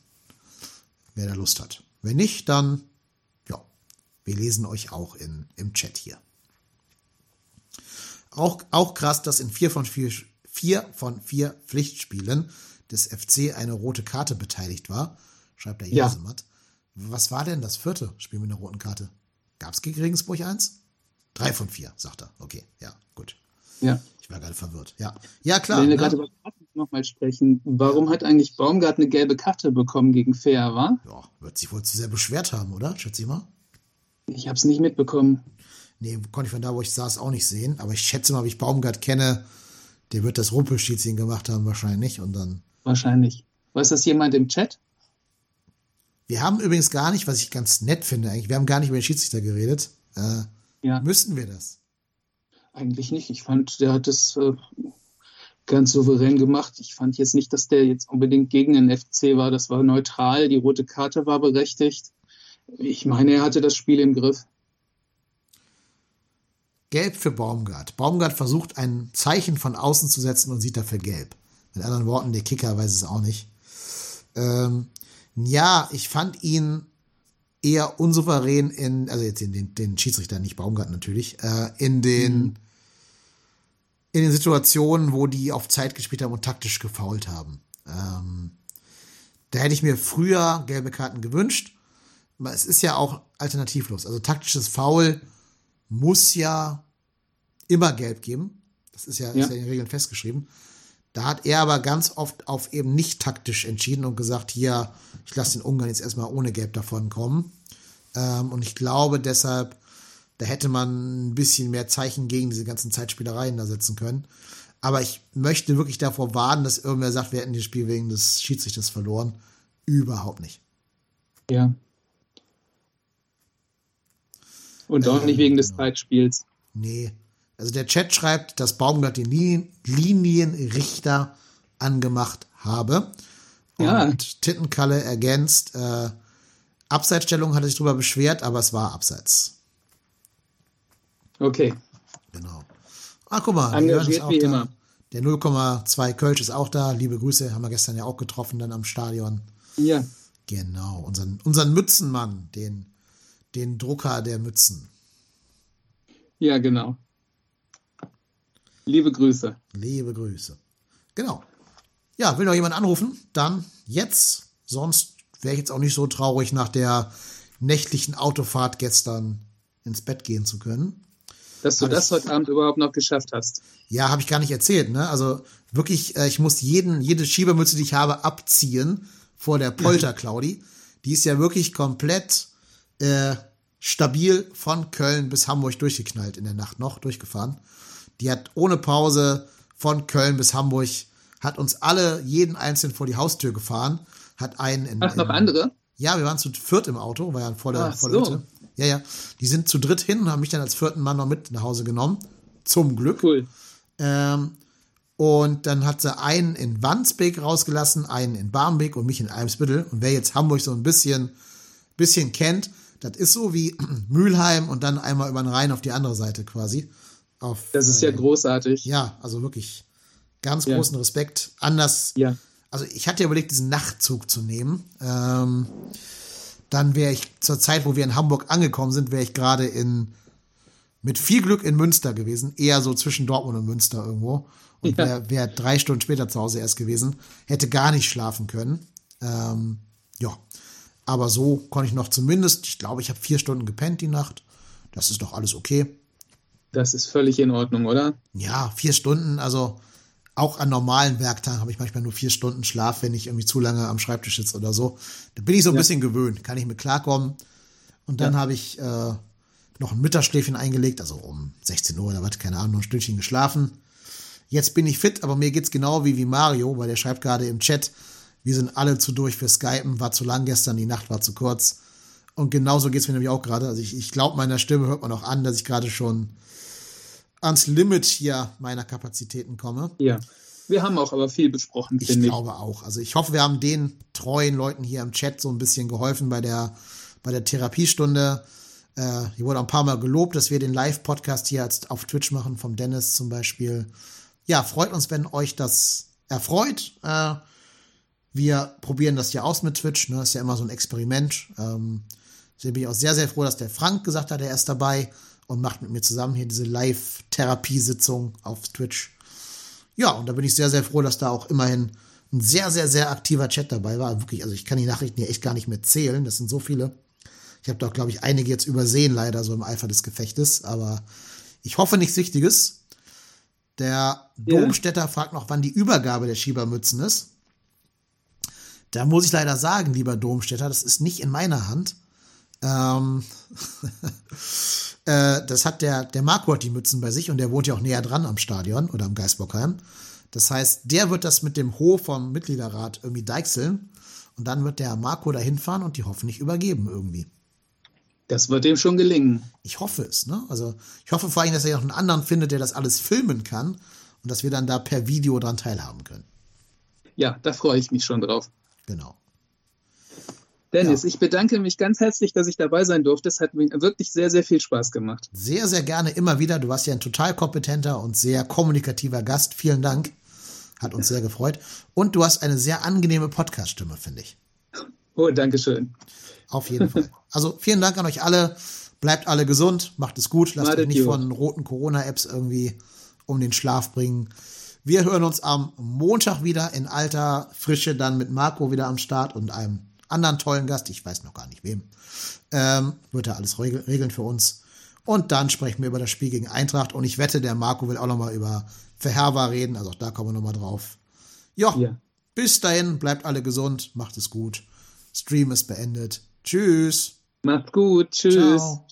Speaker 2: Wer da Lust hat. Wenn nicht, dann, ja, wir lesen euch auch in, im Chat hier. Auch, auch krass, dass in vier von vier, vier von vier Pflichtspielen des FC eine rote Karte beteiligt war, schreibt der
Speaker 3: Ja.
Speaker 2: Was war denn das vierte Spiel mit einer roten Karte? Gab es gegen Regensburg eins? Drei von vier, sagt er. Okay, ja, gut.
Speaker 3: Ja.
Speaker 2: Ich war gerade verwirrt. Ja, ja klar.
Speaker 3: Wenn wir
Speaker 2: ne?
Speaker 3: gerade über Karten nochmal sprechen, warum hat eigentlich Baumgart eine gelbe Karte bekommen gegen Fair, wa?
Speaker 2: ja, wird sich wohl zu sehr beschwert haben, oder? Schätze ich mal.
Speaker 3: Ich habe es nicht mitbekommen.
Speaker 2: Nee, konnte ich von da, wo ich saß, auch nicht sehen. Aber ich schätze mal, wie ich Baumgart kenne, der wird das Rumpelstilzchen gemacht haben wahrscheinlich. Und dann.
Speaker 3: Wahrscheinlich. Weiß das jemand im Chat?
Speaker 2: Wir haben übrigens gar nicht, was ich ganz nett finde eigentlich, wir haben gar nicht über den Schiedsrichter geredet. Äh,
Speaker 3: Ja.
Speaker 2: müssten wir das?
Speaker 3: Eigentlich nicht. Ich fand, der hat es äh, ganz souverän gemacht. Ich fand jetzt nicht, dass der jetzt unbedingt gegen den FC war. Das war neutral. Die rote Karte war berechtigt. Ich meine, er hatte das Spiel im Griff.
Speaker 2: Gelb für Baumgart. Baumgart versucht ein Zeichen von außen zu setzen und sieht dafür gelb. Mit anderen Worten, der Kicker weiß es auch nicht. Ähm, ja, ich fand ihn eher unsouverän in, also jetzt den, den, den Schiedsrichter, nicht Baumgart natürlich, äh, in den in den Situationen, wo die auf Zeit gespielt haben und taktisch gefault haben. Ähm, da hätte ich mir früher gelbe Karten gewünscht. Aber es ist ja auch alternativlos. Also taktisches Foul muss ja immer gelb geben. Das ist ja,
Speaker 3: Ja.
Speaker 2: ist ja in den Regeln festgeschrieben. Da hat er aber ganz oft auf eben nicht taktisch entschieden und gesagt, hier, ich lasse den Ungarn jetzt erstmal ohne Gelb davon kommen. Ähm, und ich glaube deshalb, da hätte man ein bisschen mehr Zeichen gegen diese ganzen Zeitspielereien da setzen können. Aber ich möchte wirklich davor warnen, dass irgendwer sagt, wir hätten das Spiel wegen des Schiedsrichters verloren. Überhaupt nicht.
Speaker 3: Ja. Und auch
Speaker 2: Äh,
Speaker 3: nicht wegen des
Speaker 2: genau.
Speaker 3: Zeitspiels.
Speaker 2: Nee. Also der Chat schreibt, dass Baumgart den Linien Linienrichter angemacht habe.
Speaker 3: Ja.
Speaker 2: Und Tittenkalle ergänzt, äh, Abseitsstellung hatte sich drüber beschwert, aber es war abseits.
Speaker 3: Okay.
Speaker 2: Genau. Ah, guck mal.
Speaker 3: Engagiert
Speaker 2: ist auch
Speaker 3: wie
Speaker 2: da.
Speaker 3: immer.
Speaker 2: Der 0,2 Kölsch ist auch da. Liebe Grüße, haben wir gestern ja auch getroffen dann am Stadion.
Speaker 3: Ja.
Speaker 2: Genau, unseren, unseren Mützenmann, den, den Drucker der Mützen.
Speaker 3: Ja, genau. Liebe Grüße.
Speaker 2: Liebe Grüße. Genau. Ja, will noch jemand anrufen? Dann jetzt. Sonst wäre ich jetzt auch nicht so traurig, nach der nächtlichen Autofahrt gestern ins Bett gehen zu können.
Speaker 3: Dass du
Speaker 2: Alles-
Speaker 3: das heute Abend überhaupt noch geschafft hast.
Speaker 2: Ja, habe ich gar nicht erzählt, ne? Also wirklich, äh, ich muss jeden, jede Schiebermütze, die ich habe, abziehen vor der Polter Claudi. Die ist ja wirklich komplett äh, stabil von Köln bis Hamburg durchgeknallt in der Nacht noch, durchgefahren. Die hat ohne Pause von Köln bis Hamburg, hat uns alle, jeden einzeln vor die Haustür gefahren, hat einen in,
Speaker 3: Ach, noch
Speaker 2: in,
Speaker 3: andere?
Speaker 2: ja, wir waren zu viert im Auto, war ja vor der,
Speaker 3: Ach
Speaker 2: vor der
Speaker 3: so.
Speaker 2: Hütte. Ja, ja. Die sind zu dritt hin und haben mich dann als vierten Mann noch mit nach Hause genommen. Zum Glück.
Speaker 3: Cool.
Speaker 2: Ähm, und dann hat sie einen in Wandsbek rausgelassen, einen in Barmbek und mich in Eimsbüttel. Und wer jetzt Hamburg so ein bisschen, bisschen kennt, das ist so wie Mülheim und dann einmal über den Rhein auf die andere Seite quasi. Auf,
Speaker 3: Das ist ja
Speaker 2: äh,
Speaker 3: großartig.
Speaker 2: ja, also wirklich ganz
Speaker 3: Ja.
Speaker 2: großen Respekt. Anders,
Speaker 3: Ja.
Speaker 2: also ich hatte ja überlegt, diesen Nachtzug zu nehmen. Ähm, dann wäre ich zur Zeit, wo wir in Hamburg angekommen sind, wäre ich gerade in mit viel Glück in Münster gewesen, eher so zwischen Dortmund und Münster irgendwo. Und
Speaker 3: Ja.
Speaker 2: wäre wär drei Stunden später zu Hause erst gewesen, hätte gar nicht schlafen können. Ähm, ja, aber so konnte ich noch zumindest, ich glaube, ich habe vier Stunden gepennt die Nacht. Das ist doch alles okay.
Speaker 3: Das ist völlig in Ordnung, oder?
Speaker 2: Ja, vier Stunden, also auch an normalen Werktagen habe ich manchmal nur vier Stunden Schlaf, wenn ich irgendwie zu lange am Schreibtisch sitze oder so. Da bin ich so ein
Speaker 3: Ja.
Speaker 2: bisschen gewöhnt, kann ich mit klarkommen. Und dann
Speaker 3: Ja.
Speaker 2: habe ich äh, noch ein Mittagsschläfchen eingelegt, also um 16 Uhr oder was, keine Ahnung, noch ein Stündchen geschlafen. Jetzt bin ich fit, aber mir geht's genau wie, wie Mario, weil der schreibt gerade im Chat, wir sind alle zu durch für Skypen, war zu lang gestern, die Nacht war zu kurz. Und genauso geht's mir nämlich auch gerade. Also ich, ich glaube, meiner Stimme hört man auch an, dass ich gerade schon ans Limit hier meiner Kapazitäten komme.
Speaker 3: Ja. Wir haben auch aber viel besprochen,
Speaker 2: Ich
Speaker 3: finde ich.
Speaker 2: glaube auch. Also ich hoffe, wir haben den treuen Leuten hier im Chat so ein bisschen geholfen bei der, bei der Therapiestunde. Äh, hier wurde auch ein paar Mal gelobt, dass wir den Live-Podcast hier jetzt auf Twitch machen, vom Dennis zum Beispiel. Ja, freut uns, wenn euch das erfreut. Äh, wir probieren das hier aus mit Twitch. Ne? Ist ja immer so ein Experiment. Ähm, deswegen bin ich auch sehr, sehr froh, dass der Frank gesagt hat, er ist dabei und macht mit mir zusammen hier diese Live-Therapiesitzung auf Twitch. Ja, und da bin ich sehr, sehr froh, dass da auch immerhin ein sehr, sehr, sehr aktiver Chat dabei war. Wirklich, also ich kann die Nachrichten hier echt gar nicht mehr zählen. Das sind so viele. Ich habe doch, glaube ich, einige jetzt übersehen, leider so im Eifer des Gefechtes. Aber ich hoffe nichts Wichtiges. Der
Speaker 3: Ja.
Speaker 2: Domstädter fragt noch, wann die Übergabe der Schiebermützen ist. Da muss ich leider sagen, lieber Domstädter, das ist nicht in meiner Hand. Ähm, äh, das hat der, der Marco hat die Mützen bei sich und der wohnt ja auch näher dran am Stadion oder am Geisbockheim. Das heißt, der wird das mit dem Ho vom Mitgliederrat irgendwie deichseln und dann wird der Marco da hinfahren und die hoffentlich übergeben irgendwie.
Speaker 3: Das wird dem schon gelingen.
Speaker 2: Ich hoffe es, ne? Also ich hoffe vor allem, dass er noch einen anderen findet, der das alles filmen kann und dass wir dann da per Video dran teilhaben können.
Speaker 3: Ja, da freue ich mich schon drauf.
Speaker 2: Genau.
Speaker 3: Dennis,
Speaker 2: Ja.
Speaker 3: ich bedanke mich ganz herzlich, dass ich dabei sein durfte. Es hat mir wirklich sehr, sehr viel Spaß gemacht.
Speaker 2: Sehr, sehr gerne immer wieder. Du warst ja ein total kompetenter und sehr kommunikativer Gast. Vielen Dank. Hat uns sehr gefreut. Und du hast eine sehr angenehme Podcast-Stimme, finde ich.
Speaker 3: Oh, danke schön.
Speaker 2: Auf jeden Fall. Also vielen Dank an euch alle. Bleibt alle gesund, macht es gut, lasst
Speaker 3: Madet
Speaker 2: euch nicht von roten Corona-Apps irgendwie um den Schlaf bringen. Wir hören uns am Montag wieder in alter Frische, dann mit Marco wieder am Start und einem anderen tollen Gast, ich weiß noch gar nicht wem. Ähm, wird er alles regel regeln für uns. Und dann sprechen wir über das Spiel gegen Eintracht und ich wette, der Marco will auch noch mal über Verherber reden, also auch da kommen wir noch mal drauf. Ja,
Speaker 3: Ja.
Speaker 2: bis dahin, bleibt alle gesund, macht es gut. Stream ist beendet. Tschüss.
Speaker 3: Macht's gut. Tschüss.
Speaker 2: Ciao.